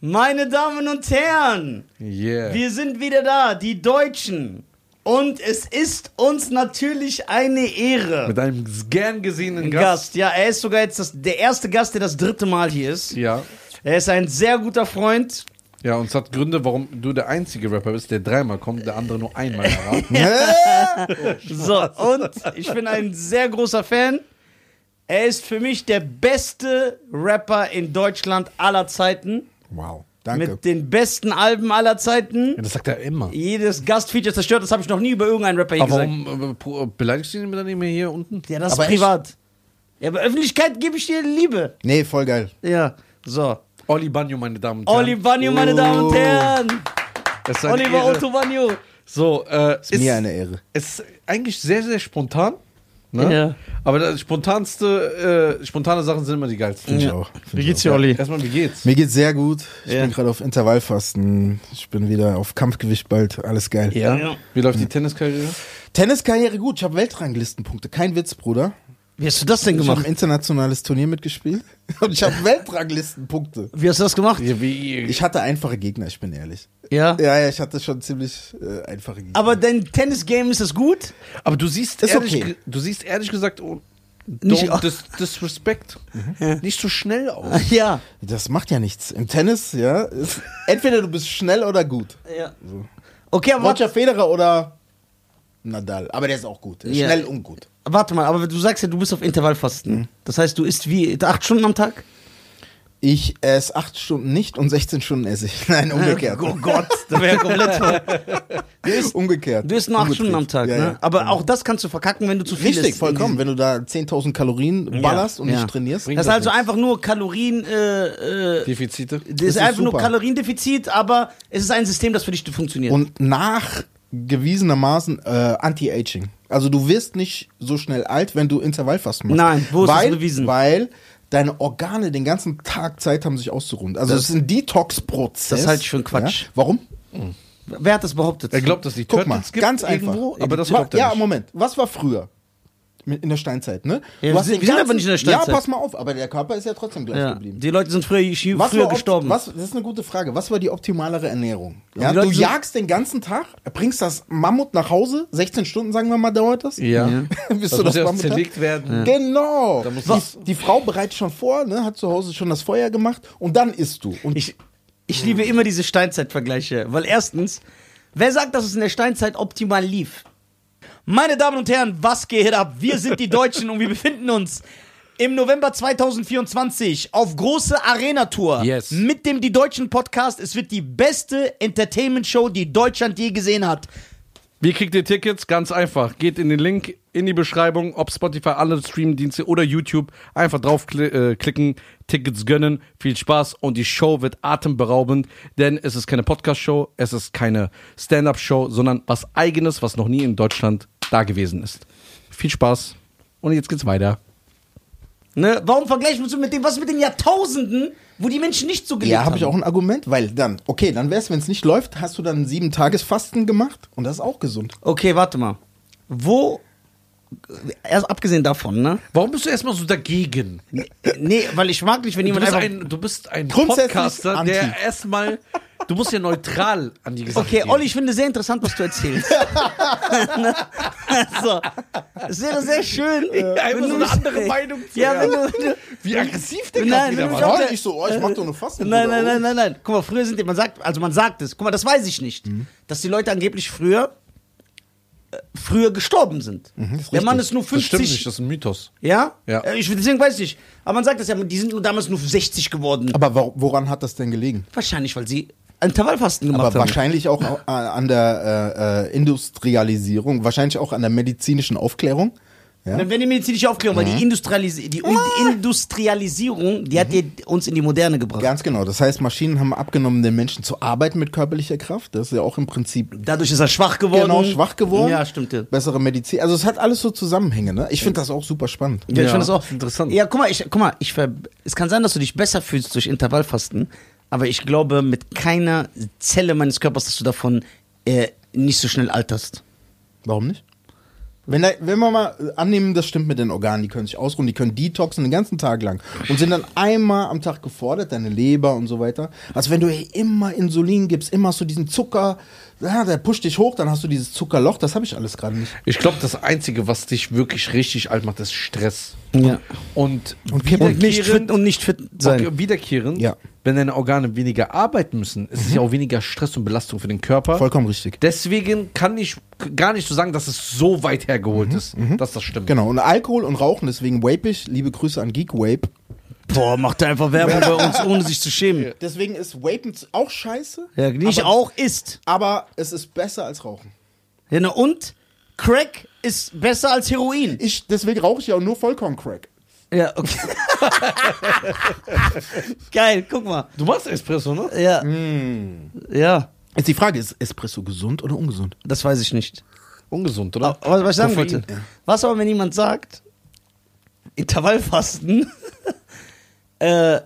Meine Damen und Herren, Yeah. wir sind wieder da, die Deutschen. Und es ist uns natürlich eine Ehre. Mit einem gern gesehenen Gast. Gast. ja, er ist sogar jetzt das, der erste Gast, der das dritte Mal hier ist. Ja. Er ist ein sehr guter Freund. Ja, und es hat Gründe, warum du der einzige Rapper bist, der dreimal kommt, der andere nur einmal erraten. So, und ich bin ein sehr großer Fan. Er ist für mich der beste Rapper in Deutschland aller Zeiten. Wow, danke. Mit den besten Alben aller Zeiten. Ja, das sagt er immer. Jedes Gastfeature zerstört, das habe ich noch nie über irgendeinen Rapper hier Aber gesagt. warum äh, pro- beleidigst du ihn dann mehr hier unten? Ja, das Aber ist privat. Ja, aber Öffentlichkeit gebe ich dir Liebe. nee, voll geil. Ja, so. Oli Banjo, meine Damen und Herren. Oli Banjo, meine Damen und Herren. Ist Oliver. Otto Banjo. So, äh, Ist mir eine Ehre. Es ist eigentlich sehr, sehr spontan. Ne? Ja. Aber das spontanste, äh, spontane Sachen sind immer die geilsten. Finde ich Ja. auch. Find Wie geht's dir, Olli? Erstmal, wie geht's? Mir geht's sehr gut. Ich Ja. bin gerade auf Intervallfasten. Ich bin wieder auf Kampfgewicht bald. Alles geil. Ja. Ja. Wie läuft die Tenniskarriere? Tenniskarriere gut. Ich habe Weltranglistenpunkte. Kein Witz, Bruder. Wie hast du das denn Ich habe gemacht? ein internationales Turnier mitgespielt und ich habe Weltranglistenpunkte. Wie hast du das gemacht? Ich hatte einfache Gegner, ich bin ehrlich. Ja. Ja, ja, ich hatte schon ziemlich äh, einfache Gegner. Aber dein Tennis-Game ist das gut? aber du siehst, Ist ehrlich, okay. du siehst ehrlich gesagt, oh, Nicht- dis disrespect. Nicht so schnell aus. Ja. das macht ja nichts. Im Tennis, ja, ist, entweder du bist schnell oder gut. ja. Okay, aber Roger Federer oder Nadal. Aber der ist auch gut. Ja. Schnell und gut. warte mal, aber du sagst ja, du bist auf Intervallfasten. Das heißt, du isst wie acht Stunden am Tag? Ich esse acht Stunden nicht und 16 Stunden esse ich. Nein, umgekehrt. Oh Gott, das wäre ja komplett voll. Du isst, umgekehrt. du isst nur acht. Stunden am Tag, Ja, ne? ja. Aber auch das kannst du verkacken, wenn du zu viel Richtig, isst. vollkommen. Wenn du da 10.000 Kalorien ballerst und Ja. nicht trainierst. Das ist also einfach nur Kalorien, äh, äh, Defizite. das ist, ist einfach nur super. Kaloriendefizit, aber es ist ein System, das für dich funktioniert. Und nachgewiesenermaßen äh, Anti-Aging. Also du wirst nicht so schnell alt, wenn du Intervallfasten machst. Nein, wo ist das weil, bewiesen? Weil deine Organe den ganzen Tag Zeit haben, sich auszuruhen. Also es ist ein Detox-Prozess. Das halte ich für Quatsch. Ja? Warum? Wer hat das behauptet? Er glaubt, dass die Guck mal, gibt ganz einfach. irgendwo, aber das glaubt er Ja, nicht. Moment. Was war früher? In der Steinzeit, ne? Ja, wir sind- ganzen- aber nicht in der Steinzeit. Ja, pass mal auf, aber der Körper ist ja trotzdem gleich ja. geblieben. Die Leute sind früher, Was früher gestorben. Was, das ist eine gute Frage. Was war die optimalere Ernährung? Ja, du jagst den ganzen Tag, bringst das Mammut nach Hause, 16 Stunden, sagen wir mal, dauert das? Ja. Bis Das du das Mammut hast? zerlegt werden. Genau. Da muss die, die Frau bereitet schon vor, ne, hat zu Hause schon das Feuer gemacht und dann isst du. Und Ich, ich liebe immer diese Steinzeitvergleiche, weil erstens, wer sagt, dass es in der Steinzeit optimal lief? Meine Damen und Herren, was geht ab? Wir sind die Deutschen und wir befinden uns im November 2024 auf große Arena-Tour Yes. mit dem Die Deutschen Podcast. Es wird die beste Entertainment-Show, die Deutschland je gesehen hat. Wie kriegt ihr Tickets? Ganz einfach. Geht in den Link in die Beschreibung, ob Spotify, alle Streamdienste oder YouTube. Einfach draufklicken, äh, Tickets gönnen. Viel Spaß und die Show wird atemberaubend, denn es ist keine Podcast-Show, es ist keine Stand-Up-Show, sondern was Eigenes, was noch nie in Deutschland da gewesen ist. Viel Spaß und jetzt geht's weiter. Ne? Warum vergleichen wir uns mit dem, was mit den Jahrtausenden, wo die Menschen nicht so gelebt ja, haben? habe ich auch ein Argument, weil dann, okay, dann wär's, wenn es nicht läuft, hast du dann sieben Tagesfasten gemacht und das ist auch gesund. Okay, warte mal. Wo, erst abgesehen davon, ne? Warum bist du erstmal so dagegen? Nee, weil ich mag nicht, wenn Du jemand bist einfach... ein, du bist ein Podcaster, anti. der erstmal, du musst ja neutral an die Sache Okay, gehen. Olli, ich finde sehr interessant, was du erzählst. Also, es wäre sehr schön. einfach wenn so du eine mich- andere Meinung zu Ja, wenn haben. du, wenn du, Wie aggressiv der Nein, wieder war. der- nicht so, oh, ich mach doch nur Fasten. nein, nein, nein, nein, nein. Guck mal, früher sind die, man sagt, also man sagt es, guck mal, das weiß ich nicht, Mhm. dass die Leute angeblich früher, äh, früher gestorben sind. Mhm, Der Mann ist nur Das stimmt 50. nicht, das ist ein Mythos. Ja? Ja. Äh, Ich, deswegen weiß ich nicht. Aber man sagt das ja, die sind nur damals nur 60 geworden. Aber wo- woran hat das denn gelegen? Wahrscheinlich, weil sie Intervallfasten gemacht Aber haben. wahrscheinlich auch äh, an der äh, äh, Industrialisierung, wahrscheinlich auch an der medizinischen Aufklärung. Ja? Dann wenn die medizinische Aufklärung, weil die, Industrialis die, die Industrialisierung, die hat die uns in die Moderne gebracht. Ganz genau. Das heißt, Maschinen haben abgenommen, den Menschen zu arbeiten mit körperlicher Kraft. Das ist ja auch im Prinzip Dadurch ist er schwach geworden. genau schwach geworden. Ja, stimmt. Ja. Bessere Medizin. Also es hat alles so Zusammenhänge. Ne? Ich finde das auch super spannend. Ja, ich Ja, finde das auch interessant. Ja, guck mal, ich, guck mal, ich ver es kann sein, dass du dich besser fühlst durch Intervallfasten, aber ich glaube mit keiner Zelle meines Körpers, dass du davon äh, nicht so schnell alterst. Warum nicht? Wenn, da, wenn wir mal annehmen, das stimmt mit den Organen, die können sich ausruhen, die können detoxen den ganzen Tag lang und sind dann einmal am Tag gefordert, deine Leber und so weiter. Also wenn du immer Insulin gibst, immer du diesen Zucker, ja, der pusht dich hoch, dann hast du dieses Zuckerloch, das habe ich alles gerade nicht. Ich glaube, das Einzige, was dich wirklich richtig alt macht, ist Stress. Ja. Und, Und. Und nicht fit und nicht fit sein. Okay, wiederkehrend, Ja. wenn deine Organe weniger arbeiten müssen, ist es ja auch weniger Stress und Belastung für den Körper. Vollkommen richtig. Deswegen kann ich gar nicht so sagen, dass es so weit hergeholt ist, dass das stimmt. Genau, und Alkohol und Rauchen, deswegen vape ich. Liebe Grüße an Geek Vape. Boah, macht er einfach Werbung bei uns, ohne sich zu schämen. Deswegen ist Vapen auch scheiße, Ja, nicht Aber- auch ist. aber es ist besser als Rauchen. Ja, ne, und Crack ist besser als Heroin. Ich, deswegen rauche ich ja auch nur Vollkorn-Crack. Ja, okay. Geil, guck mal. Du machst Espresso, ne? Ja. Ja, Jetzt die Frage, ist Espresso gesund oder ungesund? das weiß ich nicht. Ungesund, oder? Aber was ich sagen wollte. Was aber, wenn jemand sagt, Intervallfasten äh,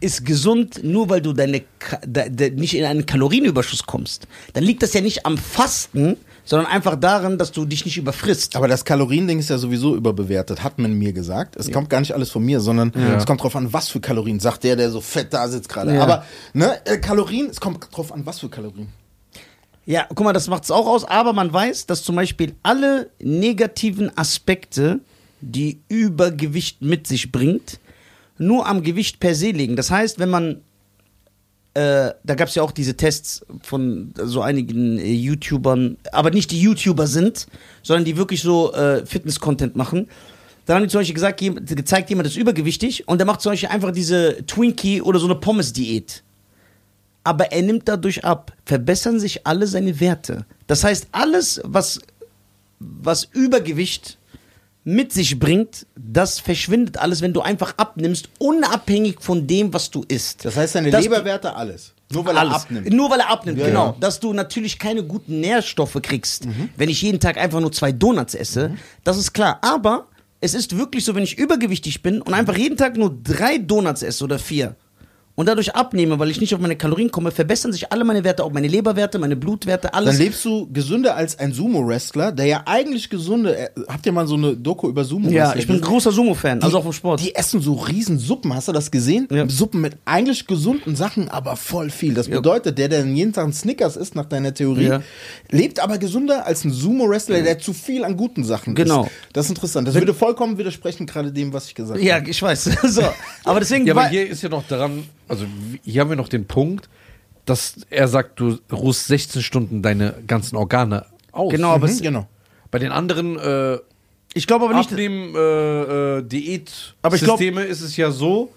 ist gesund, nur weil du deine de, de, nicht in einen Kalorienüberschuss kommst, dann liegt das ja nicht am Fasten, sondern einfach daran, dass du dich nicht überfrisst. Aber das Kaloriending ist ja sowieso überbewertet, hat man mir gesagt. Es kommt gar nicht alles von mir, sondern es kommt drauf an, was für Kalorien, sagt der, der so fett da sitzt gerade. Ja. Aber ne, äh, Kalorien, es kommt drauf an, was für Kalorien. Ja, guck mal, das macht es auch aus, aber man weiß, dass zum Beispiel alle negativen Aspekte, die Übergewicht mit sich bringt, nur am Gewicht per se liegen. Das heißt, wenn man, äh, da gab es ja auch diese Tests von so einigen äh, YouTubern, aber nicht die YouTuber sind, sondern die wirklich so äh, Fitness-Content machen. Dann haben die zum Beispiel gesagt, jem- gezeigt, jemand ist übergewichtig und der macht zum Beispiel einfach diese Twinkie oder so eine Pommes-Diät aber er nimmt dadurch ab. Verbessern sich alle seine Werte. Das heißt, alles, was, was Übergewicht mit sich bringt, das verschwindet alles, wenn du einfach abnimmst, unabhängig von dem, was du isst. Das heißt, deine Dass Leberwerte, alles. Nur weil er alles. abnimmt. Nur weil er abnimmt, Ja, genau. ja. Dass du natürlich keine guten Nährstoffe kriegst, Mhm. wenn ich jeden Tag einfach nur zwei Donuts esse. Das ist klar. Aber es ist wirklich so, wenn ich übergewichtig bin und einfach jeden Tag nur drei Donuts esse oder vier und dadurch abnehme, weil ich nicht auf meine Kalorien komme, verbessern sich alle meine Werte, auch meine Leberwerte, meine Blutwerte, alles. Dann lebst du gesünder als ein Sumo-Wrestler, der ja eigentlich gesunde. äh, Habt ihr mal so eine Doku über Sumo-Wrestler? ja, ich bin ein großer Sumo-Fan, also auch vom Sport. Die essen so riesen Suppen, hast du das gesehen? Ja. Suppen mit eigentlich gesunden Sachen, aber voll viel. Das bedeutet, der, der jeden Tag ein Snickers isst, nach deiner Theorie, Ja. lebt aber gesünder als ein Sumo-Wrestler, der zu viel an guten Sachen Genau. isst. Das ist interessant. Das würde vollkommen widersprechen, gerade dem, was ich gesagt ja, habe. ich weiß. so. Aber deswegen. Ja, aber hier ist ja noch daran, also hier haben wir noch den Punkt, dass er sagt, du ruhst 16 Stunden deine ganzen Organe aus. Genau, aber Mhm, genau. Bei den anderen äh, ich glaube aber nicht. Abnehmen äh, äh, glaub- Diät-Systeme ist es ja so,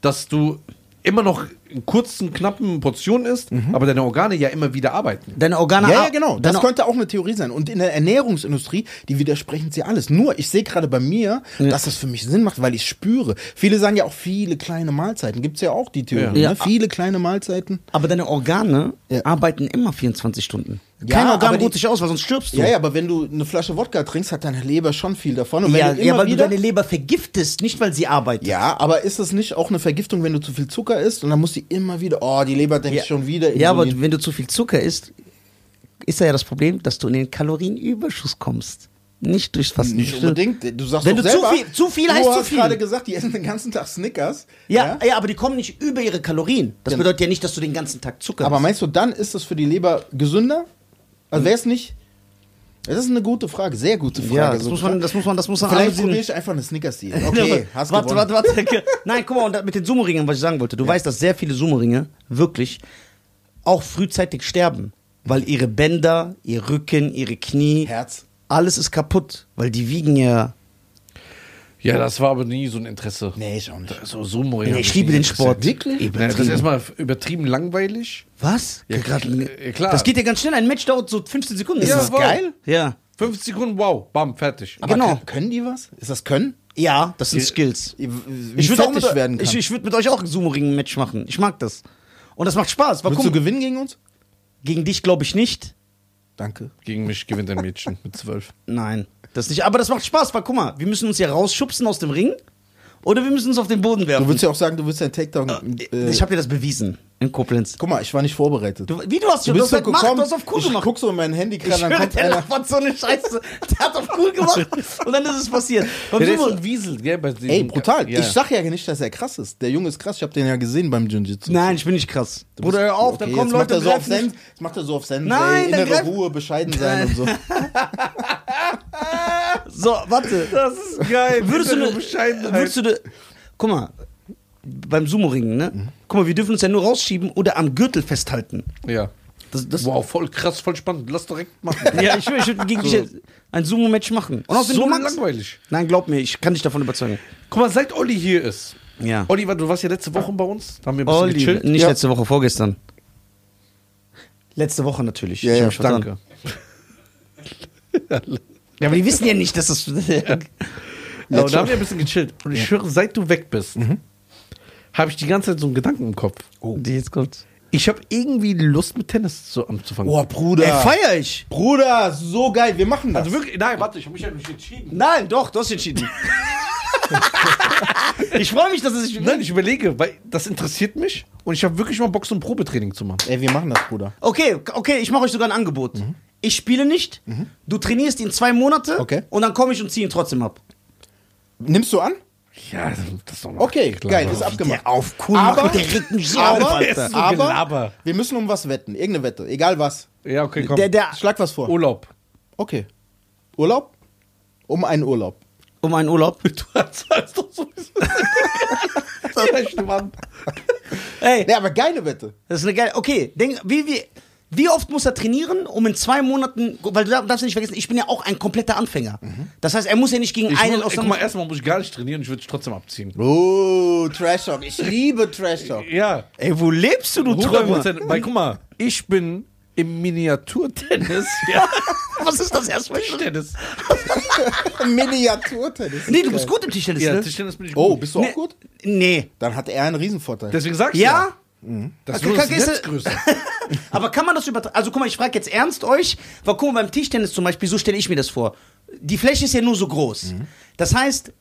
dass du immer noch in kurzen, knappen Portionen isst, aber deine Organe ja immer wieder arbeiten. Deine Organe. Ja, ja, genau. Das könnte auch eine Theorie sein. Und in der Ernährungsindustrie, die widersprechen sie alles. Nur, ich sehe gerade bei mir, dass das für mich Sinn macht, weil ich spüre. Viele sagen ja auch viele kleine Mahlzeiten. Gibt es ja auch die Theorie. Ja. Ne? Viele kleine Mahlzeiten. aber deine Organe Ja. arbeiten immer 24 Stunden. Ja, Kein Organ ruht sich aus, weil sonst stirbst du. Ja, ja, aber wenn du eine Flasche Wodka trinkst, hat deine Leber schon viel davon. Und wenn Ja, du ja, weil du deine Leber vergiftest, nicht weil sie arbeitet. ja, aber ist das nicht auch eine Vergiftung, wenn du zu viel Zucker isst und dann muss die immer wieder, oh, die Leber denkt schon wieder. Ja, aber wenn du zu viel Zucker isst, ist ja das Problem, dass du in den Kalorienüberschuss kommst. Nicht durchs Fasten. nicht unbedingt. Du sagst Wenn du zu selber, viel- zu viel du heißt zu hast viel. gerade gesagt, die essen den ganzen Tag Snickers. Ja, ja, aber die kommen nicht über ihre Kalorien. Das Ja. bedeutet ja nicht, dass du den ganzen Tag Zucker Aber hast. meinst du, dann ist das für die Leber gesünder? Also wäre es nicht? Das ist eine gute Frage, sehr gute Frage. Ja, das So muss man, das muss man, das muss man Vielleicht probiere ich einfach eine Snickers-Diät. Okay, hast warte, gewonnen. warte, warte. Nein, guck mal, und mit den Sumo-Ringen, was ich sagen wollte. Du weißt, dass sehr viele Sumo-Ringe wirklich auch frühzeitig sterben. Weil ihre Bänder, ihr Rücken, ihre Knie, Herz. alles ist kaputt. Weil die wiegen ja. Ja, das war aber nie so ein Interesse. Nee, ich auch nicht. So sumo Ja, ich liebe den Sport. Wirklich? Das ist erstmal übertrieben langweilig. Was? Ja, Grad- ja, klar. Das geht ja ganz schnell. Ein Match dauert so 15 Sekunden. Ja, das ist wow. geil. Ja. 50 Sekunden, wow, bam, fertig. Aber Genau. können, die was? Ist das Können? Ja, das sind Skills. Wie Ich würde auch mit, werden kann. ich, ich würd mit euch auch ein Sumo-Ring-Match machen. Ich mag das. Und das macht Spaß. Willst du gewinnen gegen uns? gegen dich glaube ich nicht. Danke. Gegen mich gewinnt ein Mädchen mit 12. Nein, das nicht. Aber das macht Spaß, weil guck mal, wir müssen uns ja rausschubsen aus dem Ring oder wir müssen uns auf den Boden werfen. Du würdest ja auch sagen, du willst einen Takedown. äh, Äh, ich habe dir das bewiesen. in Koblenz. Guck mal, ich war nicht vorbereitet. Du, wie du hast Du schon, du bist hast so halt gemacht, gekommen, du hast auf cool ich gemacht. guck so in mein Handy Ich gerade, dann kommt der einer. so eine Scheiße. Der hat auf cool gemacht und dann ist es passiert. Beim Ja, ein Wiesel, gell? Bei diesem- Ey, brutal. Ja. Ich sag ja nicht, dass er krass ist. Der Junge ist krass. Ich hab den ja gesehen beim Jiu-Jitsu. Nein, ich bin nicht krass. Du Bruder, hör auf, okay, dann kommen jetzt Leute macht er so auf jetzt macht er so auf Sensei, Nein, dann innere Ruhe, bescheiden sein und so. So, warte. Das ist geil. Würdest du, ne, Bescheidenheit. würdest du ne, guck mal, beim Sumo-Ringen, ne? Mhm. Guck mal, wir dürfen uns ja nur rausschieben oder am Gürtel festhalten. Ja. Das, das, Wow, voll krass, voll spannend. Lass direkt machen. Ja, ich will, ich will gegen dich jetzt ein Sumo-Match machen. Und außerdem, so magst- langweilig. Nein, glaub mir, ich kann dich davon überzeugen. Guck mal, seit Olli hier ist. Ja. Oliver, du warst ja letzte Woche bei uns. Da haben wir ein bisschen Olli, gechillt. nicht Ja. letzte Woche, vorgestern. Letzte Woche natürlich. Ja, Ich ja. Danke. Ja, aber die wissen ja nicht, dass das. Ja, und da haben wir ein bisschen gechillt. Und ich schwöre, seit du weg bist, habe ich die ganze Zeit so einen Gedanken im Kopf. Die jetzt kommt. Ich habe irgendwie Lust mit Tennis so anzufangen. Boah, Bruder. Ey, feier ich. Bruder, so geil. Wir machen das. Also wirklich, nein, warte, ich habe mich ja nicht entschieden. Nein, doch, du hast entschieden. ich freue mich, dass es sich. Nein, ich überlege, weil das interessiert mich und ich habe wirklich mal Bock, so ein Probetraining zu machen. Ey, wir machen das, Bruder. Okay, okay, ich mache euch sogar ein Angebot. Ich spiele nicht, du trainierst ihn zwei Monate Okay. und dann komme ich und ziehe ihn trotzdem ab. Nimmst du an? Ja, das ist doch noch Okay, klar. geil, ist abgemacht. Der auf cool Aber- der regt mich aber, auf, aber Gelaber. wir müssen um was wetten. Irgendeine Wette. Egal was. Ja, okay, komm. Der, der, Schlag was vor. Urlaub. Okay. Urlaub? Um einen Urlaub. um einen Urlaub. Du zahlst doch sowieso. das ist echt Mann. Ey, Nee, aber geile Wette. das ist eine geile. Okay, denk, wie, wie, wie oft muss er trainieren, um in zwei Monaten. Weil du darf- darfst nicht vergessen, ich bin ja auch ein kompletter Anfänger. Das heißt, er muss ja nicht gegen Ich einen muss, aus guck mal, erstmal muss ich gar nicht trainieren, ich würde es trotzdem abziehen. Oh, Trash Talk. Ich liebe Trash Talk. Ja. Ey, wo lebst du, du Träumer? 100%. Weil guck mal, ich bin im Miniaturtennis. ja. Was ist das erstmal? Tischtennis. Miniaturtennis. Nee, du bist gut im Tischtennis, Ja, ne? Tischtennis bin ich gut. Oh, bist du Nee. auch gut? Nee. Dann hat er einen Riesenvorteil. Deswegen sagst du Ja? Das Okay, nur das kann- ist- Netz größer. Aber kann man das übertragen? Also guck mal, ich frage jetzt ernst euch, weil guck mal, beim Tischtennis zum Beispiel, so stelle ich mir das vor. Die Fläche ist ja nur so groß. Das heißt,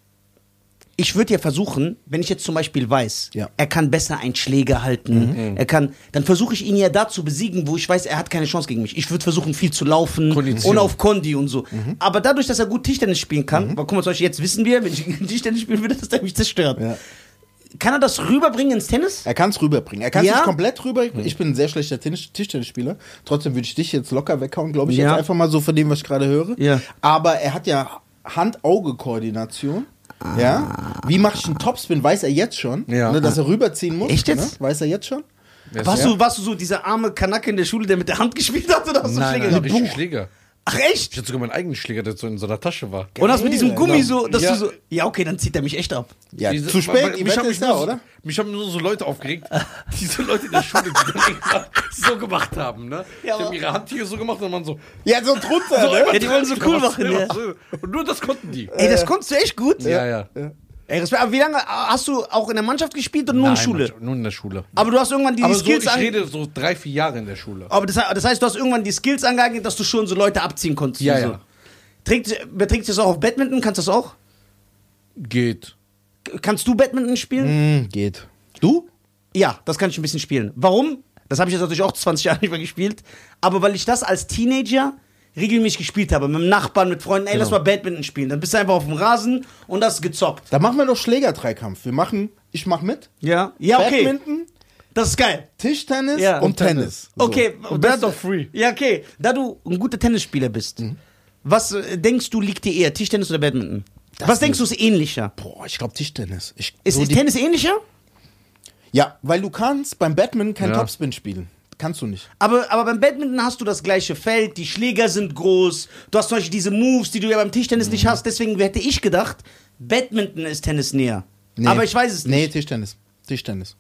ich würde ja versuchen, wenn ich jetzt zum Beispiel weiß, Ja. er kann besser einen Schläger halten, er kann, dann versuche ich ihn ja da zu besiegen, wo ich weiß, er hat keine Chance gegen mich. Ich würde versuchen, viel zu laufen Kondition. und auf Kondi und so. Aber dadurch, dass er gut Tischtennis spielen kann, weil guck mal, zum Beispiel jetzt wissen wir, wenn ich Tischtennis spielen würde, dass er mich zerstört. Ja. Kann er das rüberbringen ins Tennis? Er kann es rüberbringen. Er kann es Ja? nicht komplett rüberbringen. Ich bin ein sehr schlechter Tennis Tischtennisspieler. Trotzdem würde ich dich jetzt locker weghauen, glaube ich, Ja. jetzt einfach mal so von dem, was ich gerade höre. Ja. Aber er hat ja Hand-Auge-Koordination. Ja. Wie mache ich einen Topspin? Weiß er jetzt schon. Ja. Ne, dass er rüberziehen muss. Echt jetzt? Ne? Weiß er jetzt schon? Warst, du, warst du so dieser arme Kanacke in der Schule, der mit der Hand gespielt hat oder hast du Nein, Schläger nein, richtig Schläger. Ach echt? Ich hatte sogar meinen eigenen Schläger, der so in so einer Tasche war. Und hast mit diesem Geil, Gummi Alter. so, dass Ja. du so. Ja, okay, dann zieht er mich echt ab. Ja, Diese- zu weil- spät. Die mich Wette ist mich da, oder? Mich haben nur so Leute aufgeregt, diese Leute in der Schule, die dann so gemacht haben, ne? Ja, die haben ihre Hand hier so gemacht und man so. Ja, so drunter, so ne? Ja, die wollen so cool machen, ja. Und nur das konnten die. Ey, das konntest du echt gut. Ja, ja. Ey, Respekt. Aber wie lange hast du auch in der Mannschaft gespielt oder nur in Nein, Schule? Nur in der Schule. Aber du hast irgendwann die Aber so, Skills ich an- rede so drei, vier Jahre in der Schule. Aber das, das heißt, du hast irgendwann die Skills angeeignet, dass du schon so Leute abziehen konntest. Ja, so. ja. Trägt, beträgt sich das auch auf Badminton? Kannst du das auch? Geht. Kannst du Badminton spielen? Hm, geht. Du? Ja, das kann ich ein bisschen spielen. Warum? Das habe ich jetzt natürlich auch 20 Jahre nicht mehr gespielt. Aber weil ich das als Teenager regelmäßig gespielt habe. Mit dem Nachbarn, mit Freunden. Ey, lass mal Badminton spielen. Dann bist du einfach auf dem Rasen und das ist gezockt. Da machen wir doch Schlägerdreikampf. Wir machen, ich mach mit. Ja? Ja, okay. Badminton, Das ist geil. Tischtennis Ja. und Und Tennis. So. Okay. Best da- of three. Ja, okay. Da du ein guter Tennisspieler bist, was äh, denkst du, liegt dir eher? Tischtennis oder Badminton? Das was denkst du, ist ähnlicher? Boah, ich glaube Tischtennis. Ich, Ist, so ist Tennis ähnlicher? Ja, weil du kannst beim Badminton kein Ja. Topspin spielen. Kannst du nicht. Aber, aber beim Badminton hast du das gleiche Feld, die Schläger sind groß, du hast zum Beispiel diese Moves, die du ja beim Tischtennis nicht hast. Deswegen hätte ich gedacht, Badminton ist Tennis näher. Nee. Aber ich weiß es Nee, nicht. Tischtennis. Tischtennis.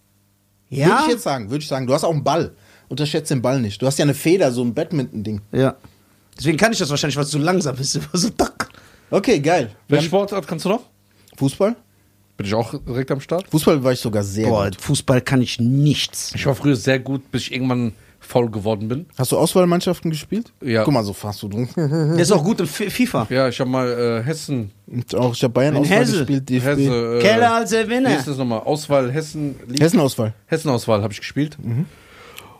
ja? Würde ich jetzt sagen, würde ich sagen. Du hast auch einen Ball. Unterschätzt den Ball nicht. Du hast ja eine Feder, so ein Badminton-Ding. ja. Deswegen kann ich das wahrscheinlich, weil es so langsam ist. So, tack. Okay, geil. Welche Sportart kannst du noch? Fußball? Bin ich auch direkt am Start? Fußball war ich sogar sehr Boah, gut. Fußball kann ich nichts. Ich war früher sehr gut, bis ich irgendwann faul geworden bin. Hast du Auswahlmannschaften gespielt? Ja. Guck mal, so fast du drin. Der ist auch gut im F FIFA. Ja, ich habe mal äh, Hessen, Und auch, ich habe Bayern In Auswahl Hesse. gespielt, DFB. Hesse, äh, Keller als der Wie ist das nochmal? Auswahl Hessen, Hessen-Auswahl. Hessenauswahl habe ich gespielt.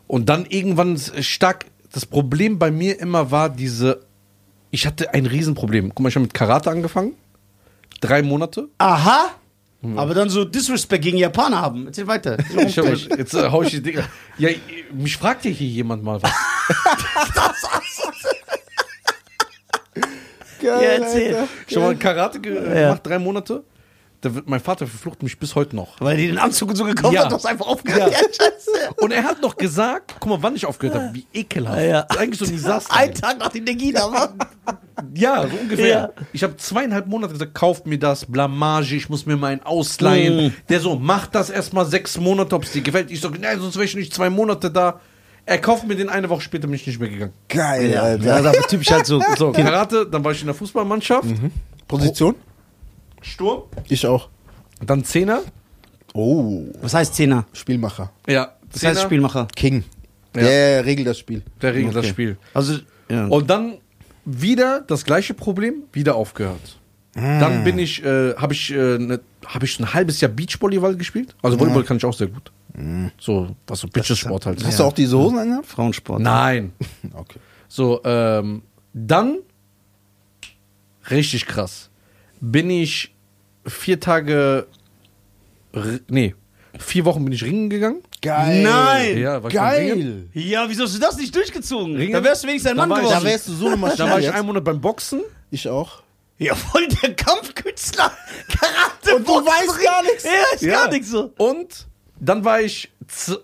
Und dann irgendwann stark, das Problem bei mir immer war diese, ich hatte ein Riesenproblem. Guck mal, ich habe mit Karate angefangen. Drei Monate. Aha. Aber dann so Disrespect gegen Japaner haben. Erzähl weiter. Ich hab, jetzt äh, hau ich die Dinger. Ja, mich fragt ja hier jemand mal was. Geil, Ja, erzähl. Alter. Ich habe mal Karate ge äh, Ja. gemacht, drei Monate. Da wird, mein Vater verflucht mich bis heute noch. Weil die den Anzug so gekauft Ja. hat, hast einfach aufgehört. Ja. Ja, scheiße. Und er hat noch gesagt, guck mal, wann ich aufgehört habe, wie ekelhaft. Ja, ja. Eigentlich so ein Desaster. Ein Tag nach dem Negida, Mann. Ja, so ungefähr. Ja. Ich habe zweieinhalb Monate gesagt, kauft mir das, Blamage, ich muss mir mal einen ausleihen. Mm. Der so, mach das erstmal sechs Monate, ob es dir gefällt. Ich so, nein, sonst wäre ich nicht zwei Monate da. Er kauft mir den eine Woche später, bin ich nicht mehr gegangen. Geil, Ja, Alter. das ist aber typisch halt so. So, Karate, dann war ich in der Fußballmannschaft. Position? Sturm. Ich auch. Dann Zehner. Oh, Was heißt Zehner? Spielmacher. Ja, Das heißt Spielmacher. King. Ja. Der regelt das Spiel. Der regelt das Okay. Spiel. Also, ja. Und dann wieder das gleiche Problem, wieder aufgehört. Dann bin ich, äh, habe ich, äh, ne, habe ich ein halbes Jahr Beachvolleyball gespielt. Also Volleyball kann ich auch sehr gut. So, was so Bitches-Sport halt. Hast du auch diese Hosen angehabt? Frauensport. Nein. Okay. So, ähm, dann, richtig krass, bin ich vier Tage, nee, vier Wochen bin ich ringen gegangen. Geil. Nein. Ja, ich. Geil. Ja, wieso hast du das nicht durchgezogen? Ringen? Da wärst du wenigstens ein Mann ich- Da geworden. wärst du so eine Maschine Da war ich einen Monat beim Boxen. Ich auch. Ja, voll der Kampfkünstler. Karate. Und du Boxen, weißt Ring. gar nichts. Ja, ist gar nichts so. Und dann war ich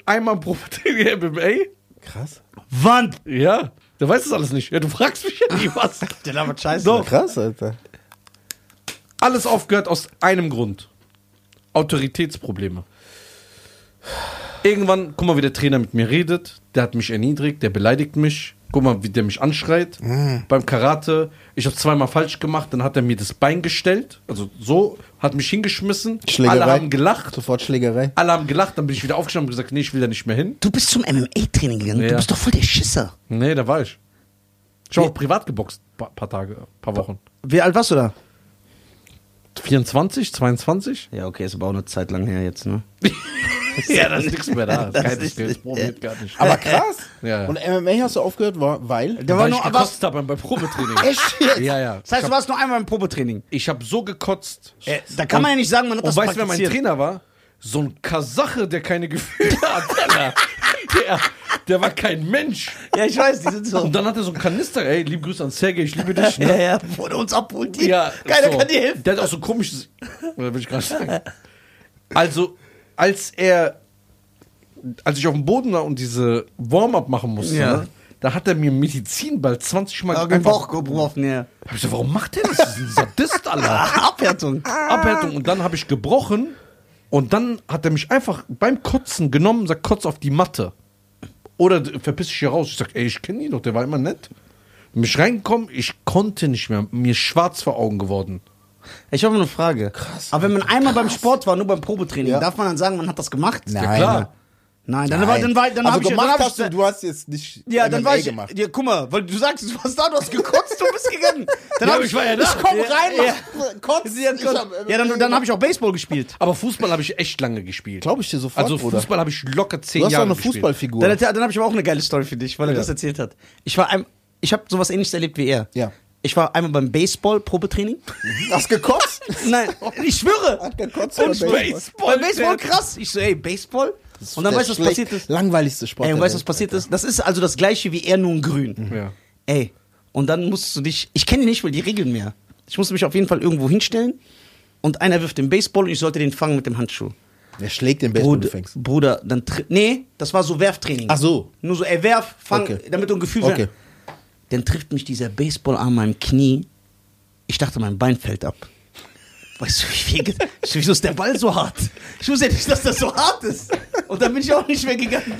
einmal pro MMA. Krass. Wann? Ja, du weißt das alles nicht. Ja, du fragst mich ja nie was. Der labert scheiße. So. Krass, Alter. Alles aufgehört aus einem Grund. Autoritätsprobleme. Irgendwann, guck mal, wie der Trainer mit mir redet. Der hat mich erniedrigt, der beleidigt mich. Guck mal, wie der mich anschreit. Beim Karate, ich habe zweimal falsch gemacht, dann hat er mir das Bein gestellt. Also so, hat mich hingeschmissen. Schlägerei. Alle haben gelacht. Sofort Schlägerei. Alle haben gelacht, dann bin ich wieder aufgestanden und gesagt, nee, ich will da nicht mehr hin. Du bist zum MMA-Training gegangen. Ja. Du bist doch voll der Schisser. Nee, da war ich. Ich habe auch privat geboxt, paar Tage, paar Wochen. Wie alt warst du da? 24, 22? Ja, okay, ist aber auch eine Zeit lang her jetzt, ne? ja, da ist nichts mehr da. Das Keine ist- Skills, probiert gar nicht. Aber krass. Ja, ja. Und MMA hast du aufgehört, war, weil? Der Weil war ich nur, was, gekotzt habe beim Probetraining. Echt jetzt? Ja, ja. das heißt, du warst nur einmal im Probetraining. Ich habe so gekotzt. Äh, da kann man ja nicht sagen, man hat Und das weißt du, wer mein. Trainer war? So ein Kasache, der keine Gefühle hat. Der, der war kein Mensch. Ja, ich weiß, die sind so. Und dann hat er so einen Kanister. Ey, liebe Grüße an Sergej, ich liebe dich. Ja, Ne? ja, bevor der uns abholt. Die, Ja, keiner so. kann dir helfen. Der hat auch so ein komisches. Oder will ich gerade sagen. Also, als er. Als ich auf dem Boden war und diese Warm-up machen musste, Ja. ne, da hat er mir einen Medizinball 20 Mal Ja, den Bauch gebrochen, ja. Hab ich gesagt, warum macht der das? Das ist ein Sadist, Alter. Abwertung. Abhärtung. Und dann habe ich gebrochen. Und dann hat er mich einfach beim Kotzen genommen, sagt, kotz auf die Matte. Oder verpiss dich hier raus. Ich sag, ey, ich kenne ihn doch, der war immer nett. Mich reingekommen, ich konnte nicht mehr. Mir ist schwarz vor Augen geworden. Ich habe eine Frage. Krass. Aber wenn man einmal beim Sport war, nur beim Probetraining, Ja. darf man dann sagen, man hat das gemacht? Nein. Ja, klar. Nein, dann war, dann war, dann also hab ich, gemacht dann hab hast ich, du, du hast jetzt nicht ja, dann MMA war ich, gemacht. ja, guck mal, weil du sagst, du warst da, du hast gekotzt, du bist gegangen. Dann Ja, hab aber ich war ja da. Ich komm Ja, rein, ja. mach Kotz. Ja, Ich hab ja dann, dann habe ich auch Baseball gespielt. Aber Fußball habe ich echt lange gespielt. Glaube ich dir sofort, Also. Fußball habe ich locker zehn Du hast doch Jahre eine gespielt. Fußballfigur. Dann, dann habe ich aber auch eine geile Story für dich, weil er Ja. das erzählt hat. Ich war ein, ich habe sowas ähnliches erlebt wie er. Ja. Ich war einmal beim Baseball Probetraining. Hast gekotzt? Nein, ich schwöre. Hat gekotzt Und beim Baseball, bei Baseball krass. Ich so, ey, Baseball? Und dann weißt du, was passiert ist? Langweiligste Sport. Ey, und weißt du, was passiert ist? Das ist also das gleiche wie er, nur in grün. Ja. Ey, und dann musst du dich, ich kenne nicht mal die Regeln mehr. Ich musste mich auf jeden Fall irgendwo hinstellen und einer wirft den Baseball und ich sollte den fangen mit dem Handschuh. Der schlägt den Baseball, Bruder, du fängst. Bruder dann nee, das war so Werftraining. Ach so. Nur so, ey, werf, fang, Okay. damit du ein Gefühl Okay. Dann trifft mich dieser Baseballarm an meinem Knie. Ich dachte, mein Bein fällt ab. Weißt du, wie viel wieso ist der Ball so hart? Ich wusste ja nicht, dass das so hart ist. Und dann bin ich auch nicht mehr gegangen.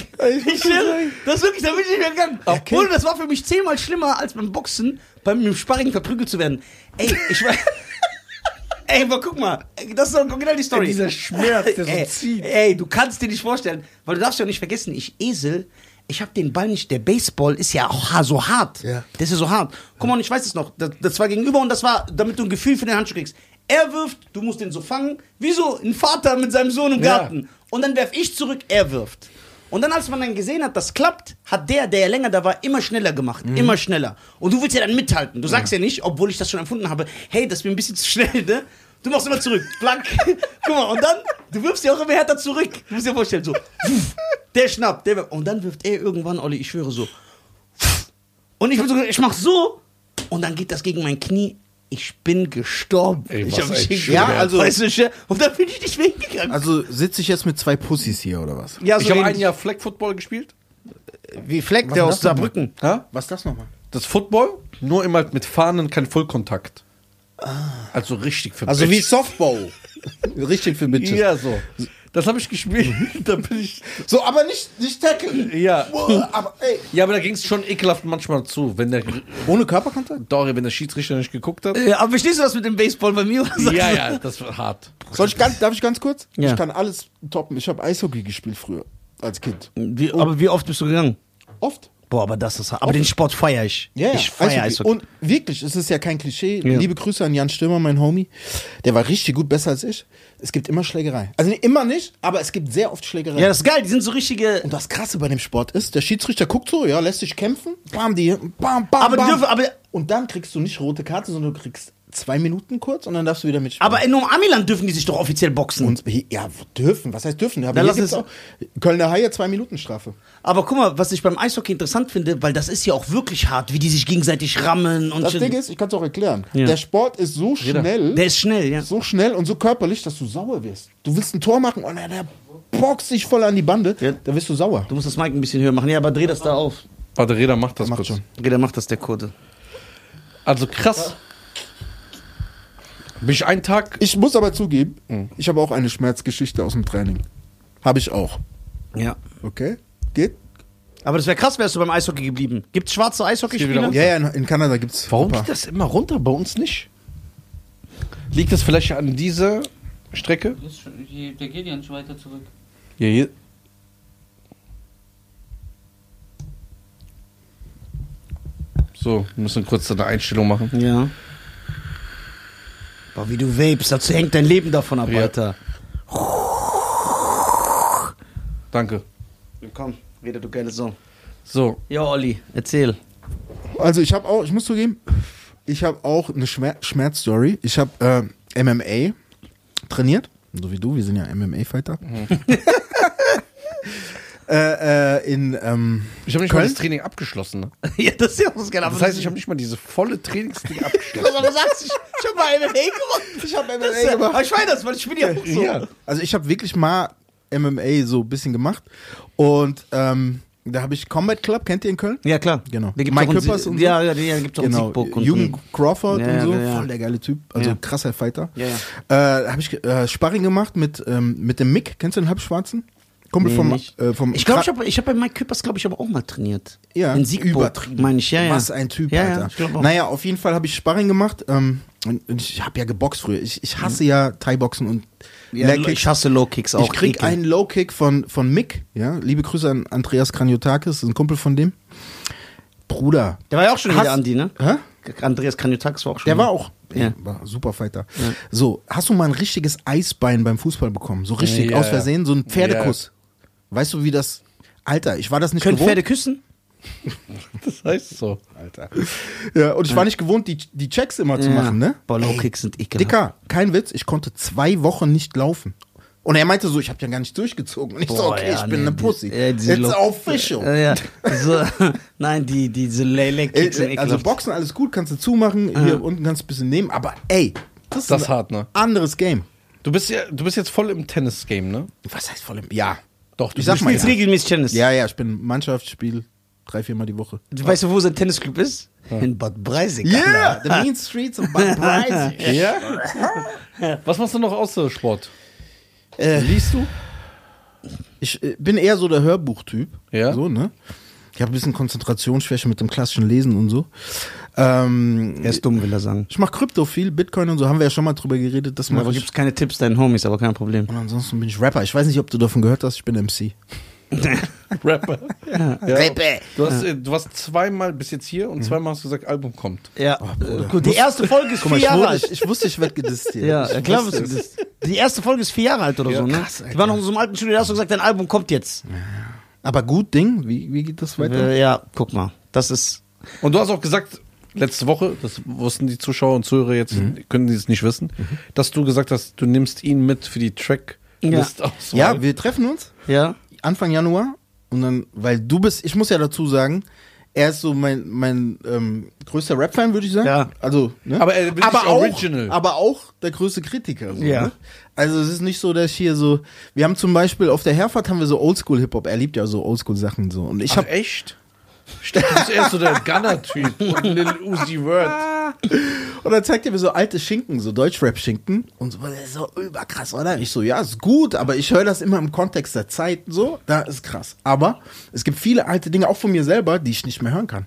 Ich schwöre, das ist wirklich, dann bin ich nicht mehr gegangen. Okay. Bruder, das war für mich zehnmal schlimmer, als beim Boxen, beim Sparring verprügelt zu werden. Ey, ich war. Ey, aber guck mal, das ist doch genau die Story. Ey, dieser Schmerz, der so ey, zieht. Ey, du kannst dir nicht vorstellen, weil du darfst ja nicht vergessen, ich Esel, ich habe den Ball nicht. Der Baseball ist ja auch so hart. Ja. Der ist ja so hart. Guck mal, ich weiß es noch. Das, das war gegenüber und das war, damit du ein Gefühl für den Handschuh kriegst. Er wirft, du musst den so fangen, wie so ein Vater mit seinem Sohn im Ja. Garten. Und dann werf ich zurück, er wirft. Und dann, als man dann gesehen hat, das klappt, hat der, der ja länger da war, immer schneller gemacht. Immer schneller. Und du willst ja dann mithalten. Du sagst ja. nicht, obwohl ich das schon empfunden habe, hey, das ist mir ein bisschen zu schnell, ne? Du machst immer zurück. Blank. Guck mal, und dann, du wirfst ja auch immer härter zurück. Du musst dir vorstellen, so. Der schnappt, der wirft. Und dann wirft er irgendwann, Olli, ich schwöre so. Und ich, bin so, ich mach so. Und dann geht das gegen mein Knie. Ich bin gestorben. Ey, ich hab mich. Ja, also- Weißt du, und dann bin ich nicht mehr hingegangen. Also sitze ich jetzt mit zwei Pussys hier oder was? ja, so ich habe ein Jahr Flag Football gespielt. Wie Fleck, Was der aus? Saarbrücken. Ja? Was ist das nochmal? Das Football, nur immer mit Fahnen, kein Vollkontakt. Also richtig für Also wie Bitches. Softball. Richtig für Bitches. Ja, so. Das habe ich gespielt. da bin ich. So, aber nicht, nicht tackle. Ja. Boah, aber ey. Ja, aber da ging es schon ekelhaft manchmal zu, wenn der Ohne Körperkontakt? Dori, wenn der Schiedsrichter nicht geguckt hat. Äh, aber verstehst du das mit dem Baseball bei mir? oder? Ja, ja, das war hart. Soll ich ganz, darf ich ganz kurz? Ja. Ich kann alles toppen. Ich habe Eishockey gespielt früher. Als Kind. Wie, aber wie oft bist du gegangen? Oft. Boah, aber das ist. Aber den Sport feiere ich. Ja, ja. Ich feiere Eishockey. Eishockey. Und wirklich, es ist ja kein Klischee. Ja. Liebe Grüße an Jan Stürmer, mein Homie. Der war richtig gut, besser als ich. Es gibt immer Schlägerei. Also immer nicht, aber es gibt sehr oft Schlägerei. Ja, das ist geil. Die sind so richtige. Und das Krasse bei dem Sport ist, der Schiedsrichter guckt so, ja, lässt sich kämpfen, bam, die, bam, bam, Aber die bam. dürfen, aber, Und dann kriegst du nicht rote Karte, sondern du kriegst zwei Minuten kurz und dann darfst du wieder mitspielen. aber in Amiland dürfen die sich doch offiziell boxen. und ja, dürfen, was heißt dürfen? Aber Dann hier auch Kölner Haie zwei Minuten Strafe. aber guck mal, was ich beim Eishockey interessant finde, weil das ist ja auch wirklich hart, wie die sich gegenseitig rammen und Das. Ding ist, ich kann es auch erklären. Ja. Der Sport ist so schnell, Der ist schnell, ja. so schnell und so körperlich, dass du sauer wirst. Du willst ein Tor machen und der, der boxt sich voll an die Bande, Ja. da wirst du sauer. Du musst das Mic ein bisschen höher machen. Ja, aber dreh das da auf. Warte, Reda macht das Macht kurz. schon. Reda macht das der Kurde. Also krass. Bin ich einen Tag. Ich muss aber zugeben, ich habe auch eine Schmerzgeschichte aus dem Training. Habe ich auch. Ja. Okay? Geht? Aber das wäre krass, wärst du beim Eishockey geblieben. Gibt's schwarze Geh wieder Eishockeyspieler? Ja, ja, in, in Kanada gibt es. Warum geht das immer runter, bei uns nicht? Liegt das vielleicht an dieser Strecke? Der geht ja nicht weiter zurück. Ja, hier. So, wir müssen kurz eine Einstellung machen. Ja. Boah, wie du vapest, dazu hängt dein Leben davon ab, Ja. Alter. Danke. Komm, Reda, du geile Sau. So, Ja, Olli, erzähl. Also ich habe auch, ich muss zugeben, ich habe auch eine Schmer Schmerzstory. Ich habe äh, MMA trainiert, so wie du, wir sind ja MMA-Fighter. äh, äh, in ähm, ich habe nicht mal Köln? das Training abgeschlossen. Ne? ja, das ist ja was geil. Das heißt, ich habe nicht mal diese volle Trainingsding abgeschlossen. Aber sagst, ich, ich hab mal MMA gemacht. Ich hab MMA Das ja- gemacht. Aber ich weiß das, weil ich bin ja auch so. Ja. Also ich habe wirklich mal MMA so ein bisschen gemacht und ähm, da habe ich Combat Club, kennt ihr in Köln? Ja, klar. Genau. Da gibt's Mike auch einen Küppers und so? Ja, ja, ja, gibt's auch einen Genau, Siegburg und Jugend Crawford Ja, und so, ja, ja. voll der geile Typ, also Ja. krasser Fighter. Ja, ja. Äh, da habe ich äh, Sparring gemacht mit, ähm, mit dem Mick, kennst du den Halbschwarzen? Kumpel Nee, vom, äh, vom Ich glaube, ich habe ich hab bei Mike Küppers, glaube ich, aber auch mal trainiert. Ja, In Siegburg, übertrieben. meine ich. Ja, ja. Was ein Typ, ja, Alter. Ja, naja, auf jeden Fall habe ich Sparring gemacht. Ähm, und und ich habe ja geboxt früher. Ich, ich hasse ja Thai-Boxen und ja, ich hasse Low Kicks auch. Ich krieg Ekel. einen Low-Kick von, von Mick. Ja? Liebe Grüße an Andreas Kranjotakis, ein Kumpel von dem. Bruder. Der war ja auch schon Hast- wieder Andi, ne? Hä? Andreas Kranjotakis war auch schon. Der war auch. Ja. War super Fighter. So, hast du mal ein richtiges Eisbein beim Fußball bekommen? So richtig Ja, aus ja. Versehen, so ein Pferdekuss. Weißt du, wie das. Alter, ich war das nicht Können gewohnt. Pferde küssen? Das heißt so. Alter. Ja, und ich war nicht gewohnt, die, die Checks immer zu machen, ne? Boah, Low Ey, Kicks sind ekelhaft. Dicker, kein Witz, ich konnte zwei Wochen nicht laufen. Und er meinte so, ich habe ja gar nicht durchgezogen. Und ich so, Boah, okay, ja, ich bin nee, eine die- Pussy. ja, diese It's Low- official. Ja, ja. So, nein, die, diese Lay Kicks sind Äh, ekelhaft. also Boxen, alles gut, kannst du zumachen. Hier unten kannst du ein bisschen nehmen. Aber ey, das ist Das ist ein hart, ne? anderes Game. Du bist ja, du bist jetzt voll im Tennis-Game, ne? Was heißt voll im... Ja. Doch, du Ich sag mal, Spielst ja. regelmäßig Tennis. Ja, ja, ich bin Mannschaftsspiel drei, viermal die Woche. Du weißt du, wo sein Tennisclub ist? In Bad Breisig. Yeah, the mean streets of Bad Breisig. Ja? Was machst du noch außer Sport? Äh, Liest du? Ich äh, bin eher so der Hörbuchtyp. Ja. So, ne? Ich habe ein bisschen Konzentrationsschwäche mit dem klassischen Lesen und so. Ähm, Er ist dumm, will er sagen. ich mache Krypto viel, Bitcoin und so, haben wir ja schon mal drüber geredet. Das Aber gibt's keine Tipps deinen Homies, aber kein Problem. Und ansonsten bin ich Rapper. Ich weiß nicht, ob du davon gehört hast, ich bin MC. Rapper. Ja. Rapper. Du, hast, äh, du warst zweimal bis jetzt hier und zweimal hast du gesagt, Album kommt. Ja. Gut, die erste Folge ist Guck vier ich, Jahre alt. ich, ich wusste, ich werde gedisst hier. Ja, ich ja, klar. wusste was es. Die erste Folge ist vier Jahre alt oder so, ne? krass, Alter. die war noch in so einem alten Studio, da hast du gesagt, dein Album kommt jetzt. Aber gut Ding, wie, wie geht das weiter? Ja, guck mal. Das ist. Und du hast auch gesagt, letzte Woche, das wussten die Zuschauer und Zuhörer jetzt, können die es nicht wissen, dass du gesagt hast, du nimmst ihn mit für die Tracklist aus. Ja, wir treffen uns Ja. Anfang Januar und dann, weil du bist, ich muss ja dazu sagen, er ist so mein, mein ähm, größter Rap-Fan, würde ich sagen. Ja. Also, ne? Aber er nicht auch, original. aber auch der größte Kritiker. So, Ja. Ne? Also es ist nicht so, dass ich hier so, wir haben zum Beispiel auf der Herfahrt haben wir so Oldschool-Hip-Hop, er liebt ja so Oldschool-Sachen so. Und ich habe echt? Stimmt, du bist eher so der Gunner-Typ und Lil Uzi Word. Und dann zeigt er mir so alte Schinken, so Deutschrap-Schinken. Und so, das ist so überkrass, oder? Ich so, ja, ist gut, aber ich höre das immer im Kontext der Zeit so. Da ist krass. Aber es gibt viele alte Dinge, auch von mir selber, die ich nicht mehr hören kann.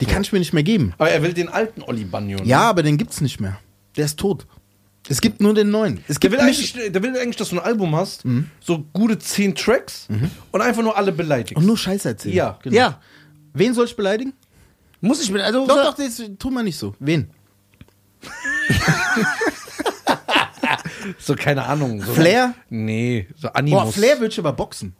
Die kann ich mir nicht mehr geben. Aber er will den alten Oli Banyo. ne? Ja, aber den gibt's nicht mehr. Der ist tot. Es gibt nur den neuen. Es Der gibt will, nicht, eigentlich, der will eigentlich, dass du ein Album hast, so gute zehn Tracks und einfach nur alle beleidigst. und nur Scheiß erzählen. Ja. genau. Ja. Wen soll ich beleidigen? Muss ich mit. Also, Doch, doch, das tu mal nicht so. Wen? So, keine Ahnung. So, Flair? Nee, so Animus. Boah, Flair würde ich aber boxen.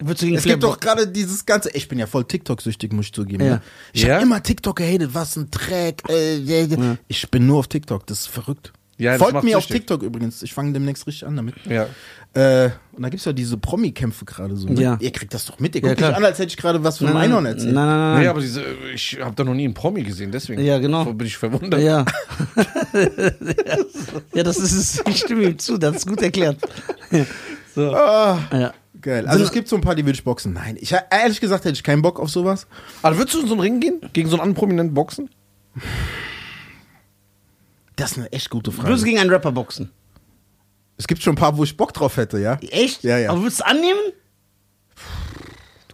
Würdest du gegen Es Flair gibt doch gerade dieses ganze. Ich bin ja voll TikTok-süchtig, muss ich zugeben. Ja. Ne? Ich Ja? habe immer TikTok gehatet, was ein Dreck. Äh, äh. Ich bin nur auf TikTok, das ist verrückt. Ja, Folgt mir auf. TikTok übrigens. Ich fange demnächst richtig an damit. Ja. Äh, und da gibt's ja diese Promi-Kämpfe gerade so. Ne? Ja. Ihr kriegt das doch mit. Ihr Ja, guckt mich an, als hätte ich gerade was von einem Einhorn erzählt. Nein, nein, nein. Nee, aber diese, ich habe da noch nie einen Promi gesehen, deswegen Ja, genau. bin ich verwundert. Ja. ja, das ist es. Ich stimme ihm zu, das ist gut erklärt. so. Ah, Ja. geil. Also es gibt so ein paar, die würde ich boxen. Nein, ich ehrlich gesagt hätte ich keinen Bock auf sowas. Aber würdest du in so einen Ring gehen? Gegen so einen anderen Prominenten boxen? Das ist eine echt gute Frage. Würdest du gegen einen Rapper boxen? Es gibt schon ein paar, wo ich Bock drauf hätte, ja. Echt? Ja, ja. Aber würdest du annehmen?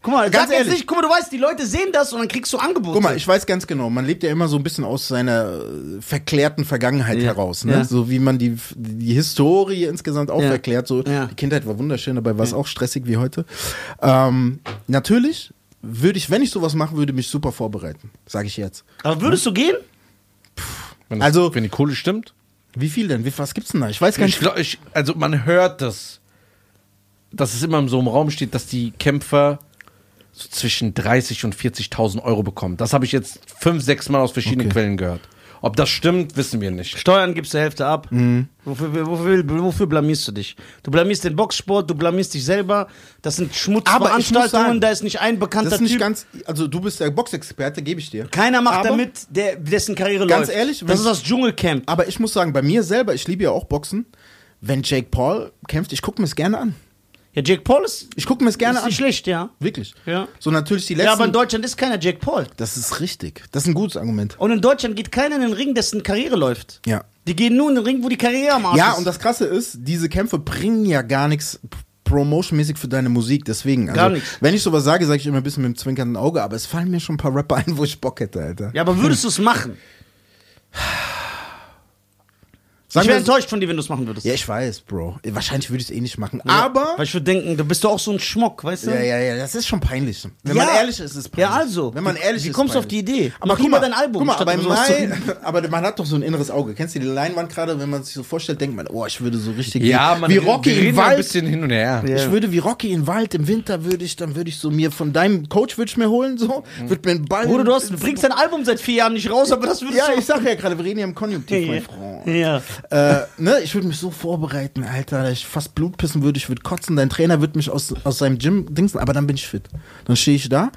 Guck mal, Ganz sag jetzt ehrlich. nicht, guck mal, du weißt, die Leute sehen das und dann kriegst du Angebote. Guck mal, ich weiß ganz genau, man lebt ja immer so ein bisschen aus seiner äh, verklärten Vergangenheit Ja. heraus, ne? Ja. So wie man die, die Historie insgesamt auch Ja. verklärt. So, Ja. die Kindheit war wunderschön, dabei war es auch stressig wie heute. Ähm, natürlich würde ich, wenn ich sowas machen würde, mich super vorbereiten, sage ich jetzt. Aber würdest du gehen? Wenn das, Also- wenn die Kohle stimmt? Wie viel denn? Wie, was gibt's denn da? Ich weiß gar Ich nicht. glaub, ich, also man hört das, dass es immer in so einem Raum steht, dass die Kämpfer so zwischen 30 und 40.000 Euro bekommen. Das habe ich jetzt fünf, sechs Mal aus verschiedenen Okay. Quellen gehört. Ob das stimmt, wissen wir nicht. Steuern gibst du Hälfte ab. Mhm. Wofür, wofür, wofür blamierst du dich? Du blamierst den Boxsport, du blamierst dich selber. Das sind Schmutzveranstaltungen, da ist nicht ein bekannter Das ist nicht Typ. ganz, also du bist der Boxexperte, gebe ich dir. Keiner macht Aber- damit, der, dessen Karriere Ganz läuft. ehrlich, wenn- das ist das Dschungelcamp. Aber ich muss sagen, bei mir selber, ich liebe ja auch Boxen. Wenn Jake Paul kämpft, ich gucke mir es gerne an. Ja, Jake Paul ist, Ich gucke mir es gerne ist an. nicht schlecht, ja. Wirklich. Ja. So natürlich die letzten. Ja, aber in Deutschland ist keiner Jake Paul. das ist richtig. Das ist ein gutes Argument. Und in Deutschland geht keiner in den Ring, dessen Karriere läuft. Ja. Die gehen nur in den Ring, wo die Karriere am Arsch Ja, ist. und das Krasse ist, diese Kämpfe bringen ja gar nichts promotionmäßig für deine Musik. Deswegen, also, Gar nichts. wenn ich sowas sage, sage ich immer ein bisschen mit dem zwinkernden Auge, aber es fallen mir schon ein paar Rapper ein, wo ich Bock hätte, Alter. ja, aber würdest du es machen? Sagen ich wäre enttäuscht von dir, wenn du es machen würdest. Ja, ich weiß, Bro. Wahrscheinlich würde ich es eh nicht machen. Ja, Aber. Weil ich würde denken, du bist doch auch so ein Schmock, weißt du? Ja, ja, ja, das ist schon peinlich. Wenn Ja. man ehrlich ist, ist es peinlich. Ja, also. Wenn man Wie- ehrlich wie ist. kommst du auf die Idee? Aber Mach guck lieber mal, dein Album, Guck mal, aber, Mai, aber man hat doch so ein inneres Auge. Kennst du die Leinwand gerade, wenn man sich so vorstellt, denkt man, oh, ich würde so richtig Ja, wie, man wie Rocky wir im reden ja ein Wald. bisschen hin und her. Ja. Ich würde wie Rocky im Wald im Winter würde ich, dann würde ich so mir von deinem Coach würde ich mir holen so, würde mir einen Ball. Bruder, du, hast, du bringst dein Album seit vier Jahren nicht raus, aber das würdest ja, ich sag ja gerade, wir reden ja im Konjunktiv, mein Freund. Ja. Äh, ne, ich würde mich so vorbereiten, Alter, dass ich fast Blut pissen würde, ich würde kotzen, dein Trainer würde mich aus, aus seinem Gym dingsen, aber dann bin ich fit. Dann stehe ich da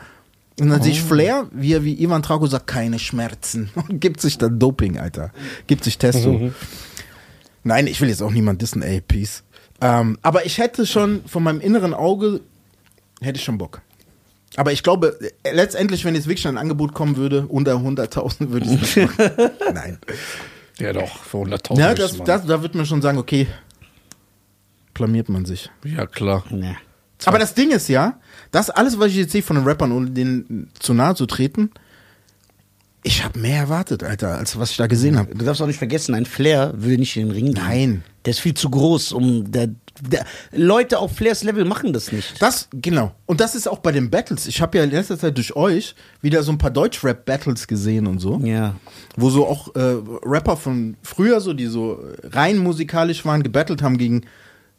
und dann sehe ich Flair, wie er wie Ivan Drago sagt, keine Schmerzen. Und gibt sich dann Doping, Alter. Gibt sich Testo. Nein, ich will jetzt auch niemand dissen, ey, peace. Ähm, aber ich hätte schon von meinem inneren Auge, hätte ich schon Bock. Aber ich glaube, letztendlich, wenn jetzt wirklich ein Angebot kommen würde, unter 100.000 würde ich es nicht machen. Nein. Ja, doch, für 100.000. Ja, das, das, da wird man schon sagen, okay, blamiert man sich. ja, klar. Nee. Aber das Ding ist ja, das alles, was ich jetzt sehe von den Rappern, ohne denen zu nahe zu treten, ich habe mehr erwartet, Alter, als was ich da gesehen habe. Du darfst auch nicht vergessen, ein Flair will nicht in den Ring gehen. Nein. Der ist viel zu groß, um... Der, Leute auf Flairs Level machen das nicht. Das, genau. Und das ist auch bei den Battles. Ich habe ja in letzter Zeit durch euch wieder so ein paar Deutsch-Rap-Battles gesehen und so. Ja. Wo so auch äh, Rapper von früher, so die so rein musikalisch waren, gebattelt haben gegen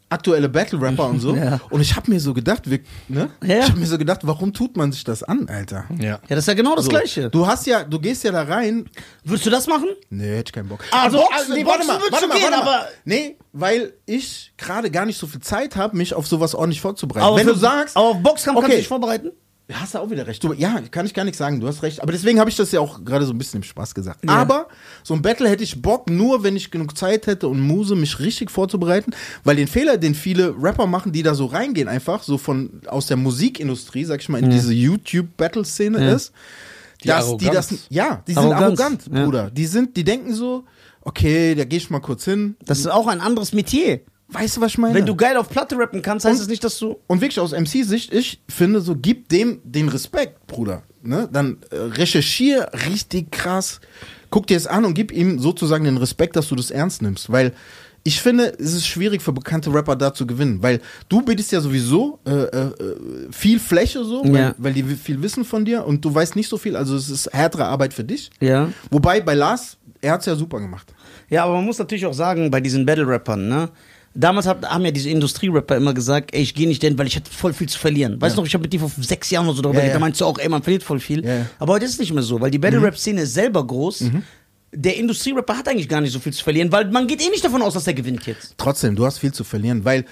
aktuelle Battle-Rapper und so. Ja. Und ich habe mir so gedacht, wir, ne? Ja. Ich habe mir so gedacht, warum tut man sich das an, Alter? Ja. Ja, das ist ja genau das So, Gleiche. Du hast ja, du gehst ja da rein. Würdest du das machen? Nee, hätte ich keinen Bock. Ah, Also, Boxen, also, nee, warte Boxen mal, würdest warte du mal, gehen, warte mal. aber- Nee, weil ich gerade gar nicht so viel Zeit habe, mich auf sowas ordentlich vorzubereiten. Aber Wenn für- du sagst, Aber auf Boxkampf kannst Okay. du dich vorbereiten? Hast du auch wieder recht. Du, ja, kann ich gar nicht sagen, du hast recht. Aber deswegen habe ich das ja auch gerade so ein bisschen im Spaß gesagt. Ja. Aber so ein Battle hätte ich Bock, nur wenn ich genug Zeit hätte und Muse, mich richtig vorzubereiten. Weil den Fehler, den viele Rapper machen, die da so reingehen, einfach so von aus der Musikindustrie, sag ich mal, in diese YouTube-Battle-Szene Ja. ist, Die dass die Arroganz. das. Ja, die sind Arroganz, arrogant, ja. Bruder. Die sind, die denken so, okay, da gehe ich mal kurz hin. Das ist auch ein anderes Metier. Weißt du, was ich meine? Wenn du geil auf Platte rappen kannst, heißt Und- es nicht, dass du. Und wirklich aus MC-Sicht, ich finde so, gib dem den Respekt, Bruder. Ne? Dann äh, recherchier richtig krass, guck dir es an und gib ihm sozusagen den Respekt, dass du das ernst nimmst. Weil ich finde, es ist schwierig für bekannte Rapper da zu gewinnen. Weil du bietest ja sowieso äh, äh, äh, viel Fläche so, weil, Ja. weil die viel wissen von dir und du weißt nicht so viel, also es ist härtere Arbeit für dich. Ja. Wobei bei Lars, er hat es ja super gemacht. Ja, aber man muss natürlich auch sagen, bei diesen Battle-Rappern, ne? Damals hat, haben ja diese Industrie-Rapper immer gesagt, ey, ich gehe nicht denn, weil ich hatte voll viel zu verlieren. Weißt du noch, ich habe mit dir vor sechs Jahren oder so darüber Ja, geredet, ja. da meinst du auch, ey, man verliert voll viel. Ja, ja. Aber heute ist es nicht mehr so, weil die Battle-Rap-Szene ist selber groß. Der Industrie-Rapper hat eigentlich gar nicht so viel zu verlieren, weil man geht eh nicht davon aus, dass er gewinnt jetzt. Trotzdem, du hast viel zu verlieren, weil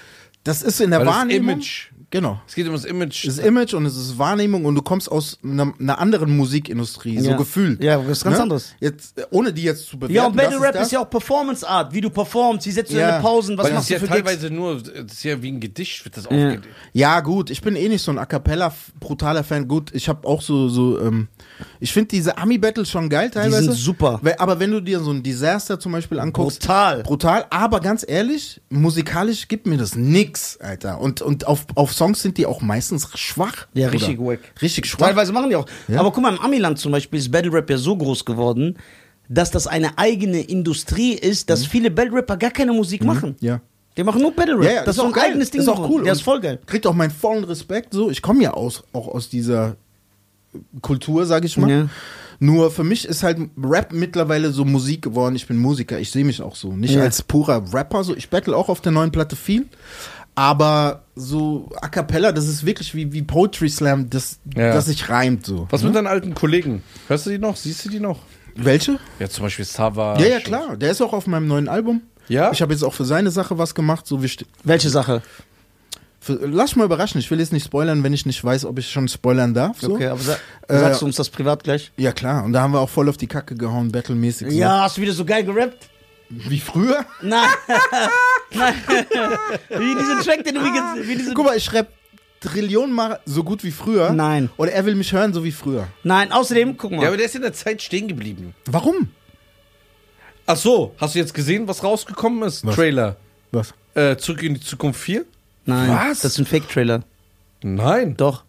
das ist in der Weil das Wahrnehmung. Image. Genau. Es geht um das Image. Es ist Image und es ist Wahrnehmung und du kommst aus einer, einer anderen Musikindustrie, so Ja. gefühlt. Ja, das ist ganz anderes. Jetzt, äh, ohne die jetzt zu bewerten. Ja, und das Battle Rap das. ist ja auch Performance-Art, wie du performst, wie setzt du Ja. deine Pausen, was Weil das machst ist du ja für Gigs. teilweise nur, das ist ja wie ein Gedicht, wird das Ja. aufgedeckt. Ja, gut, ich bin eh nicht so ein A Cappella brutaler Fan. Gut, ich habe auch so, so ähm, ich finde diese Ami-Battles schon geil teilweise. sind super. Aber wenn du dir so ein Disaster zum Beispiel anguckst. Brutal. Brutal, aber ganz ehrlich, musikalisch gibt mir das nix, Alter. Und, und auf, auf Songs sind die auch meistens schwach. Ja, richtig wack. Richtig schwach. Teilweise machen die auch. Ja. Aber guck mal, im Amiland zum Beispiel ist Battle Rap ja so groß geworden, dass das eine eigene Industrie ist, dass viele Battle Rapper gar keine Musik machen. Mhm. Ja. Die machen nur Battle Rap. Ja, ja, das ist so ein geil. eigenes Ding. Das ist auch cool. Und ist voll geil. Kriegt auch meinen vollen Respekt. So, ich komme ja aus, auch aus dieser Kultur, sag ich mal. Ja. Nur für mich ist halt Rap mittlerweile so Musik geworden. Ich bin Musiker. Ich sehe mich auch so. Nicht Ja. als purer Rapper. So, ich battle auch auf der neuen Platte viel. Aber so A Cappella, das ist wirklich wie, wie Poetry Slam, das, Ja. das sich reimt so. Was mit deinen alten Kollegen? Hörst du die noch? Siehst du die noch? Welche? Ja, zum Beispiel Sava. Ja, ja, klar. Der ist auch auf meinem neuen Album. Ja? Ich habe jetzt auch für seine Sache was gemacht. So wie Welche Sache? für, lass mal überraschen. Ich will jetzt nicht spoilern, wenn ich nicht weiß, ob ich schon spoilern darf. So. Okay, aber sa Äh, sagst du uns das privat gleich? Ja, klar. Und da haben wir auch voll auf die Kacke gehauen, battlemäßig. So. Ja, hast du wieder so geil gerappt? Wie früher? Nein. Nein. wie diesen Track, den du wie, wie diesen Guck mal, ich schreib Trillionen Mal so gut wie früher. Nein. Oder er will mich hören, so wie früher. Nein, außerdem, guck mal. Ja, aber der ist in der Zeit stehen geblieben. Warum? Ach so, hast du jetzt gesehen, was rausgekommen ist? Was? Trailer. Was? Äh, Zurück in die Zukunft 4? Nein, Was? das ist ein Fake-Trailer. Nein. Doch,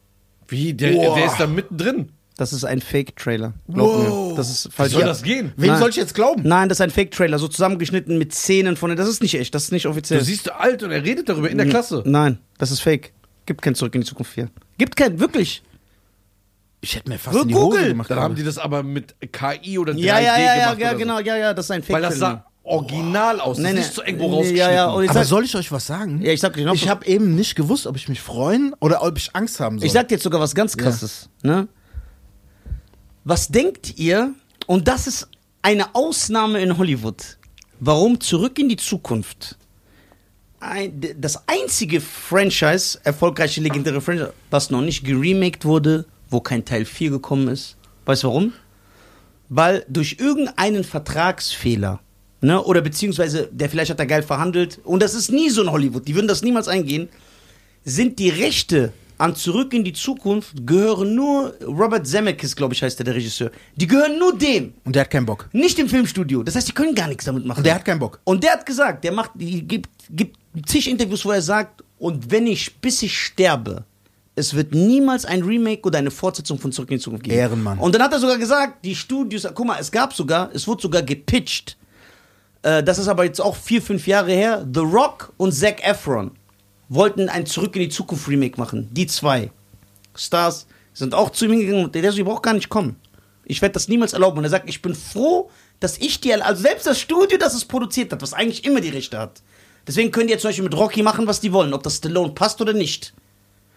Wie? Der, der ist da mittendrin. Das ist ein Fake-Trailer. Wow. mir. Das ist Wie falsch. soll Ja. das gehen? Wem Nein. soll ich jetzt glauben? Nein, das ist ein Fake-Trailer, so zusammengeschnitten mit Szenen von. Das ist nicht echt, das ist nicht offiziell. Du siehst du alt und er redet darüber in der Klasse. Nein, das ist Fake. Gibt kein Zurück in die Zukunft 4. Gibt kein, wirklich. Ich hätte mir fast Wo in die Hose Google? gemacht. Dann haben die das aber mit KI oder 3D Ja, ja, ja, ja, gemacht. ja, oder genau, ja, ja, das ist ein So. Weil das Fake-Trailer. sah original aus. Nee, das ist nee. nicht so irgendwo Nee, rausgeschnitten. ja, ja, und ich Aber soll ich euch was sagen? Ja, ich sag dir noch- Ich habe eben nicht gewusst, ob ich mich freuen oder ob ich Angst haben soll. Ich sag dir jetzt sogar was ganz krasses. Ne? Was denkt ihr, und das ist eine Ausnahme in Hollywood, warum Zurück in die Zukunft? Ein, das einzige Franchise, erfolgreiche legendäre Franchise, was noch nicht geremaked wurde, wo kein Teil 4 gekommen ist. Weißt du warum? Weil durch irgendeinen Vertragsfehler, ne, oder beziehungsweise der vielleicht hat er geil verhandelt, und das ist nie so in Hollywood, die würden das niemals eingehen, sind die Rechte an Zurück in die Zukunft gehören nur, Robert Zemeckis, glaube ich, heißt der, der Regisseur, die gehören nur dem, Und der hat keinen Bock. nicht dem Filmstudio. Das heißt, die können gar nichts damit machen. Und der hat keinen Bock. Und der hat gesagt, der macht, die gibt, gibt zig Interviews, wo er sagt, und wenn ich, bis ich sterbe, es wird niemals ein Remake oder eine Fortsetzung von Zurück in die Zukunft geben. Ehrenmann. Und dann hat er sogar gesagt, die Studios, guck mal, es gab sogar, es wurde sogar gepitcht, äh, das ist aber jetzt auch vier, fünf Jahre her, The Rock und Zac Efron wollten ein Zurück in die Zukunft Remake machen. Die zwei Stars sind auch zu ihm gegangen und der so, ihr braucht gar nicht kommen. Ich werde das niemals erlauben. Und er sagt, ich bin froh, dass ich die, also selbst das Studio, das es produziert hat, was eigentlich immer die Rechte hat. Deswegen können die jetzt zum Beispiel mit Rocky machen, was die wollen, ob das Stallone passt oder nicht.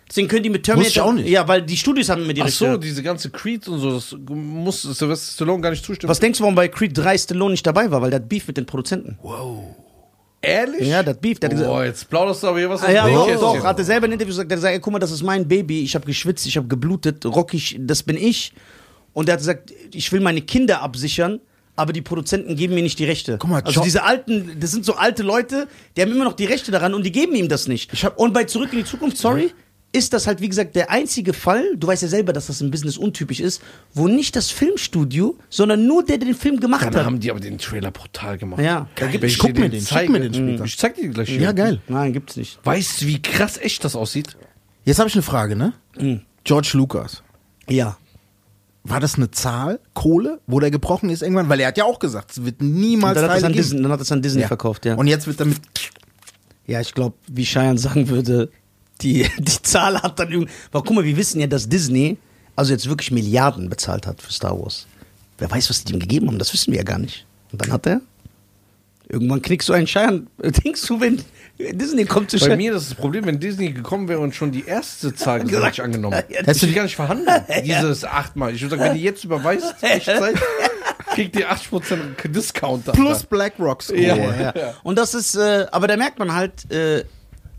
Deswegen können die mit Terminator. Wusste ich auch nicht. Ja, weil die Studios haben immer die Ach Rechte. so, diese ganze Creed und so, das muss Sylvester Stallone gar nicht zustimmen. Was denkst du, warum bei Creed 3 Stallone nicht dabei war? Weil der hat Beef mit den Produzenten. Ehrlich? Ja, hat Beef. Der hat gesagt, Boah, jetzt plauderst du aber hier was Ah, ja, doch, doch, hat er selber in Interviews gesagt, der hat gesagt, ey, guck mal, das ist mein Baby, ich habe geschwitzt, ich habe geblutet, Rocky, das bin ich. Und er hat gesagt, ich will meine Kinder absichern, aber die Produzenten geben mir nicht die Rechte. Guck mal, also diese alten, das sind so alte Leute, die haben immer noch die Rechte daran und die geben ihm das nicht. Ich hab- und bei Zurück in die Zukunft, sorry, ist das halt, wie gesagt, der einzige Fall, du weißt ja selber, dass das im Business untypisch ist, wo nicht das Filmstudio, sondern nur der, der den Film gemacht Dann hat. haben die aber den Trailer brutal gemacht. Ja. Da gibt Ich ich guck mir den, schick mir den später. Ich zeig dir den gleich hier. Ja, geil. Nein, gibt's nicht. Weißt du, wie krass echt das aussieht? Jetzt habe ich eine Frage, ne? George Lucas. Ja. War das eine Zahl, Kohle, wo der gebrochen ist irgendwann? Weil er hat ja auch gesagt, es wird Und niemals dann hat. Disney, dann hat das an Disney Ja. verkauft, ja. Und jetzt wird damit. Ja, ich glaube, wie Cheyenne sagen würde, die, die Zahl hat dann irgendwie. Aber guck mal, wir wissen ja, dass Disney also jetzt wirklich Milliarden bezahlt hat für Star Wars. Wer weiß, was die ihm gegeben haben, das wissen wir ja gar nicht. Und dann hat er. Irgendwann knickst du einen Cheyenne. Denkst du, wenn Disney kommt zu Bei Cheyenne? mir ist das Problem, wenn Disney gekommen wäre und schon die erste Zahl Gesagt. gleich angenommen. Ja, Hättest du die gar nicht verhandeln. Dieses achtmal. Ich würde sagen, wenn die jetzt überweist, Echtzeit, kriegt ihr 80% Discount. Plus BlackRock Score. Ja, ja, ja. Und das ist, äh, aber da merkt man halt, äh,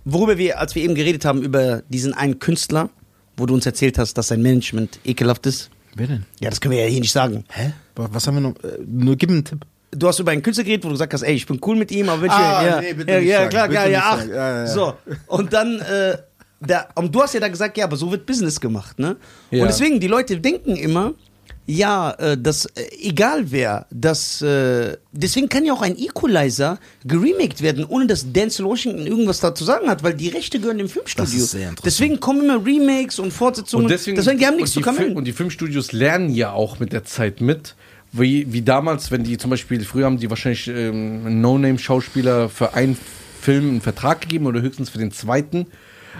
worüber wir, als wir eben geredet haben, über diesen einen Künstler, wo du uns erzählt hast, dass sein Management ekelhaft ist. Wer denn? Ja, das können wir ja hier nicht sagen. Hä? Was haben wir noch? Äh, Nur gib mir einen Tipp. Du hast über einen Künstler geredet, wo du gesagt hast, ey, ich bin cool mit ihm, aber wenn ich Ah, ja, nee, bitte ja, nicht ja sagen, klar, bitte klar, ja, ach. Ja, ja, so und dann, äh, der, und du hast ja da gesagt, ja, aber so wird Business gemacht, ne? Ja. Und deswegen die Leute denken immer, ja, äh, das äh, egal wer, das äh, deswegen kann ja auch ein Equalizer geremaked werden, ohne dass Denzel Washington irgendwas dazu sagen hat, weil die Rechte gehören dem Filmstudio. Das ist sehr interessant. deswegen kommen immer Remakes und Fortsetzungen. Und deswegen, die haben nichts zu kommen. Und die Filmstudios lernen ja auch mit der Zeit mit. Wie, wie damals, wenn die zum Beispiel, früher haben die wahrscheinlich ähm, No-Name-Schauspieler für einen Film einen Vertrag gegeben oder höchstens für den zweiten.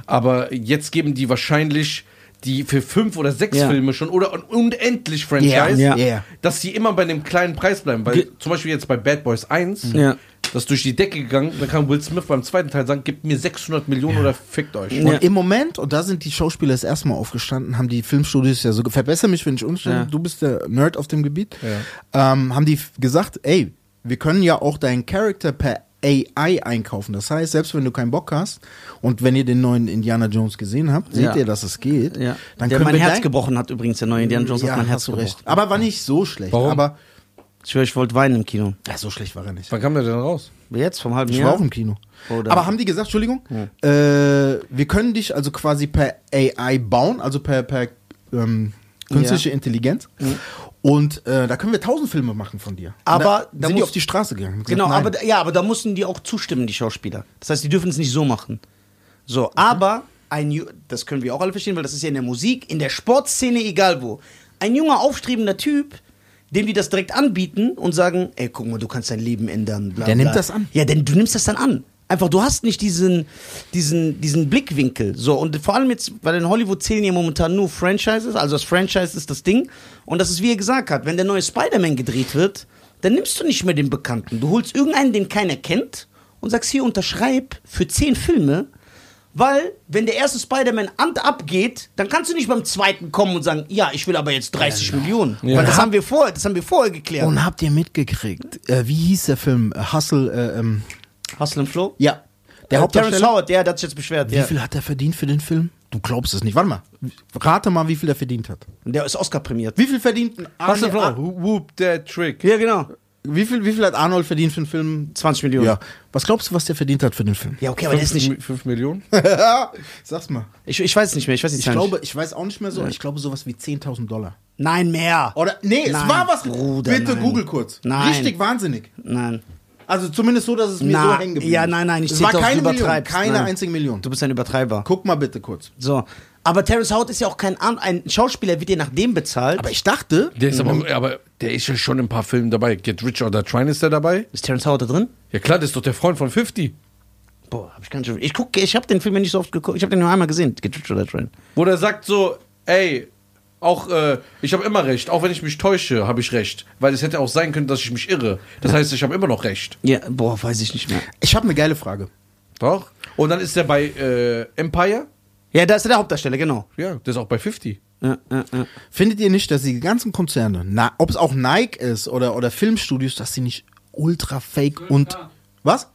Aber jetzt geben die wahrscheinlich die für fünf oder sechs Ja. Filme schon oder un- unendlich Franchise, Ja, Ja. ja. dass sie immer bei dem kleinen Preis bleiben. Weil Ge- zum Beispiel jetzt bei Bad Boys 1, Ja. das ist durch die Decke gegangen, dann kann Will Smith beim zweiten Teil sagen, gebt mir 600 Millionen oder fickt euch. Ja. Und im Moment, und da sind die Schauspieler das erste Mal aufgestanden, haben die Filmstudios ja so, verbessere mich, wenn ich unstimme, Ja. du bist der Nerd auf dem Gebiet, ähm, haben die gesagt, ey, wir können ja auch deinen Charakter per AI einkaufen. Das heißt, selbst wenn du keinen Bock hast und wenn ihr den neuen Indiana Jones gesehen habt, seht Ja. ihr, dass es geht. ja. Dann der mein Herz gebrochen hat übrigens, der neue Indiana Jones ja, hat mein Herz gebrochen. recht. Aber war nicht so schlecht. Warum? Aber Ich schwöre, ich wollte weinen im Kino. ja, so schlecht war er nicht. Wann kam der denn raus? Jetzt, vom halben Ich Jahr. war auch im Kino. Oder- Aber haben die gesagt, Entschuldigung, äh, wir können dich also quasi per AI bauen, also per, per ähm, künstliche Intelligenz. Und äh, da können wir tausend Filme machen von dir. Aber da da sind die auf die Straße gegangen. Genau, gesagt, aber da- ja, aber da mussten die auch zustimmen, die Schauspieler. Das heißt, die dürfen es nicht so machen. So, aber ein, das können wir auch alle verstehen, weil das ist ja in der Musik, in der Sportszene, egal wo. Ein junger, aufstrebender Typ, dem die das direkt anbieten und sagen, ey, guck mal, du kannst dein Leben ändern. Bla, Der bla. nimmt das an. Ja, denn du nimmst das dann an. Einfach, du hast nicht diesen, diesen, diesen Blickwinkel. So, und vor allem jetzt, weil in Hollywood zählen ja momentan nur Franchises, also das Franchise ist das Ding. Und das ist, wie er gesagt hat, wenn der neue Spider-Man gedreht wird, dann nimmst du nicht mehr den Bekannten. Du holst irgendeinen, den keiner kennt und sagst, hier unterschreib für zehn Filme, weil, wenn der erste Spider-Man an abgeht, dann kannst du nicht beim zweiten kommen und sagen, ja, ich will aber jetzt 30 Millionen. Ja. Weil das haben wir vorher, das haben wir vorher geklärt. Und habt ihr mitgekriegt, äh, wie hieß der Film? Äh, Hustle, äh, ähm, Hustle and Flow? ja. Der Terrence Hauptdarsteller. Howard, der, der hat sich jetzt beschwert. Wie ja. viel hat er verdient für den Film? Du glaubst es nicht. Warte mal. Rate mal, wie viel er verdient hat. Der ist Oscar prämiert. Wie viel verdient ein Hustle Arne- Flow, Who- Whoop that trick. Ja, genau. Wie viel, wie viel hat Arnold verdient für den Film? 20 Millionen. Ja. Was glaubst du, was der verdient hat für den Film? Ja, okay, aber der ist nicht. 5 Millionen? Sag's mal. Ich, ich weiß es nicht mehr, ich weiß Ich glaube, nicht. ich weiß auch nicht mehr so, ich glaube sowas wie 10.000 Dollar. Nein, mehr. Oder, nee, Nein, es war was. Bruder, Bitte nein. google kurz. Nein. Richtig wahnsinnig. Nein. Also zumindest so, dass es mir Na, so hängen geblieben ja, ist. nein, nein, nicht Es war 10.000 keine Million, keine nein. einzige Million. Du bist ein Übertreiber. Guck mal bitte kurz. So. Aber Terrence Howard ist ja auch kein An ein Schauspieler, wird dir nach dem bezahlt. Aber ich dachte, Der ist aber, aber der ist ja schon in ein paar Filmen dabei. Get Rich or Die Trying ist der dabei? ist Terrence Howard da drin? Ja klar, das ist doch der Freund von 50. Boah, hab ich gar nicht. Ich gucke, ich habe den Film ja nicht so oft geguckt. Ich habe den nur einmal gesehen. Get Rich or Die Trying. Wo der sagt so, ey, auch, äh, ich habe immer recht. Auch wenn ich mich täusche, habe ich recht. Weil es hätte auch sein können, dass ich mich irre. Das heißt, ich habe immer noch recht. Ja, boah, weiß ich nicht mehr. Ich habe eine geile Frage. Doch. Und dann ist er bei äh, Empire. Ja, da ist der Hauptdarsteller, genau. Ja, der ist auch bei 50. Ja, ja, ja. Findet ihr nicht, dass die ganzen Konzerne, na, ob es auch Nike ist oder, oder Filmstudios, dass sie nicht ultra fake und. Was?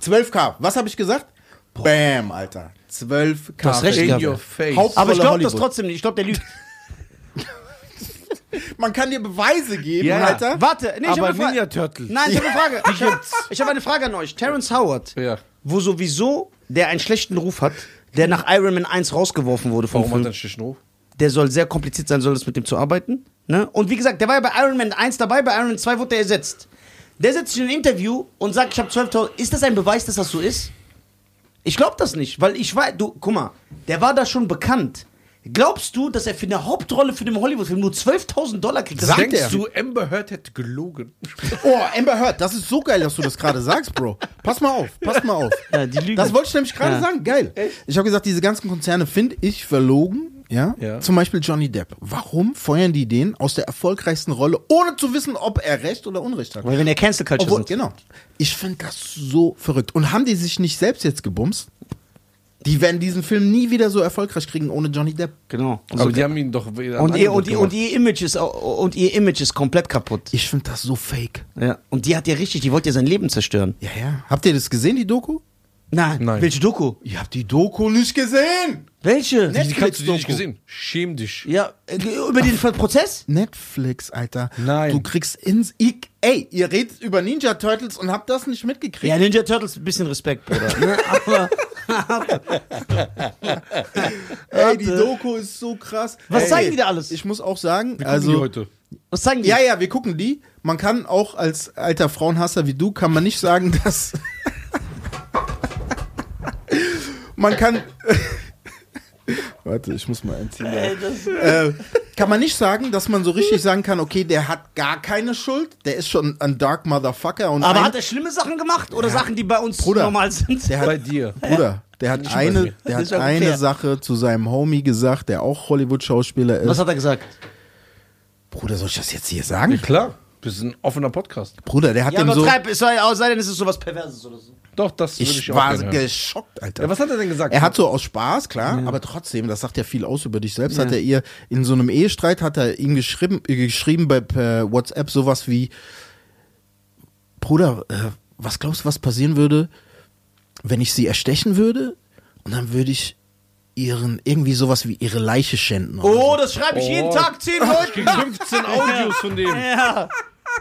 12K. 12K. Was habe ich gesagt? Bam, Alter. 12K. Du hast recht In your face. Aber ich glaube das trotzdem nicht. Ich glaube, der lügt. Man kann dir Beweise geben, Ja. Alter. Warte, nee, ich Aber habe eine Frage. Ninja Turtle. Nein, ich habe eine Frage. Ich habe hab eine Frage an euch. Terrence Howard, Ja. wo sowieso der einen schlechten Ruf hat, der nach Iron Man 1 rausgeworfen wurde vom Warum hat er Film. einen schlechten Ruf? Der soll sehr kompliziert sein, soll das mit dem zu arbeiten. Ne? Und wie gesagt, der war ja bei Iron Man 1 dabei, bei Iron Man 2 wurde er ersetzt. Der setzt sich in ein Interview und sagt, ich habe 12.000. Ist das ein Beweis, dass das so ist? Ich glaube das nicht, weil ich weiß, du, guck mal, der war da schon bekannt. Glaubst du, dass er für eine Hauptrolle für den Hollywood-Film nur 12.000 Dollar kriegt? Das Denkst er. du, Amber Heard hätte gelogen? Oh, Amber Heard, das ist so geil, dass du das gerade sagst, Bro. Pass mal auf, pass mal auf. Ja, die lügen. Das wollte ich nämlich gerade Ja. sagen, geil. Ich habe gesagt, diese ganzen Konzerne finde ich verlogen. Ja? Ja. Zum Beispiel Johnny Depp. Warum feuern die den aus der erfolgreichsten Rolle, ohne zu wissen, ob er Recht oder Unrecht hat? Weil wir in der Cancel Culture Obwohl, sind. genau. Ich finde das so verrückt. Und haben die sich nicht selbst jetzt gebumst? Die werden diesen Film nie wieder so erfolgreich kriegen ohne Johnny Depp. Genau. Aber die haben ihn doch wieder Und ihr, und, ihr, und ihr Image ist und ihr Image ist komplett kaputt. Ich finde das so fake. Ja. Und die hat ja richtig, die wollte ja sein Leben zerstören. Ja, ja. Habt ihr das gesehen, die Doku? Nein. Nein. Welche Doku? Ihr habt die Doku nicht gesehen. Welche? Die kannst du die nicht gesehen. Schäm dich. Ja, äh, über den Prozess? Netflix, Alter. Nein. Du kriegst ins. Ich, ey, ihr redet über Ninja Turtles und habt das nicht mitgekriegt. Ja, Ninja Turtles, ein bisschen Respekt, Bruder. ne? Aber ey, die. Doku ist so krass. Was ey, zeigen die da alles? Ich muss auch sagen, also. die heute. was zeigen die? Ja, ja, wir gucken die. Man kann auch als alter Frauenhasser wie du, kann man nicht sagen, dass. man kann. Warte, ich muss mal einziehen. Äh, kann man nicht sagen, dass man so richtig sagen kann, okay, der hat gar keine Schuld, der ist schon ein Dark Motherfucker und aber ein, hat er schlimme Sachen gemacht oder Sachen, die bei uns Bruder. normal sind? der hat, Bei dir. Bruder, der hat bei eine, der hat ja eine fair. Sache zu seinem Homie gesagt, der auch Hollywood-Schauspieler ist. Was hat er gesagt? Bruder, soll ich das jetzt hier Ja, sagen? klar. Wir sind ein offener Podcast. Bruder, der hat Ja, dem aber so. treib, es sei, sei denn, es ist sowas Perverses oder so. Doch, das würde ich, Ich auch war gerne hören. geschockt, Alter. Ja, was hat er denn gesagt? Er hat so aus Spaß, klar, aber trotzdem, das sagt ja viel aus über dich selbst, hat er ihr, in so einem Ehestreit hat er ihm geschrieben, äh, geschrieben bei per WhatsApp sowas wie, Bruder, äh, was glaubst du, was passieren würde, wenn ich sie erstechen würde? Und dann würde ich ihren, irgendwie sowas wie ihre Leiche schänden. Oh, so. das schreibe ich jeden Oh. Tag zehn Ich Leuten. krieg 15 Audios von dem. Ja.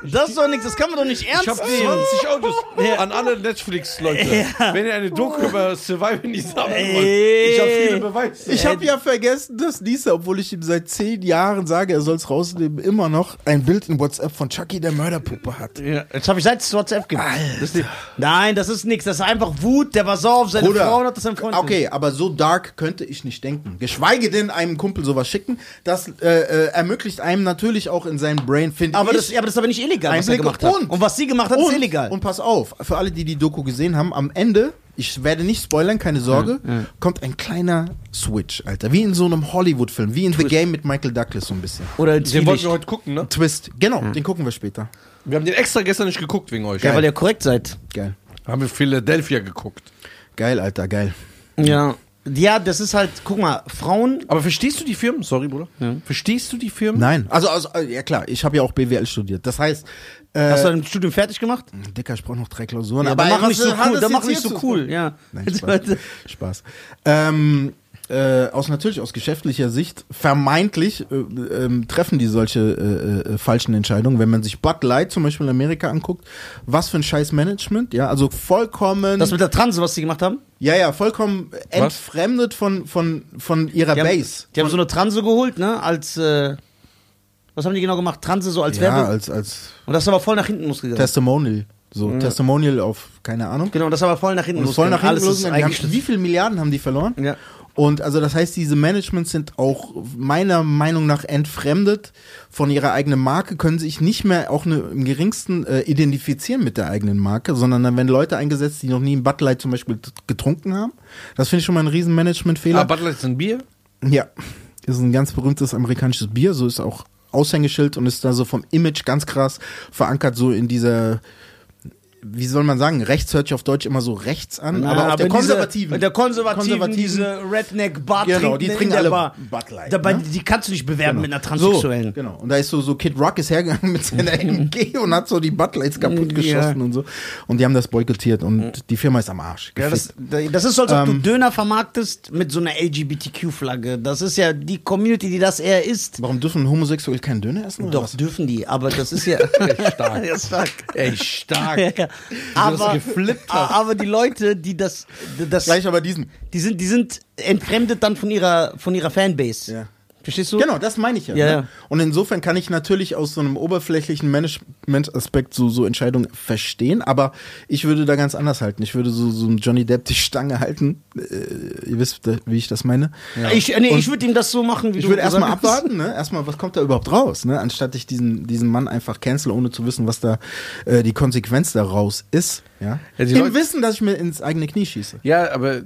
Das ist doch nichts, das kann man doch nicht ernst Ich habe nehmen. 20 Audios Ja. an alle Netflix-Leute. Wenn ihr eine Doku über Survivor nicht haben wollt, ich habe viele Beweise. Ich habe ja vergessen, dass Lisa, obwohl ich ihm seit zehn Jahren sage, er soll es rausnehmen, immer noch ein Bild in WhatsApp von Chucky der Mörderpuppe hat. Ja, jetzt habe ich seit WhatsApp. Das ist, nein, das ist nichts. Das ist einfach Wut. Der war sauer auf seine Bruder, Frau und hat das Freund Okay, aber so dark könnte ich nicht denken. Geschweige denn einem Kumpel sowas schicken. Das äh, äh, ermöglicht einem natürlich auch in seinem Brain, finde Aber ich. das, ja, aber das ist aber nicht illegal, was er Einblick gemacht hat. und- Und was sie gemacht hat, ist illegal. Und pass auf, für alle, die die Doku gesehen haben, am Ende, ich werde nicht spoilern, keine Sorge, kommt ein kleiner Switch, Alter. Wie in so einem Hollywood-Film, wie in The Game mit Michael Douglas so ein bisschen. Oder Den wollten Zwielicht. wir heute gucken, ne? Twist, genau, den gucken wir später. Wir haben den extra gestern nicht geguckt wegen euch. Ja, weil ihr korrekt seid. Geil. Haben wir Philadelphia geguckt. Geil, Alter, geil. Ja. Ja, das ist halt, guck mal, Frauen. Aber verstehst du die Firmen? Sorry, Bruder. Verstehst du die Firmen? Nein, also, also äh, ja klar, ich habe ja auch BWL studiert. Das heißt, äh, Hast du dein Studium fertig gemacht? Dicker, ich brauche noch drei Klausuren. Ja, aber aber mach nicht so cool. mach nicht so cool. Ja. Nein, Spaß. Spaß. Ähm, äh, aus natürlich aus geschäftlicher Sicht vermeintlich äh, ähm, treffen die solche äh, äh, falschen Entscheidungen. Wenn man sich Bud Light zum Beispiel in Amerika anguckt, was für ein scheiß Management, ja, also vollkommen, Das mit der Transe, was sie gemacht haben? ja, ja, vollkommen entfremdet von von von ihrer Die haben, Base. die haben so eine Transe geholt, ne? Als, äh, was haben die genau gemacht? Transe so als ja, Werbe. als als Und das ist aber voll nach hinten losgegangen. Testimonial, so Testimonial auf keine Ahnung. genau, das ist aber voll nach hinten Und voll nach hinten Alles losgegangen. Haben, wie viele Milliarden haben die verloren? Ja. Und also das heißt, diese Managements sind auch meiner Meinung nach entfremdet von ihrer eigenen Marke, können sich nicht mehr auch ne, im geringsten äh, identifizieren mit der eigenen Marke, sondern dann werden Leute eingesetzt, die noch nie ein Bud Light zum Beispiel getrunken haben. Das finde ich schon mal ein riesen Managementfehler. Ah, Bud Light ist ein Bier? Ja, das ist ein ganz berühmtes amerikanisches Bier, so ist auch Aushängeschild und ist da so vom Image ganz krass verankert, so in dieser, wie soll man sagen, rechts hört sich auf Deutsch immer so rechts an, Na, aber auf der diese- konservativen. der konservativen, konservativen- diese Redneck Bar Genau, die trinken alle Bar. Bud Light, Dabei, ne? Die kannst du nicht bewerben mit einer So, Transsexuellen. genau. Und da ist so, so Kid Rock ist hergegangen mit seiner MG und hat so die Bud Lights kaputt Ja. geschossen und so. Und die haben das boykottiert und die Firma ist am Arsch. Ja, das, das ist so, als ob Ähm, du Döner vermarktest mit so einer LGBTQ-Flagge. Das ist ja die Community, die das eher ist. Warum dürfen Homosexuelle keinen Döner essen? Doch, was? dürfen die, aber das ist ja. Stark. ja, stark. Ey, stark. Ja, ja. Aber, geflippt hast. aber die Leute, die das, das Gleich aber diesen. die sind, die sind entfremdet dann von ihrer, von ihrer Fanbase. Ja. Verstehst du? Genau, das meine ich ja. Ja, ne? ja. Und insofern kann ich natürlich aus so einem oberflächlichen Management-Aspekt so, so Entscheidungen verstehen, aber ich würde da ganz anders halten. Ich würde so, so einen Johnny Depp die Stange halten. Äh, ihr wisst, äh, wie ich das meine. Ich, nee, Und ich würde ihm das so machen, wie Ich du würde erstmal abwarten, ne? Erstmal, was kommt da überhaupt raus, ne? Anstatt ich diesen, diesen Mann einfach cancel, ohne zu wissen, was da äh, die Konsequenz daraus ist. Ja. Ja, Im Wissen, dass ich mir ins eigene Knie schieße. Ja, aber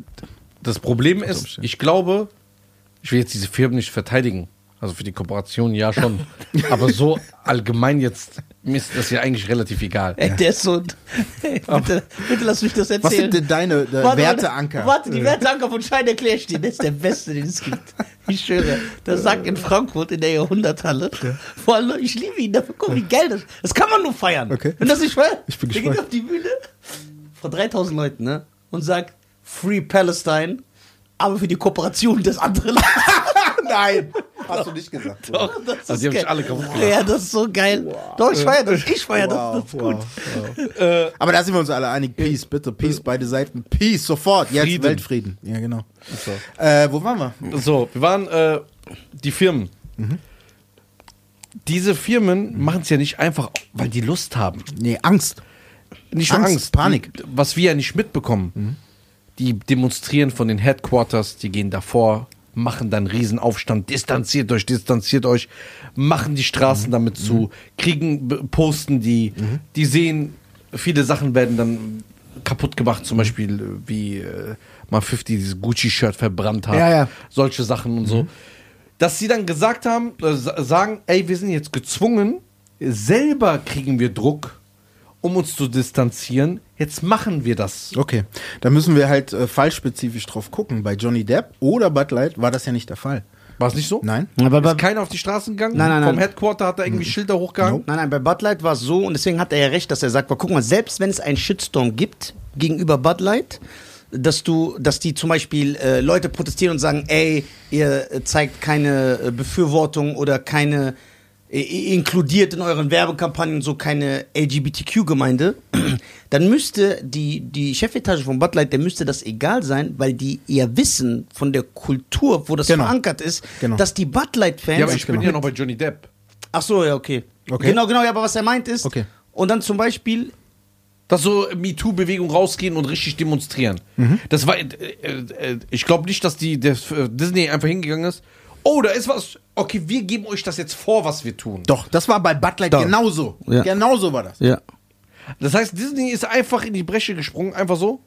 das Problem ist, ich glaube, ich will jetzt diese Firmen nicht verteidigen. Also für die Kooperation ja schon. aber so allgemein jetzt, mir ist das ja eigentlich relativ egal. Ey, der ist so. Ey, bitte, bitte lass mich das erzählen. Was sind denn deine äh, Warte, Werteanker? Warte, die Werteanker von Schein erklär ich dir. Das ist der beste, den es gibt. Ich schwöre. Das sagt in Frankfurt in der Jahrhunderthalle. Vor allem, ich liebe ihn dafür. Guck, wie geil das Das kann man nur feiern. Okay. Wenn das nicht feiert, Ich bin der gespannt. geht auf die Bühne vor 3000 Leuten ne, und sagt Free Palestine, aber für die Kooperation des anderen Landes. Nein, hast du nicht gesagt. Doch, das Also ist die haben sich alle kaputt gemacht. Ja, das ist so geil. Doch, ich feiere das. Ich feiere das. Das ist gut. Aber da sind wir uns alle einig. Peace, bitte. Peace, beide Seiten. Peace, sofort. Jetzt Frieden. Weltfrieden. Ja, genau. Äh, wo waren wir? So, wir waren äh, die Firmen. Diese Firmen machen es ja nicht einfach, weil die Lust haben. Nee, Angst. Nicht Angst, Angst, Panik. Was wir ja nicht mitbekommen. Die demonstrieren von den Headquarters, die gehen davor, machen dann Riesenaufstand, distanziert euch, distanziert euch, machen die Straßen damit zu, kriegen, b- posten die, die sehen, viele Sachen werden dann kaputt gemacht, zum Beispiel äh, wie äh, mal 50 dieses Gucci-Shirt verbrannt hat, Ja, ja. solche Sachen und so. Dass sie dann gesagt haben, äh, sa- sagen, ey, wir sind jetzt gezwungen, selber kriegen wir Druck, um uns zu distanzieren. Jetzt machen wir das. Okay, da müssen wir halt äh, fallspezifisch drauf gucken. Bei Johnny Depp oder Bud Light war das ja nicht der Fall. War es nicht so? Nein? Aber Ist keiner auf die Straßen gegangen? Nein, nein, Vom nein. Headquarter hat er irgendwie Schilder hochgehangen? Nein, nein, bei Bud Light war es so und deswegen hat er ja recht, dass er sagt, guck mal, selbst wenn es einen Shitstorm gibt gegenüber Bud Light, dass du, dass die zum Beispiel äh, Leute protestieren und sagen, ey, ihr äh, zeigt keine äh, Befürwortung oder keine äh, inkludiert in euren Werbekampagnen so keine LGBTQ-Gemeinde, dann müsste die, die Chefetage von Bud Light, der müsste das egal sein, weil die eher wissen von der Kultur, wo das Genau. verankert ist, Genau. dass die Bud Light-Fans Ja, aber ich bin genau. ja noch bei Johnny Depp. Ach so, ja, okay. Okay. Genau, genau, ja, aber was er meint ist. Okay. Und dann zum Beispiel, Dass so MeToo-Bewegung rausgehen und richtig demonstrieren. Das war, äh, äh, ich glaube nicht, dass die der, äh, Disney einfach hingegangen ist. Oh, da ist was. Okay, wir geben euch das jetzt vor, was wir tun. Doch, das war bei Bud Light Doch. genauso. Ja. Genauso war das. ja. Das heißt, Disney ist einfach in die Bresche gesprungen, einfach so,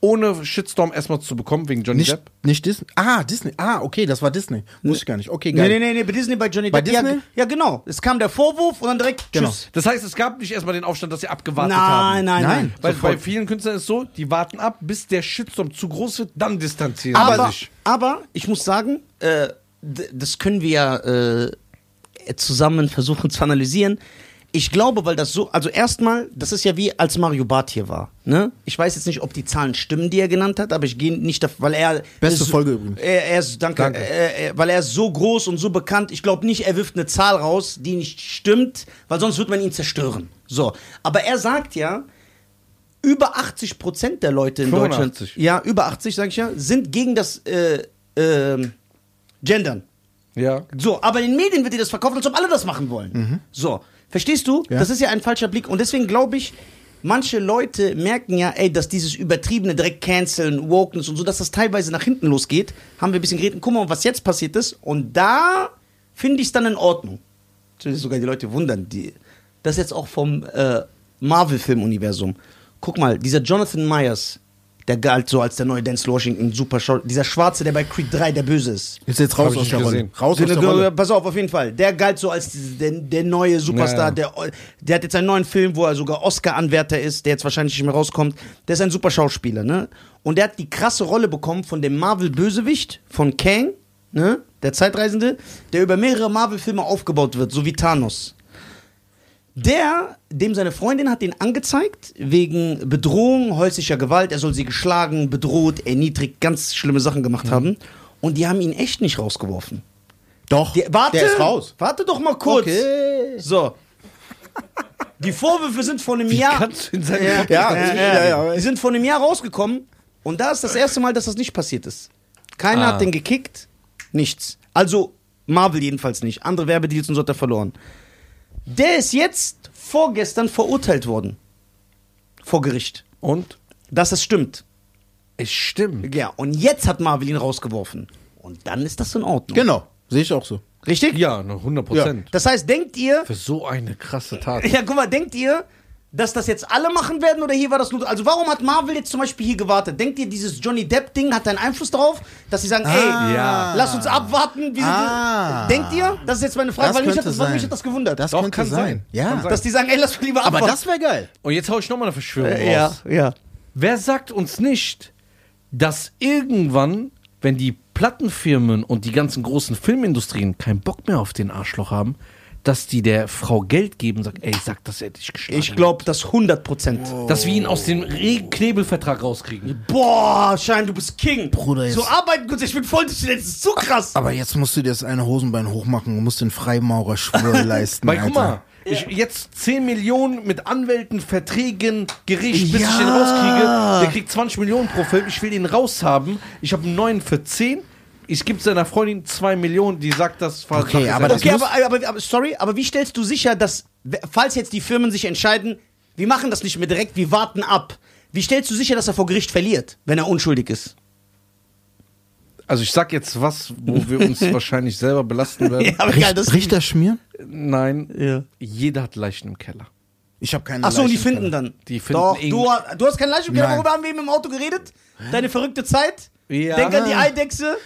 ohne Shitstorm erstmal zu bekommen wegen Johnny Nicht, Depp. nicht Disney. Ah, Disney. Ah, okay, das war Disney. Muss ich gar nicht. Okay, Nee, geil. nee, nee, nee, bei Disney, bei Johnny Bei Depp. Ja, Disney? ja, genau. Es kam der Vorwurf und dann direkt Genau. Tschüss. Das heißt, es gab nicht erstmal den Aufstand, dass sie abgewartet haben. Nein, nein, nein. Nein. Weil Sofort. bei vielen Künstlern ist es so, die warten ab, bis der Shitstorm zu groß wird, dann distanzieren sie sich. aber ich muss sagen, äh, das können wir ja äh, zusammen versuchen zu analysieren. Ich glaube, weil das so, also erstmal, das ist ja wie als Mario Barth hier war. Ne? Ich weiß jetzt nicht, ob die Zahlen stimmen, die er genannt hat, aber ich gehe nicht davon, weil er. Beste ist- Folge übrigens. Er, er ist, danke, Danke. Er, er, weil er ist so groß und so bekannt. Ich glaube nicht, er wirft eine Zahl raus, die nicht stimmt, weil sonst wird man ihn zerstören. So. Aber er sagt ja, über 80 Prozent der Leute in 85. Deutschland, ja, über 80, sage ich ja, sind gegen das äh, ähm, Gendern. Ja. So, aber in den Medien wird dir das verkauft, als ob alle das machen wollen. So, verstehst du? Ja. Das ist ja ein falscher Blick. Und deswegen glaube ich, manche Leute merken ja, ey, dass dieses übertriebene direkt canceln, Wokeness und so, dass das teilweise nach hinten losgeht. Haben wir ein bisschen geredet. Guck mal, was jetzt passiert ist. Und da finde ich es dann in Ordnung. Sogar die Leute wundern, die, das jetzt auch vom äh, Marvel-Filmuniversum. Guck mal, dieser Jonathan Myers, der galt so als der neue Dance Washington, super Schau Dieser Schwarze, der bei Creed 3 der Böse ist. Ist jetzt raus aus der Rolle. Raus aus der Rolle. Pass auf, auf jeden Fall. Der galt so als der, der neue Superstar. Ja, Der, der hat jetzt einen neuen Film, wo er sogar Oscar-Anwärter ist, der jetzt wahrscheinlich nicht mehr rauskommt. Der ist ein super Schauspieler, ne? Und der hat die krasse Rolle bekommen von dem Marvel-Bösewicht, von Kang, ne? Der Zeitreisende, der über mehrere Marvel-Filme aufgebaut wird, so wie Thanos. Der, dem seine Freundin hat den angezeigt, wegen Bedrohung, häuslicher Gewalt, er soll sie geschlagen, bedroht, erniedrigt, ganz schlimme Sachen gemacht haben. Und die haben ihn echt nicht rausgeworfen. Doch, Die, warte, der ist raus. Warte doch mal kurz. Okay. So. Die Vorwürfe sind vor einem Jahr. Kannst du in Kopf- Ja, ja, ja, ja, ja. Die sind vor einem Jahr rausgekommen und da ist das erste Mal, dass das nicht passiert ist. Keiner Ah. hat den gekickt, nichts. Also Marvel jedenfalls nicht. Andere Werbedeals und so hat er verloren. Der ist jetzt vorgestern verurteilt worden. Vor Gericht. Und? Dass es stimmt. Es stimmt. Ja, und jetzt hat Marvel ihn rausgeworfen. Und dann ist das in Ordnung. Genau, sehe ich auch so. Richtig? Ja, ne, 100 Prozent. Das heißt, denkt ihr, Für so eine krasse Tat. Ja, guck mal, denkt ihr, dass das jetzt alle machen werden oder hier war das nur. Also, warum hat Marvel jetzt zum Beispiel hier gewartet? Denkt ihr, dieses Johnny Depp-Ding hat einen Einfluss darauf, dass sie sagen, ey, ja. lass uns abwarten? Wie Ah. Denkt ihr? Das ist jetzt meine Frage, Das weil mich hat, das, weil mich hat das gewundert. Das Doch, könnte kann sein. sein. Ja. Kann sein. dass die sagen, ey, lass lieber Aber abwarten. das wäre geil. Und jetzt hau ich nochmal eine Verschwörung Äh, ja, raus. ja. Wer sagt uns nicht, dass irgendwann, wenn die Plattenfirmen und die ganzen großen Filmindustrien keinen Bock mehr auf den Arschloch haben, dass die der Frau Geld geben sagen, ey, sag, dass er dich geschlagen Ich glaube, das 100 Prozent. hat. Dass wir ihn aus dem Re Knebelvertrag rauskriegen. Boah, Schein, du bist King. Bruder, jetzt- So arbeiten gut, ich bin voll das ist zu krass. Aber jetzt musst du dir das eine Hosenbein hochmachen und musst den Freimaurerschwur leisten. Weil guck mal, ich, jetzt 10 Millionen mit Anwälten, Verträgen, Gericht, bis Ja. ich den rauskriege. Der kriegt 20 Millionen pro Film. Ich will den raushaben. Ich habe einen neuen für 10. Ich gebe seiner Freundin 2 Millionen, die sagt, das war Okay, das aber das Okay, aber, aber, aber sorry, aber wie stellst du sicher, dass, falls jetzt die Firmen sich entscheiden, wir machen das nicht mehr direkt, wir warten ab. Wie stellst du sicher, dass er vor Gericht verliert, wenn er unschuldig ist? Also ich sag jetzt was, wo wir uns wahrscheinlich selber belasten werden. aber Richt, geil, das Richter schmieren? Nein, Ja. jeder hat Leichen im Keller. Ich habe keine Achso, und die Leichen im finden Keller. dann. Die finden Doch, du, hast- du hast kein Leichen, Nein. worüber haben wir eben im Auto geredet? Deine verrückte Zeit? Ja. Denk an die Eidechse?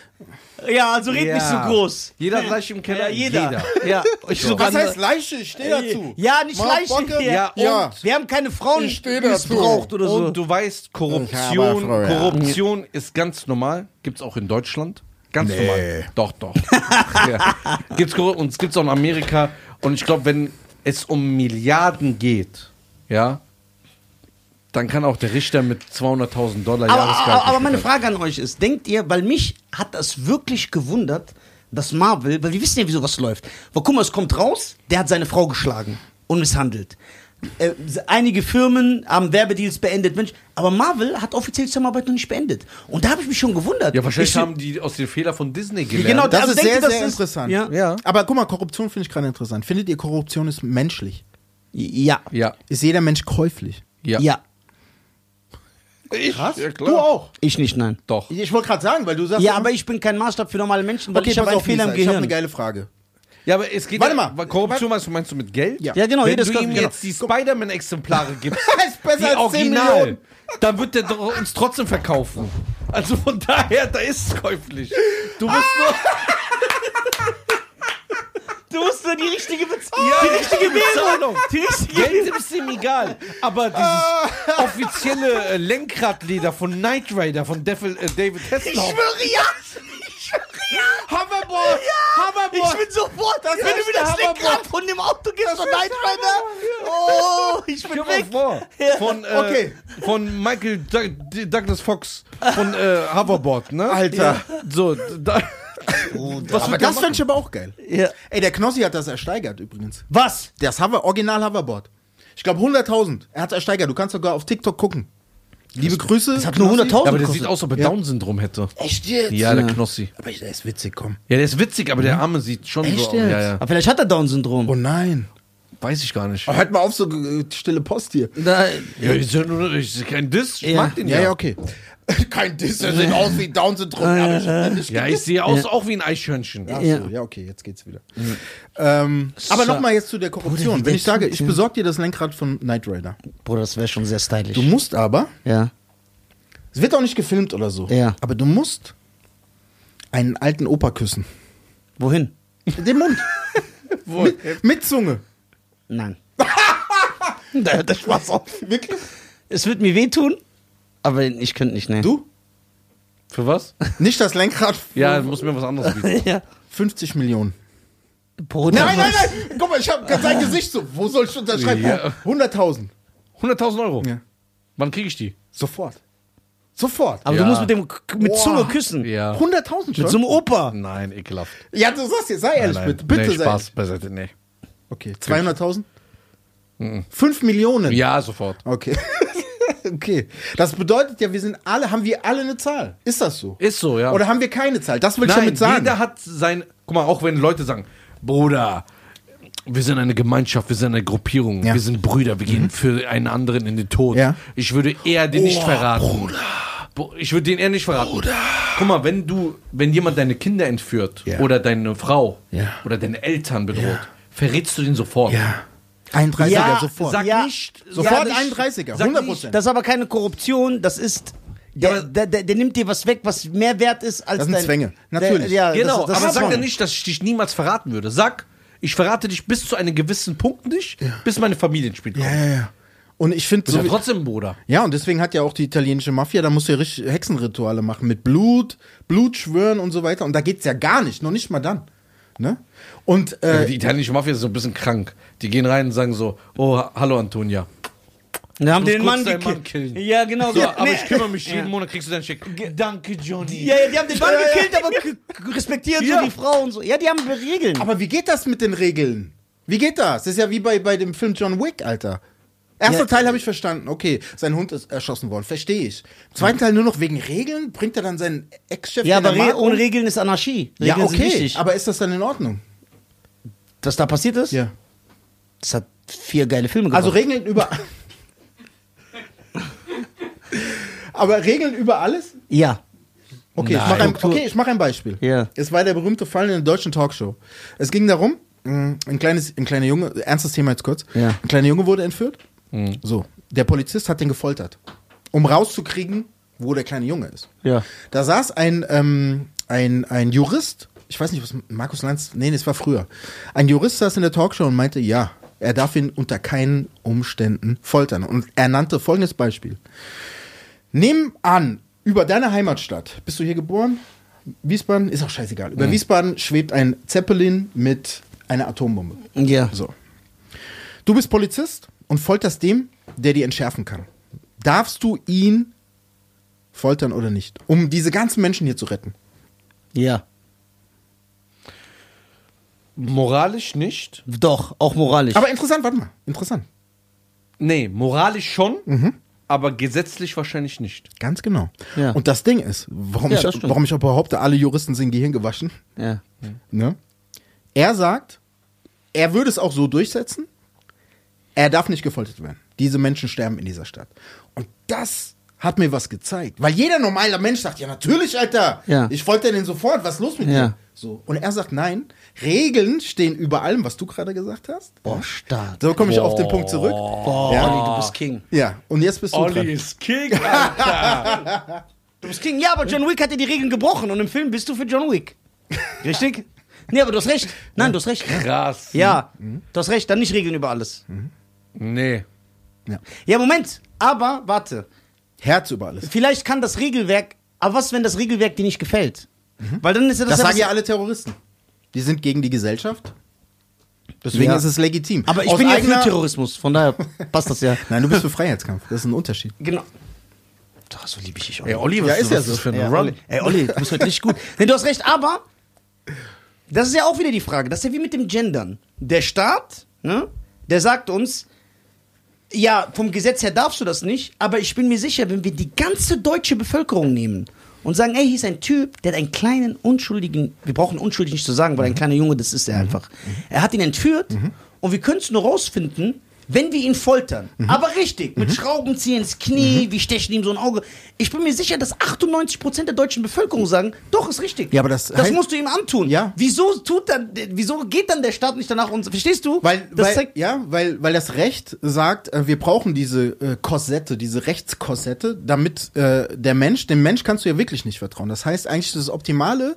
Ja, also red nicht so groß. Jeder hat Leichen im Keller. Ja, jeder. Ja. Ich So. Was heißt Leiche? Ich stehe dazu. Ja, nicht Leiche. Ja, Ja. wir haben keine Frauen missbraucht oder so. Und du weißt, Korruption, Frau, ja. Korruption ist ganz normal. Gibt's auch in Deutschland. Ganz Nee. normal. Doch, doch. ja. Gibt's und es gibt's auch in Amerika. Und ich glaube, wenn es um Milliarden geht, ja, dann kann auch der Richter mit 200.000 Dollar Aber, Jahresgehalt. aber, aber meine. Frage an euch ist, denkt ihr, weil mich hat das wirklich gewundert, dass Marvel, weil wir wissen ja, wie sowas läuft. Weil guck mal, es kommt raus, der hat seine Frau geschlagen und misshandelt. Äh, einige Firmen haben Werbedeals beendet, Mensch, aber Marvel hat offiziell die Zusammenarbeit noch nicht beendet. Und da habe ich mich schon gewundert. Ja, wahrscheinlich Ich haben die aus den Fehlern von Disney gelernt. Genau, Das Also ist sehr, ihr, das sehr ist- interessant. Ja. Ja. Aber guck mal, Korruption finde ich gerade interessant. Findet ihr, Korruption ist menschlich? Ja. Ja. Ist jeder Mensch käuflich? Ja. Ja. Ich? Ja, klar. Du auch. Ich nicht, nein. Doch. Ich wollte gerade sagen, weil du sagst. Ja, aber ich bin kein Maßstab für normale Menschen, weil okay, ich habe einen auf, Fehler im Lisa, ich habe Gehirn. eine geile Frage. Ja, aber es geht Warte ja, mal. Korruption, weißt du, meinst du mit Geld? Ja. Ja, genau, Wenn jedes du ihm genau. jetzt die Spider-Man-Exemplare gibst, ist besser die als 10 Original, Millionen. dann wird der uns trotzdem verkaufen. Also von daher, da ist es käuflich. Du musst nur... Du musst nur die richtige Bezahlung. Ja, die richtige. Bezahlung. Die richtige Geld ist ihm egal. Aber dieses offizielle äh, Lenkradleder von Knight Rider von Devil, äh, David Ich Hasselhoff. schwöre ja. Ich schwöre ja. Hoverboard! Ich bin sofort, wenn du mir das Lenkrad von dem Auto gibst von Night Rider. Oh, ich bin Stell weg. mal vor, Ja. von, äh, Okay. von Michael Doug- Douglas Fox von äh, Hoverboard, ne? Alter. So, da, was Aber das fände ich aber auch geil. Ja. Ey, der Knossi hat das ersteigert übrigens. Was? Das Hover, Original Hoverboard. Ich glaube 100.000. Er hat es ersteigert. Du kannst sogar auf TikTok gucken. Liebe Grüße. Das hat nur Knossi. 100.000 Ja, aber der sieht aus, als ob er Ja. Down-Syndrom hätte. Echt jetzt? Ja, der Knossi. Aber der ist witzig, komm. Ja, der ist witzig, aber der Arme sieht schon Echt so aus. jetzt? Ja, ja. Aber vielleicht hat er Down-Syndrom. Oh nein. Weiß ich gar nicht. Oh, hört mal auf, so äh, stille Post hier. Da, Ja, ja nur ist kein Diss. Ich Ja. mag den ja. Ja, ja, okay. Kein Diss, der sieht aus wie Down-Syndrom. Ja, ich hab den nicht Ja, ich sehe aus auch wie ein Eichhörnchen. Ach Ja. so, ja, okay, jetzt geht's wieder. Ähm, aber nochmal jetzt zu der Korruption. Bruder, Wenn ich sage, ich besorge dir das Lenkrad von Knight Rider. Bruder, das wäre schon sehr stylisch. Du musst aber, ja. es wird auch nicht gefilmt oder so, Ja. aber du musst einen alten Opa küssen. Wohin? Den Mund. mit, mit Zunge. Nein. da hört der Spaß auf. Wirklich? Es wird mir wehtun, aber ich könnte nicht, ne. Du? Für was? Nicht das Lenkrad. Ja, du musst mir was anderes bieten. ja. 50 Millionen. Bruder, Nein, nein, nein! Guck mal, ich habe sein Gesicht so. Wo soll ich unterschreiben? Ja. 100.000. 100.000 Euro. Ja. Wann kriege ich die? Sofort. Sofort. Aber Ja. du musst mit dem mit Boah. Zunge küssen. Ja. 100.000 schon? Mit so einem Opa. Nein, ekelhaft. ja, du sagst jetzt, sei ehrlich nein, bitte. Bitte nee, sei Spaß ehrlich. beiseite, nee. Okay, 200.000? 5 Millionen? Ja, sofort. Okay. okay. Das bedeutet ja, wir sind alle, haben wir alle eine Zahl. Ist das so? Ist so, ja. Oder haben wir keine Zahl? Das will ich Nein, damit sagen. jeder hat sein. Guck mal, auch wenn Leute sagen, Bruder, wir sind eine Gemeinschaft, wir sind eine Gruppierung, Ja. Mhm. wir sind Brüder, wir gehen für einen anderen in den Tod. Ja. Ich würde eher den nicht Oh, verraten. Bruder. Ich würde den eher nicht verraten. Bruder. Guck mal, wenn du, wenn jemand deine Kinder entführt Ja. oder deine Frau oder deine Eltern bedroht, verrätst du den sofort. ja. 31er Ja, sofort. Sag Ja. nicht. sofort nicht- 31er, sag 100 nicht- Prozent. Das ist aber keine Korruption, das ist. Der, Ja, der, der, der nimmt dir was weg, was mehr wert ist als Das sind dein, Zwänge. Natürlich. Der, ja, Genau, das, das aber sag ja nicht, dass ich dich niemals verraten würde. Sag, ich verrate dich bis zu einem gewissen Punkt nicht, bis meine Familie ins Spiel kommt. Ja, ja, ja. Und ich finde so. ja trotzdem Bruder. Ja, und deswegen hat ja auch die italienische Mafia, da musst du ja richtig Hexenrituale machen mit Blut, Blut schwören und so weiter. Und da geht's ja gar nicht, noch nicht mal dann. Ne? Und Ja, äh, die italienische Mafia ist so ein bisschen krank. Die gehen rein und sagen so, oh, ha- hallo Antonia. Da haben den Mann gekillt. Ja, genau. So, ja, aber nee. ich kümmere mich jeden Monat, kriegst du deinen Check. Danke, Johnny. Ja, ja, die haben den Mann Ja, ja. gekillt, aber respektieren Ja. so die Frau und so. Ja, die haben Regeln. aber wie geht das mit den Regeln? Wie geht das? Das ist ja wie bei, bei dem Film John Wick, Alter. Erster Ja. Teil habe ich verstanden. Okay, sein Hund ist erschossen worden. Verstehe ich. Zweiten Teil nur noch wegen Regeln? Bringt er dann seinen Ex-Chef ja, er aber Re ohne Regeln ist Anarchie. Regeln Ja, okay. Aber ist das dann in Ordnung? Was da passiert ist? Ja. Das hat vier geile Filme gemacht. Also Regeln über. aber Regeln über alles? Ja. Okay, ich mache ein, okay, ich mach ein Beispiel. Ja. Es war der berühmte Fall in der deutschen Talkshow. Es ging darum, mh, ein, kleines, ein kleiner Junge, ernstes Thema jetzt kurz, Ja. ein kleiner Junge wurde entführt. So, der Polizist hat den gefoltert, um rauszukriegen, wo der kleine Junge ist. Ja. Da saß ein, ähm, ein, ein Jurist, ich weiß nicht, was Markus Lanz, nee, das war früher. Ein Jurist saß in der Talkshow und meinte, ja, er darf ihn unter keinen Umständen foltern. Und er nannte folgendes Beispiel. Nimm an, über deine Heimatstadt, bist du hier geboren? Wiesbaden, ist auch scheißegal. Über Wiesbaden schwebt ein Zeppelin mit einer Atombombe. Ja. So. Du bist Polizist und folterst dem, der die entschärfen kann. Darfst du ihn foltern oder nicht? Um diese ganzen Menschen hier zu retten. Ja. Moralisch nicht. Doch, auch moralisch. Aber interessant, warte mal. Interessant. Nee, moralisch schon, Mhm. aber gesetzlich wahrscheinlich nicht. Ganz genau. Ja. Und das Ding ist, warum, Ja, ich, das stimmt. warum ich auch behaupte, alle Juristen sind Gehirn gewaschen. ja. Ne? Er sagt, er würde es auch so durchsetzen, er darf nicht gefoltert werden. Diese Menschen sterben in dieser Stadt. Und das hat mir was gezeigt. Weil jeder normale Mensch sagt, ja natürlich, Alter, Ja. ich folter den sofort, was ist los mit Ja. dir? So. Und er sagt, nein, Regeln stehen über allem, was du gerade gesagt hast. Boah, stark. So komme ich auf den Punkt zurück. Boah, Ja. Olli, du bist King. Ja, und jetzt bist du dran. ist King, Alter. Du bist King. Ja, aber John Wick hat dir die Regeln gebrochen und im Film bist du für John Wick. Richtig? Nee, aber du hast recht. Nein, du hast recht. Krass. Ja, du hast recht. Dann nicht Regeln über alles. Nee. Ja. Ja, Moment. Aber, warte. Herz über alles. Vielleicht kann das Regelwerk. Aber was, wenn das Regelwerk dir nicht gefällt? Weil dann ist ja das, Das ja sagen ja alle Terroristen. Die sind gegen die Gesellschaft. Deswegen Ja. ist es legitim. Aber ich Aus bin ja für Terrorismus. Von daher passt das ja. Nein, du bist für Freiheitskampf. Das ist ein Unterschied. Genau. Doch, so liebe ich dich auch. Ey, Olli, was Ja, ist, ja so. das für ein Ja, Run? Olli. Ey, Olli, du bist heute richtig gut. Nee, du hast recht, aber das ist ja auch wieder die Frage. Das ist ja wie mit dem Gendern. Der Staat, ne, der sagt uns, ja, vom Gesetz her darfst du das nicht, aber ich bin mir sicher, wenn wir die ganze deutsche Bevölkerung nehmen und sagen, ey, hier ist ein Typ, der hat einen kleinen, unschuldigen, wir brauchen unschuldig nicht zu sagen, weil ein kleiner Junge, das ist er einfach. Er hat ihn entführt Und wir können es nur rausfinden, wenn wir ihn foltern. Mhm. Aber richtig, mit Schraubenzieher ins Knie, wir stechen ihm so ein Auge. Ich bin mir sicher, dass 98% der deutschen Bevölkerung sagen, doch, ist richtig. Ja, aber das das musst du ihm antun. Ja. Wieso tut dann, wieso geht dann der Staat nicht danach und, verstehst du? Weil, das weil, ja, weil, weil das Recht sagt, äh, wir brauchen diese äh, Korsette, diese Rechtskorsette, damit äh, der Mensch, dem Mensch kannst du ja wirklich nicht vertrauen. Das heißt eigentlich, das Optimale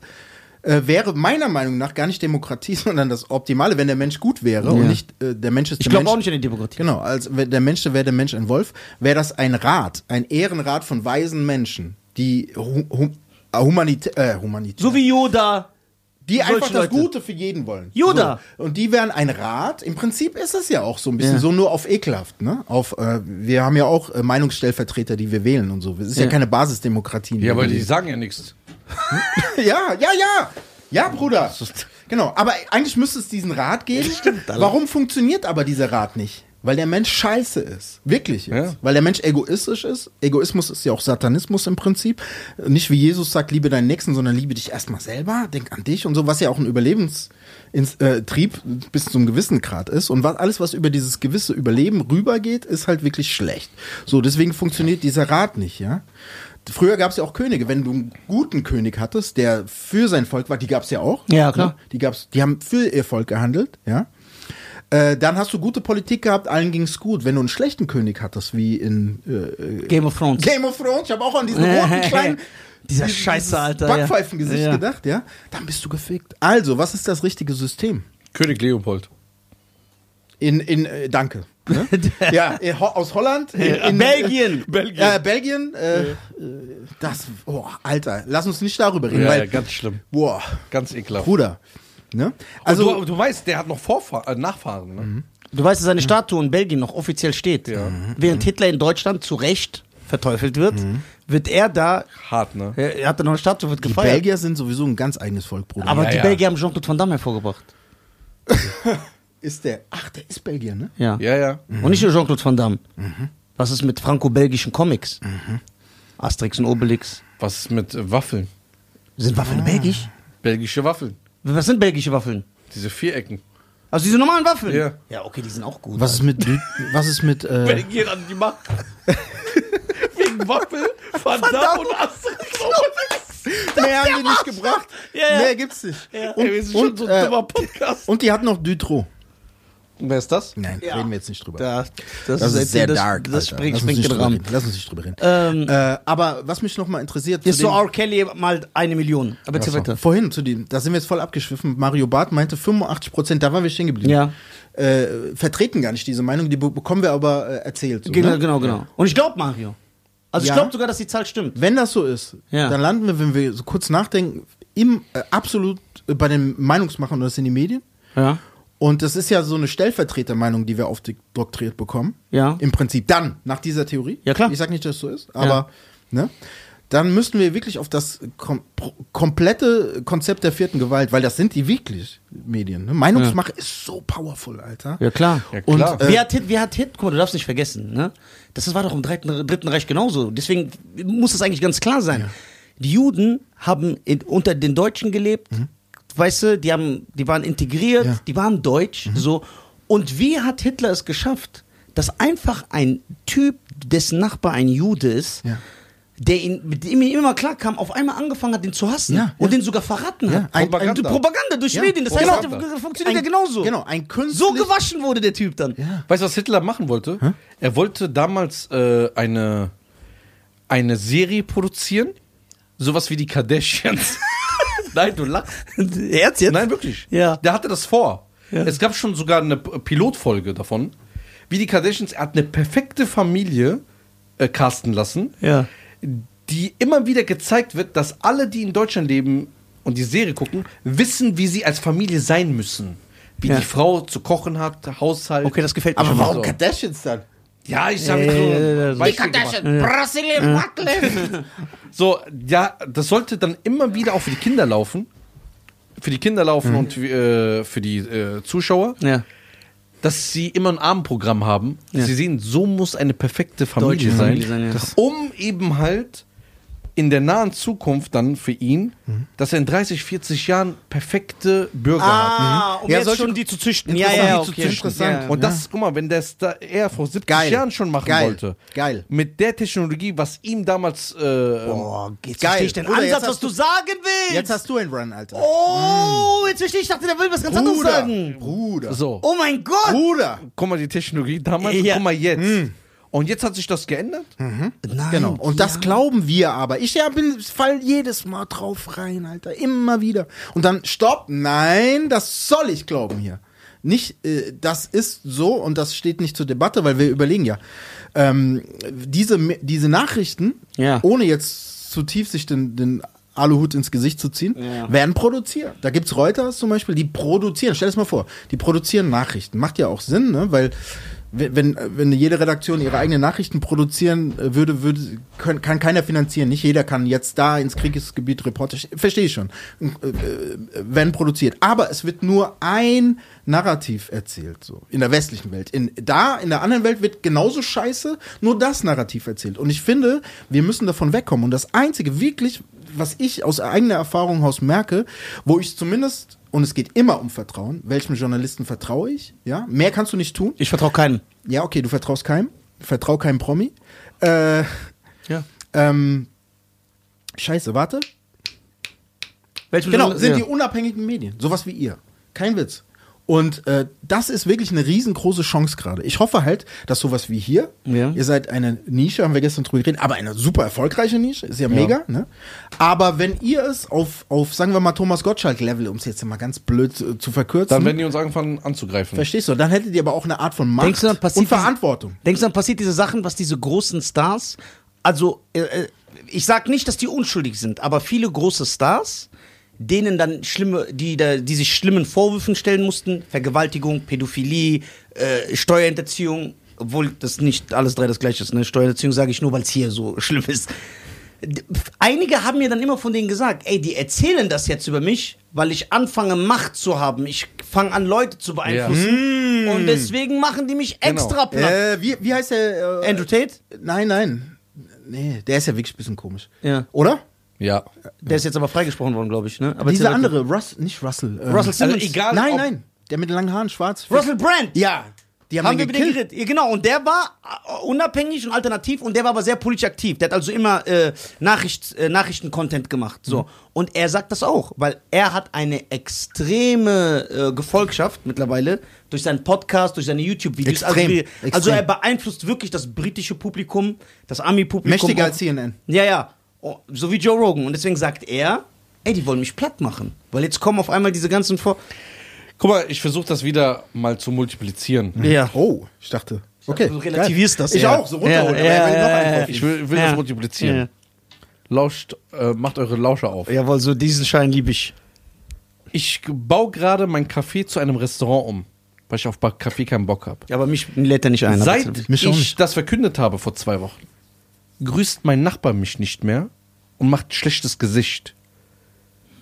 äh, wäre meiner Meinung nach gar nicht Demokratie, sondern das Optimale, wenn der Mensch gut wäre und nicht äh, der Mensch ist ich der glaube Mensch. auch nicht an die Demokratie. Genau, als wenn der Mensch wäre der Mensch ein Wolf, wäre das ein Rat, ein Ehrenrat von weisen Menschen, die hu hum Humanität, äh, Humanität, So wie Yoda. die einfach das Leute. Gute für jeden wollen. Yoda. So. Und die wären ein Rat. Im Prinzip ist es ja auch so ein bisschen Ja. so nur auf ekelhaft. Ne? Auf, äh, wir haben ja auch äh, Meinungsstellvertreter, die wir wählen und so. Es ist ja, Ja. keine Basisdemokratie. Ja, aber die sagen ja nichts. ja, ja, ja. Ja, Bruder. Genau. Aber eigentlich müsste es diesen Rat geben. Warum funktioniert aber dieser Rat nicht? Weil der Mensch scheiße ist. Wirklich jetzt. Ja. Weil der Mensch egoistisch ist. Egoismus ist ja auch Satanismus im Prinzip. Nicht wie Jesus sagt, liebe deinen Nächsten, sondern liebe dich erstmal selber, denk an dich und so, was ja auch ein Überlebenstrieb bis zu einem gewissen Grad ist. Und was, alles, was über dieses gewisse Überleben rübergeht, ist halt wirklich schlecht. So, deswegen funktioniert dieser Rat nicht, ja. Früher gab es ja auch Könige. Wenn du einen guten König hattest, der für sein Volk war, die gab es ja auch. Ja, klar. Ne? Die gab's, die haben für ihr Volk gehandelt, ja. Äh, dann hast du gute Politik gehabt, allen ging's gut. Wenn du einen schlechten König hattest, wie in äh, Game of Thrones. Game of Thrones, ich habe auch an diesen roten kleinen Dieser Scheiße, Alter. Backpfeifengesicht Ja. gedacht, ja. Dann bist du gefickt. Also, was ist das richtige System? König Leopold. In, in, äh, danke. Ne? ja, Ho- aus Holland. In, in Belgien. Belgien. Äh, Belgien, äh, äh, das, oh, Alter, lass uns nicht darüber reden, Ja, weil, ganz schlimm. boah, Ganz ekelhaft. Bruder, ne? Also, du, du weißt, der hat noch Vorfahr äh, Nachfahren. Ne? Du weißt, dass seine Statue in Belgien noch offiziell steht. Ja. Während Hitler in Deutschland zu Recht verteufelt wird, wird er da, Hart, ne? er hat da noch eine Statue, wird die gefeiert. Belgier sind sowieso ein ganz eigenes Volk, Bruder. Aber Ja, die ja. Belgier haben Jean-Claude Van Damme hervorgebracht. ist der, ach, der ist Belgier, ne? Ja. Ja, ja. Und nicht nur Jean-Claude Van Damme. Was ist mit franco-belgischen Comics? Asterix und Obelix. Was ist mit äh, Waffeln? Sind Waffeln belgisch? Belgische Waffeln. Was sind belgische Waffeln? Diese Vierecken. Also diese normalen Waffeln? Ja. Ja, okay, die sind auch gut. Was ist mit, was ist mit, äh, Belgien an die Macht. Wegen Waffel, Van Damme und Asterix. mehr haben die nicht gebracht. Ja, ja. Mehr gibt's nicht. Und, Und, Ey, wir sind schon und, so äh, ein dummer Podcast. und die hat noch Dutro. Wer ist das? Nein, Ja. reden wir jetzt nicht drüber. Da, das, Das ist sehr das, dark. Das Alter. springt, Lass uns springt den drüber Rahmen. reden. Lass uns nicht drüber reden. Ähm, Äh, aber was mich noch mal interessiert, Ist zu so R. Kelly mal eine Million. Aber Achso, weiter. vorhin zu dem, da sind wir jetzt voll abgeschwiffen. Mario Barth meinte 85 Prozent, da waren wir stehen geblieben. Ja. Äh, vertreten gar nicht diese Meinung, die be bekommen wir aber äh, erzählt. So, Genau, ne? genau, genau. Und ich glaube Mario. Also Ja. ich glaube sogar, dass die Zahl stimmt. Wenn das so ist, Ja. dann landen wir, wenn wir so kurz nachdenken, im äh, absolut äh, bei den Meinungsmachern, und das sind die Medien. Ja. Und das ist ja so eine Stellvertretermeinung, die wir aufdoktriert bekommen. Ja. Im Prinzip dann, nach dieser Theorie. Ja, klar. Ich sag nicht, dass es so ist, aber, ne? Dann müssten wir wirklich auf das kom komplette Konzept der vierten Gewalt, weil das sind die wirklich Medien. Ne? Meinungsmache ist so powerful, Alter. Ja, klar. Ja, Und, klar. äh, wer hat Hit, wer hat Hit? Guck mal, du darfst nicht vergessen, ne? Das war doch im dritten, dritten Reich genauso. Deswegen muss das eigentlich ganz klar sein. Die Juden haben in, unter den Deutschen gelebt, weißt du, die haben, die waren integriert, Mhm. Ja. Mhm. die waren deutsch, so. Und wie hat Hitler es geschafft, dass einfach ein Typ, dessen Nachbar ein Jude ist, Ja. der ihn, mit dem ihm immer klar kam, auf einmal angefangen hat, den zu hassen Ja, und ja. den sogar verraten Ja, hat. ein- Propaganda. ein- Propaganda durch Ja, Medien. Das Propaganda. heißt, das funktioniert Ein- ja genauso. Genau, ein künstlich... So gewaschen wurde der Typ dann. Ja. Weißt du, was Hitler machen wollte? Er wollte damals äh, eine, eine Serie produzieren, sowas wie die Kardashians. Nein, du lachst. Herz jetzt? Nein, wirklich. Ja. Der hatte das vor. Ja. Es gab schon sogar eine Pilotfolge davon. Wie die Kardashians, er hat eine perfekte Familie äh, casten lassen, Ja. die immer wieder gezeigt wird, dass alle, die in Deutschland leben und die Serie gucken, wissen, wie sie als Familie sein müssen. Wie Ja. die Frau zu kochen hat, Haushalt. Okay, das gefällt mir Aber warum so. Kardashians dann? Ja, ich sage Äh, so. so- Beispiel gemacht. So, ja, das sollte dann immer wieder auch für die Kinder laufen. Für die Kinder laufen und äh, für die äh, Zuschauer, Ja. dass sie immer ein Abendprogramm haben. Ja. Sie sehen, so muss eine perfekte Familie Deutsche sein. Familie sein, ja. Um eben halt in der nahen Zukunft dann für ihn, dass er in 30, 40 Jahren perfekte Bürger hat. Ah, um Ja, jetzt schon die zu züchten. Ja, ja, die zu okay. züchten. Interessant. Ja. Und das, guck mal, wenn der es da er vor 70 Geil. Jahren schon machen Geil. wollte, Geil. mit der Technologie, was ihm damals äh, Boah, jetzt Geil. verstehe ich den Bruder, jetzt Ansatz, hast was du du- sagen willst. Jetzt hast du einen Run, Alter. oh, jetzt verstehe ich. Ich dachte, der will was ganz anderes Bruder. sagen. Bruder. so, Oh mein Gott. Bruder. guck mal die Technologie damals, Ja. guck mal jetzt. Und jetzt hat sich das geändert? Nein, Genau. Und das ja. glauben wir aber. Ich ja, bin, fall jedes Mal drauf rein, Alter. Immer wieder. Und dann, stopp. Nein, das soll ich glauben hier. Nicht, äh, das ist so und das steht nicht zur Debatte, weil wir überlegen ja. Ähm, diese, diese Nachrichten, Ja. ohne jetzt zu tief sich den, den Aluhut ins Gesicht zu ziehen, Ja. werden produziert. Da gibt's Reuters zum Beispiel, die produzieren, stell es mal vor, die produzieren Nachrichten. Macht ja auch Sinn, ne? Weil wenn, wenn, wenn jede Redaktion ihre eigenen Nachrichten produzieren äh, würde, würde können, kann keiner finanzieren. Nicht jeder kann jetzt da ins Kriegsgebiet Reporter. Verstehe ich schon. Äh, äh, Werden produziert. Aber es wird nur ein Narrativ erzählt, so in der westlichen Welt. In, da, in der anderen Welt wird genauso scheiße, nur das Narrativ erzählt. Und ich finde, wir müssen davon wegkommen. Und das Einzige, wirklich, was ich aus eigener Erfahrung heraus merke, wo ich zumindest, und es geht immer um Vertrauen, welchem Journalisten vertraue ich, ja, mehr kannst du nicht tun. Ich vertraue keinem. Ja, okay, du vertraust keinem, vertrau keinem Promi. Äh, Ja. ähm, scheiße, warte. Welchem Genau, sind ja. die unabhängigen Medien, sowas wie ihr. Kein Witz. Und äh, das ist wirklich eine riesengroße Chance gerade. Ich hoffe halt, dass sowas wie hier, Ja. ihr seid eine Nische, haben wir gestern drüber geredet, aber eine super erfolgreiche Nische, ist ja, mega, ne? Aber wenn ihr es auf, auf sagen wir mal, Thomas Gottschalk-Level, um es jetzt mal ganz blöd äh, zu verkürzen, Dann werden die uns anfangen anzugreifen. verstehst du, dann hättet ihr aber auch eine Art von Macht Denkst du, dann passiert und Verantwortung. Denkst du, dann passiert diese Sachen, was diese großen Stars, also äh, äh, ich sag nicht, dass die unschuldig sind, aber viele große Stars, denen dann schlimme, die, da, die sich schlimmen Vorwürfen stellen mussten, Vergewaltigung, Pädophilie, äh, Steuerhinterziehung, obwohl das nicht alles drei das gleiche ist, ne? Steuerhinterziehung sage ich nur, weil es hier so schlimm ist. Einige haben mir dann immer von denen gesagt, ey, die erzählen das jetzt über mich, weil ich anfange Macht zu haben. Ich fange an Leute zu beeinflussen und deswegen machen die mich Genau. extra platt. Äh, wie, wie heißt der? Äh, Andrew Tate? Nein, nein. Nee, der ist ja wirklich ein bisschen komisch. Ja. Oder? Ja. Der ist jetzt aber freigesprochen worden, glaube ich, ne? Aber Dieser andere, Russ, nicht Russell. ähm, Russell Simmons. Also egal, Nein, nein. Der mit den langen Haaren, schwarz. Russell Brand. Ja. Die haben, Haben wir den gekillt. geredet? Genau, und der war äh, unabhängig und alternativ und der war aber sehr politisch aktiv. Der hat also immer äh, Nachricht, äh, Nachrichten-Content gemacht. So. Mhm. Und er sagt das auch, weil er hat eine extreme äh, Gefolgschaft mittlerweile durch seinen Podcast, durch seine YouTube-Videos. Also, also er beeinflusst wirklich das britische Publikum, das Ami-Publikum. Mächtiger auch- als CNN. Ja, ja. Oh, So wie Joe Rogan. Und deswegen sagt er, ey, die wollen mich platt machen. Weil jetzt kommen auf einmal diese ganzen Vor... Guck mal, ich versuche das wieder mal zu multiplizieren. Ja. Oh, ich dachte. Okay. Du relativierst geil. das. Ich ja. auch, so runterholen. er einen drauf. Ich will, will Ja. das multiplizieren. Ja. Lauscht, äh, macht eure Lauscher auf. Jawohl, so diesen Schein liebe ich. Ich baue gerade mein Café zu einem Restaurant um, weil ich auf Kaffee keinen Bock habe. Ja, aber mich lädt er nicht ein. Seit ich das verkündet habe vor zwei Wochen, grüßt mein Nachbar mich nicht mehr und macht schlechtes Gesicht.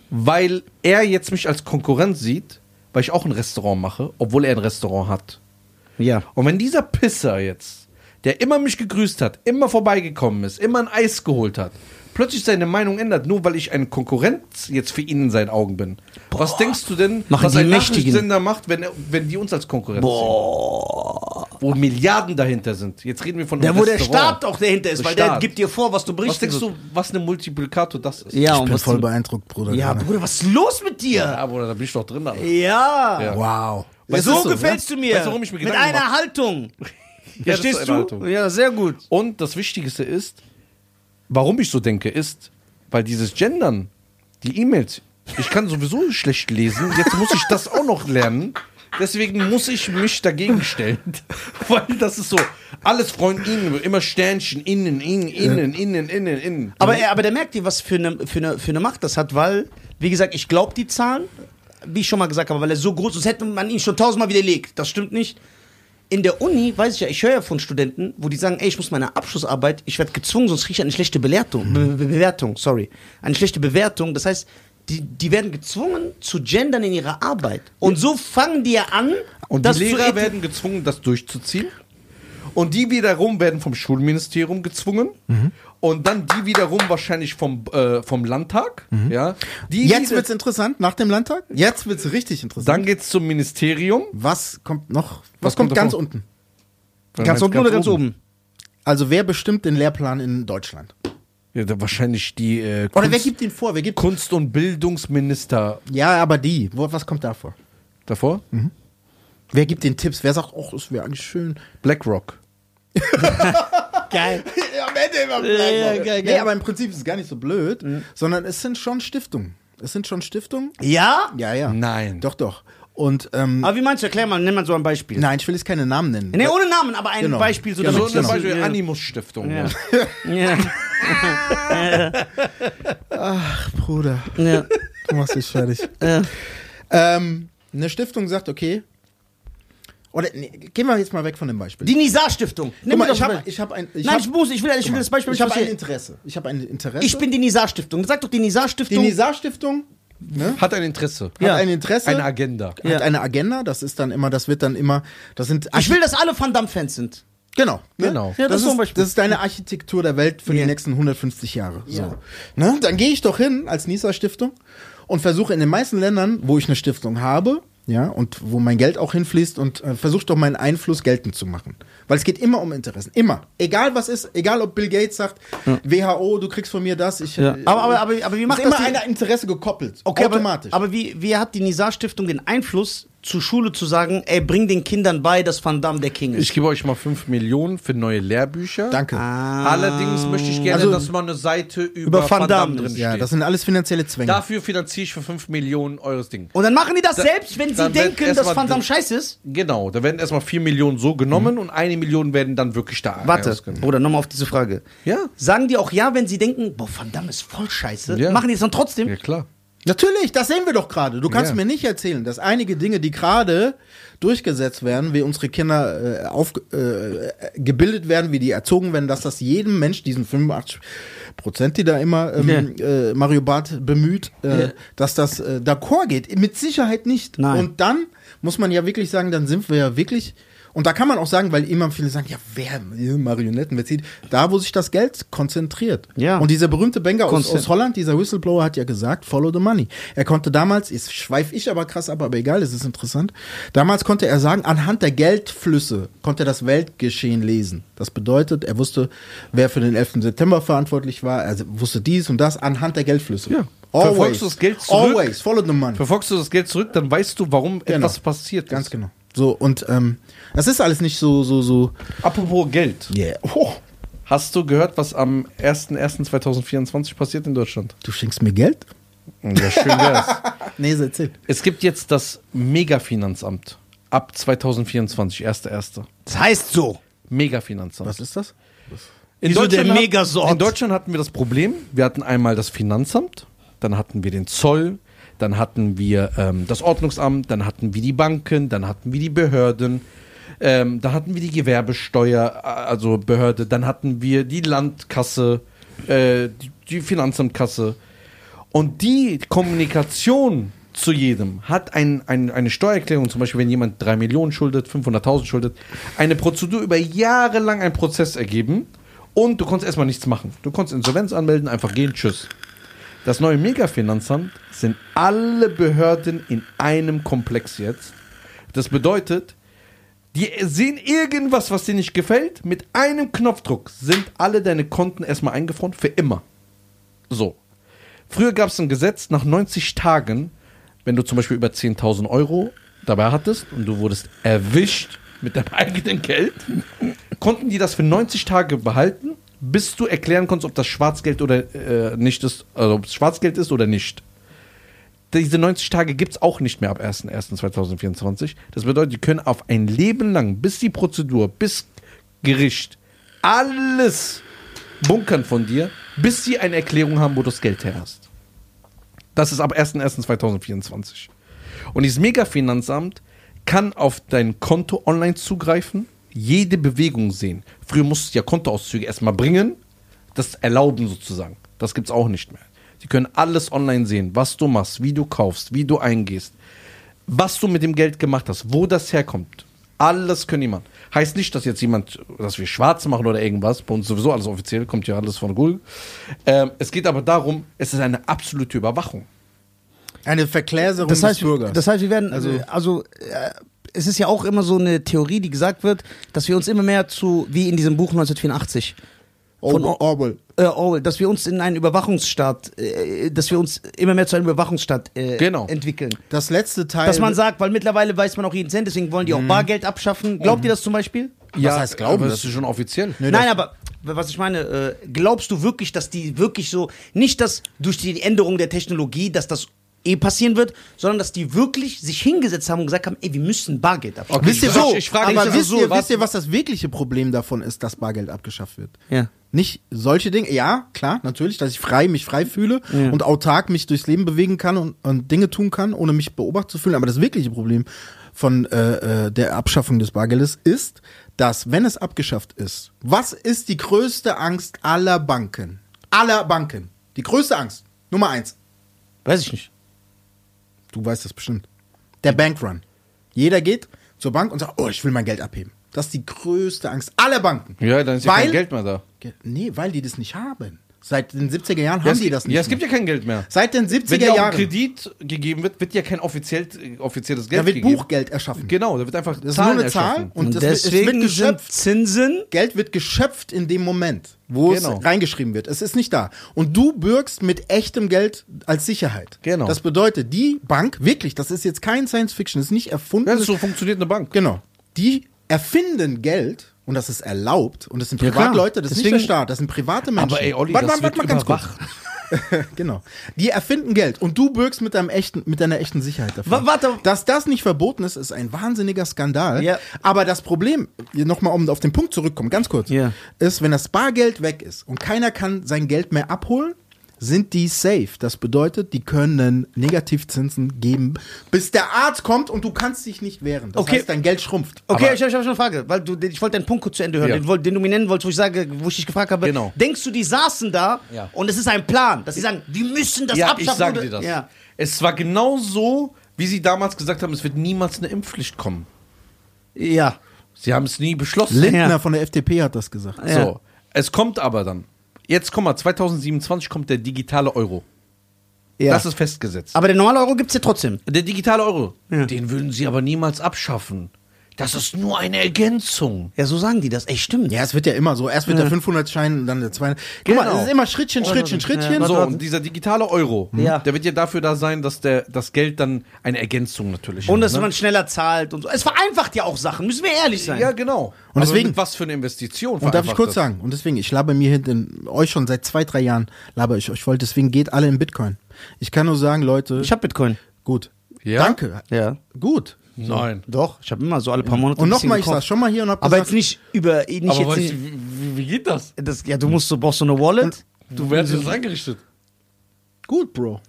Weil er jetzt mich als Konkurrent sieht, weil ich auch ein Restaurant mache, obwohl er ein Restaurant hat. Ja. Und wenn dieser Pisser jetzt, der immer mich gegrüßt hat, immer vorbeigekommen ist, immer ein Eis geholt hat, plötzlich seine Meinung ändert, nur weil ich ein Konkurrent jetzt für ihn in seinen Augen bin. Was denkst du denn, Machen was ein. Nachrichtensender macht, wenn, er- wenn die uns als Konkurrenz Boah. sehen? Wo Milliarden dahinter sind. Jetzt reden wir von Der, einem wo der. Staat auch dahinter ist, Der weil der Staat. gibt dir vor, was du berichten Was denkst du, was eine Multiplikator das ist? Ja, Ich und bin voll du- beeindruckt, Bruder. Ja. Bruder, was ist los mit dir? Ja, Bruder, da bin ich doch drin. Alter. Ja. Ja. Wow. Weißt so du, gefällst du mir. Weißt du, warum ich mir mit einer mache? Haltung. Verstehst du? Ja, sehr gut. Und das Wichtigste ist, warum ich so denke, ist, weil dieses Gendern, die E-Mails, ich kann sowieso schlecht lesen, jetzt muss ich das auch noch lernen. Deswegen muss ich mich dagegen stellen. Weil das ist so, alles Freund innen, immer Sternchen, innen, innen, innen, innen, innen, innen. Aber, er, aber der merkt dir, was für eine, für, eine, für eine Macht das hat, weil, wie gesagt, ich glaube die Zahlen, wie ich schon mal gesagt habe, weil er so groß ist, hätte man ihn schon tausendmal widerlegt. Das stimmt nicht. In der Uni, weiß ich ja, ich höre ja von Studenten, wo die sagen, ey, ich muss meine Abschlussarbeit, ich werde gezwungen, sonst kriege ich eine schlechte Bewertung. Be Be Bewertung, sorry. Eine schlechte Bewertung. Das heißt, die, die werden gezwungen zu gendern in ihrer Arbeit. Und so fangen die ja an, Und das die Lehrer werden gezwungen, das durchzuziehen. Und die wiederum werden vom Schulministerium gezwungen. Mhm. Und dann die wiederum wahrscheinlich vom, äh, vom Landtag. Ja. Die Mhm. Jetzt wird's interessant, nach dem Landtag? Jetzt wird's richtig interessant. Dann geht's zum Ministerium. was kommt noch? Was, Was kommt, kommt ganz davor? unten? Ganz unten oder ganz oben? Also wer bestimmt den Lehrplan in Deutschland? Ja, wahrscheinlich die äh, Oder wer Kunst, gibt ihn vor? Wer gibt Kunst- und Bildungsminister Ja, aber die. Wo, was kommt da vor? davor. Wer gibt den Tipps? Wer sagt, oh, das wäre eigentlich schön? BlackRock. Geil. Am Ende immer Ja, ja, geil, Nee, geil. aber im Prinzip ist es gar nicht so blöd, sondern es sind schon Stiftungen. Es sind schon Stiftungen. Ja? Ja, ja. Nein. Doch, doch. Und ähm, Aber wie meinst du? Erklär mal, nenn mal so ein Beispiel. nein, ich will jetzt keine Namen nennen. Nee, ohne Namen, aber ein Genau. Beispiel, so Genau. So zum genau. Beispiel Ja. Animus-Stiftung. Ja. Ja. Ja. Bruder, Ja. du machst dich fertig. Ja. ähm, eine Stiftung sagt, okay. Oder nee, gehen wir jetzt mal weg von dem Beispiel. Die Nizar-Stiftung. Guck Nimm mal, ich doch habe ich hab ein ich Nein, hab, ich muss, ich will, ich will das Beispiel ich habe ein. Interesse. Ich habe ein Interesse. Ich bin die Nizar-Stiftung. Sag doch die die Nizar-Stiftung. Nizar Stiftung ne, Hat ein Interesse. hat Ja. ein Interesse, Eine Agenda. hat Ja. eine Agenda, das ist dann immer, das wird dann immer, das sind ich will, dass alle Van Damme-Fans sind. Genau. Ne? Genau. Ja, das das, ist Beispiel. das ist deine Architektur der Welt für Ja. die nächsten 150 Jahre. Ja. So. Ne? Dann gehe ich doch hin als NISA Stiftung und versuche in den meisten Ländern, wo ich eine Stiftung habe, ja, und wo mein Geld auch hinfließt und äh, versuche doch meinen Einfluss geltend zu machen. Weil es geht immer um Interessen. Immer. Egal was ist, egal ob Bill Gates sagt, WHO, du kriegst von mir das, ich. Ja. äh, Aber, aber, aber, aber wie ist macht immer das die, ein Interesse gekoppelt. Okay, automatisch. Aber, aber wie, wie hat die Nizar-Stiftung den Einfluss, zur Schule zu sagen, ey, bring den Kindern bei, dass Van Damme der King ist? Ich gebe euch mal 5 Millionen für neue Lehrbücher. Danke. Ah. Allerdings möchte ich gerne, Also- dass mal eine Seite über, Über Van Van Damme Damme drin ist. steht. ja, das sind alles finanzielle Zwänge. Dafür finanziere ich für 5 Millionen eures Ding. Und dann machen die das Da- selbst, wenn sie denken, dass Van Damme scheiße ist? Genau, da werden erstmal 4 Millionen so genommen und eine Million werden dann wirklich da Warte. Bruder, nochmal auf diese Frage. Ja. Sagen die auch ja, wenn sie denken, boah, Van Damme ist voll scheiße? Ja. Machen die es dann trotzdem? Ja, klar. Natürlich, das sehen wir doch gerade. Du kannst Ja. mir nicht erzählen, dass einige Dinge, die gerade durchgesetzt werden, wie unsere Kinder äh, auf, äh, gebildet werden, wie die erzogen werden, dass das jedem Mensch, diesen 85 Prozent, die da immer ähm, äh, Mario Barth bemüht, äh, Ja. dass das äh, d'accord geht. Mit Sicherheit nicht. Nein. Und dann muss man ja wirklich sagen, dann sind wir ja wirklich. Und da kann man auch sagen, weil immer viele sagen, ja, wer, Marionetten, wer zieht? Da, wo sich das Geld konzentriert. Ja. Und dieser berühmte Banker aus, aus Holland, dieser Whistleblower hat ja gesagt, follow the money. Er konnte damals, jetzt schweif ich aber krass ab, aber egal, es ist interessant. Damals konnte er sagen, anhand der Geldflüsse konnte er das Weltgeschehen lesen. Das bedeutet, er wusste, wer für den 11. September verantwortlich war, er wusste dies und das anhand der Geldflüsse. Ja. Always. Verfolgst du das Geld zurück? Always, follow the money. Verfolgst du das Geld zurück, dann weißt du, warum Genau. etwas passiert Ganz ist. genau. So, und ähm, das ist alles nicht so, so, so. Apropos Geld. Yeah. Oh, Hast du gehört, was am 01.01.2024 passiert in Deutschland? du schenkst mir Geld? Ja, schön wär's. Nee, so erzähl. es gibt jetzt das Megafinanzamt. Ab 2024, 1.1. Das heißt so. Megafinanzamt. Was ist das? In Wieso der hat- Megasort? In Deutschland hatten wir das Problem, wir hatten einmal das Finanzamt, dann hatten wir den Zoll, dann hatten wir ähm, das Ordnungsamt, dann hatten wir die Banken, dann hatten wir die Behörden, ähm, dann hatten wir die Gewerbesteuer, äh, also Behörde, dann hatten wir die Landkasse, äh, die, die Finanzamtkasse. Und die Kommunikation zu jedem hat ein, ein, eine Steuererklärung, zum Beispiel wenn jemand 3 Millionen schuldet, 500.000 schuldet, eine Prozedur über Jahre lang einen Prozess ergeben und du konntest erstmal nichts machen. Du konntest Insolvenz anmelden, einfach gehen, tschüss. Das neue Megafinanzamt sind alle Behörden in einem Komplex jetzt. Das bedeutet, die sehen irgendwas, was dir nicht gefällt, mit einem Knopfdruck sind alle deine Konten erstmal eingefroren, für immer. So. Früher gab es ein Gesetz, nach 90 Tagen, wenn du zum Beispiel über 10.000 Euro dabei hattest und du wurdest erwischt mit deinem eigenen Geld, konnten die das für 90 Tage behalten, bis du erklären konntest, ob das Schwarzgeld oder äh, nicht ist, also ob es Schwarzgeld ist oder nicht. Diese 90 Tage gibt es auch nicht mehr ab 1.1.2024. Das bedeutet, die können auf ein Leben lang, bis die Prozedur, bis Gericht, alles bunkern von dir, bis sie eine Erklärung haben, wo du das Geld her hast. Das ist ab 1.1.2024. Und dieses Megafinanzamt kann auf dein Konto online zugreifen, jede Bewegung sehen. Früher musstest du ja Kontoauszüge erstmal bringen, das erlauben sozusagen. Das gibt es auch nicht mehr. Die können alles online sehen, was du machst, wie du kaufst, wie du eingehst, was du mit dem Geld gemacht hast, wo das herkommt. Alles können die machen. Heißt nicht, dass jetzt jemand, dass wir schwarz machen oder irgendwas. Bei uns sowieso alles offiziell, kommt ja alles von Google. Ähm, es geht aber darum, es ist eine absolute Überwachung. Eine Verkläserung Das heißt, des Bürgers. das heißt, wir werden, Also- also, also äh, es ist ja auch immer so eine Theorie, die gesagt wird, dass wir uns immer mehr zu, wie in diesem Buch 1984, von Or- Orwell. äh, Orwell, dass wir uns in einen Überwachungsstaat, äh, dass wir uns immer mehr zu einem Überwachungsstaat äh, Genau. entwickeln. Das letzte Teil. Dass man sagt, weil mittlerweile weiß man auch jeden Cent, deswegen wollen die auch Bargeld abschaffen. Glaubt ihr das zum Beispiel? Was heißt glauben? Das ist schon offiziell. Nö, Nein, aber was ich meine, äh, glaubst du wirklich, dass die wirklich so, nicht dass durch die Änderung der Technologie, dass das passieren wird, sondern dass die wirklich sich hingesetzt haben und gesagt haben, ey, wir müssen Bargeld abschaffen. Okay, Wisst ihr, so, ich frage aber wisst, so, ihr, was- wisst ihr, was das wirkliche Problem davon ist, dass Bargeld abgeschafft wird? Ja. Nicht solche Dinge, ja, klar, natürlich, dass ich frei, mich frei fühle Ja. und autark mich durchs Leben bewegen kann und, und Dinge tun kann, ohne mich beobachtet zu fühlen. Aber das wirkliche Problem von äh, äh, der Abschaffung des Bargeldes ist, dass, wenn es abgeschafft ist, was ist die größte Angst aller Banken? Aller Banken. Die größte Angst. Nummer eins. Weiß ich nicht. Du weißt das bestimmt. Der Bankrun. Jeder geht zur Bank und sagt, oh, ich will mein Geld abheben. Das ist die größte Angst aller Banken. Ja, dann ist ja Weil- kein Geld mehr da. Nee, weil die das nicht haben. Seit den 70er Jahren Ja, haben die das nicht. Ja, es gibt mehr. ja kein Geld mehr. Seit den Wenn 70er dir auch ein Jahren. Kredit gegeben wird, wird ja kein offiziell, offizielles Geld Da wird gegeben. Buchgeld erschaffen. Genau, da wird einfach Das ist Zahlen nur eine Zahl erschaffen. und, Und, das wird, es deswegen wird sind geschöpft. Zinsen. Geld wird geschöpft in dem Moment, wo Genau. es reingeschrieben wird. Es ist nicht da. Und du bürgst mit echtem Geld als Sicherheit. Genau. Das bedeutet, die Bank, wirklich, das ist jetzt kein Science Fiction, das ist nicht erfunden. Ja, das ist so funktioniert eine Bank. Genau. Die erfinden Geld und das ist erlaubt und das sind. Privatleute, das ist Deswegen- nicht der Staat, das sind private Menschen. Aber ey, Olli, Warte, das warte, wird warte mal ganz kurz. überwacht. genau. Die erfinden Geld und du bürgst mit deinem echten, mit deiner echten Sicherheit dafür. Wa- warte. Dass das nicht verboten ist, ist ein wahnsinniger Skandal. Ja. Aber das Problem, nochmal um auf den Punkt zurückkommen, ganz kurz, Ja. ist, wenn das Bargeld weg ist und keiner kann sein Geld mehr abholen, sind die safe. Das bedeutet, die können Negativzinsen geben, bis der Arzt kommt und du kannst dich nicht wehren. Das Okay. heißt, dein Geld schrumpft. Okay, Aber- ich habe hab schon eine Frage, weil du, ich wollte deinen Punkt kurz zu Ende hören, Ja. den, den du mir nennen wolltest, wo ich sage, wo ich dich gefragt habe, Genau. denkst du, die saßen da Ja. und es ist ein Plan, dass sie sagen, wir müssen das ja, abschaffen? ich sage dir das. Ja. Es war genau so, wie sie damals gesagt haben, es wird niemals eine Impfpflicht kommen. ja. Sie haben es nie beschlossen. Lindner Ja. von der FDP hat das gesagt. Ja. So, es kommt aber dann. Jetzt komm mal, 2027 kommt der digitale Euro. ja. Das ist festgesetzt. Aber der normale Euro gibt's ja trotzdem. der digitale Euro, Ja. den würden sie aber niemals abschaffen. Das ist nur eine Ergänzung. Ja, so sagen die das. Ey, stimmt. Ja, es wird ja immer so. Erst wird der 500-Schein und dann der 200. Guck mal, Genau. es ist immer Schrittchen, Schrittchen, Schrittchen. Ja, So, und dieser digitale Euro, Ja. der wird ja dafür da sein, dass der, das Geld dann eine Ergänzung natürlich Und hat, dass ne? man schneller zahlt und so. Es vereinfacht ja auch Sachen, müssen wir ehrlich sein. Ja, genau. Und Aber deswegen- mit was für eine Investition? Und darf ich kurz das? sagen, und deswegen, ich laber mir hinten, euch schon seit zwei, drei Jahren, laber ich euch voll, deswegen geht alle in Bitcoin. Ich kann nur sagen, Leute, Ich hab Bitcoin. gut. Ja? Danke. Ja. Gut. Nein. Doch, ich habe immer so alle paar Monate Und nochmal, ich saß schon mal hier und hab Aber gesagt, jetzt nicht über, nicht Aber jetzt weißt nicht, du, wie, wie geht das? das, ja, du musst so, brauchst so eine Wallet. Du wärst jetzt eingerichtet. gut, Bro.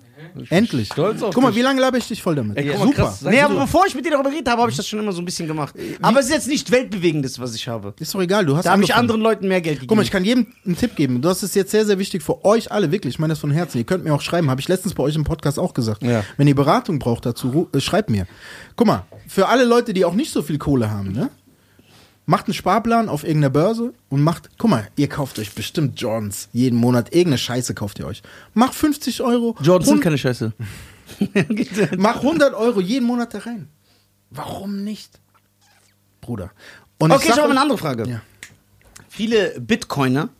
Endlich. stolz auf Guck mal, dich. wie lange laber ich dich voll damit? Ey, mal, Super. krass. Nee, aber bevor ich mit dir darüber geredet habe, habe ich das schon immer so ein bisschen gemacht. Aber es ist jetzt nicht weltbewegendes, was ich habe. Ist doch egal, du hast Da habe ich anderen Leuten mehr Geld gegeben. Guck mal, ich kann jedem einen Tipp geben. Das ist jetzt sehr, sehr wichtig für euch alle, wirklich. Ich meine das von Herzen. Ihr könnt mir auch schreiben. Habe ich letztens bei euch im Podcast auch gesagt. Ja. Wenn ihr Beratung braucht dazu, äh, schreibt mir. Guck mal, für alle Leute, die auch nicht so viel Kohle haben, ne? Macht einen Sparplan auf irgendeiner Börse und macht, guck mal, ihr kauft euch bestimmt Jordans jeden Monat. Irgendeine Scheiße kauft ihr euch. Macht 50 Euro. Jordan sind keine Scheiße. Mach 100 Euro jeden Monat da rein. Warum nicht? Bruder. Und okay, ich habe eine andere Frage. Ja. Viele Bitcoiner,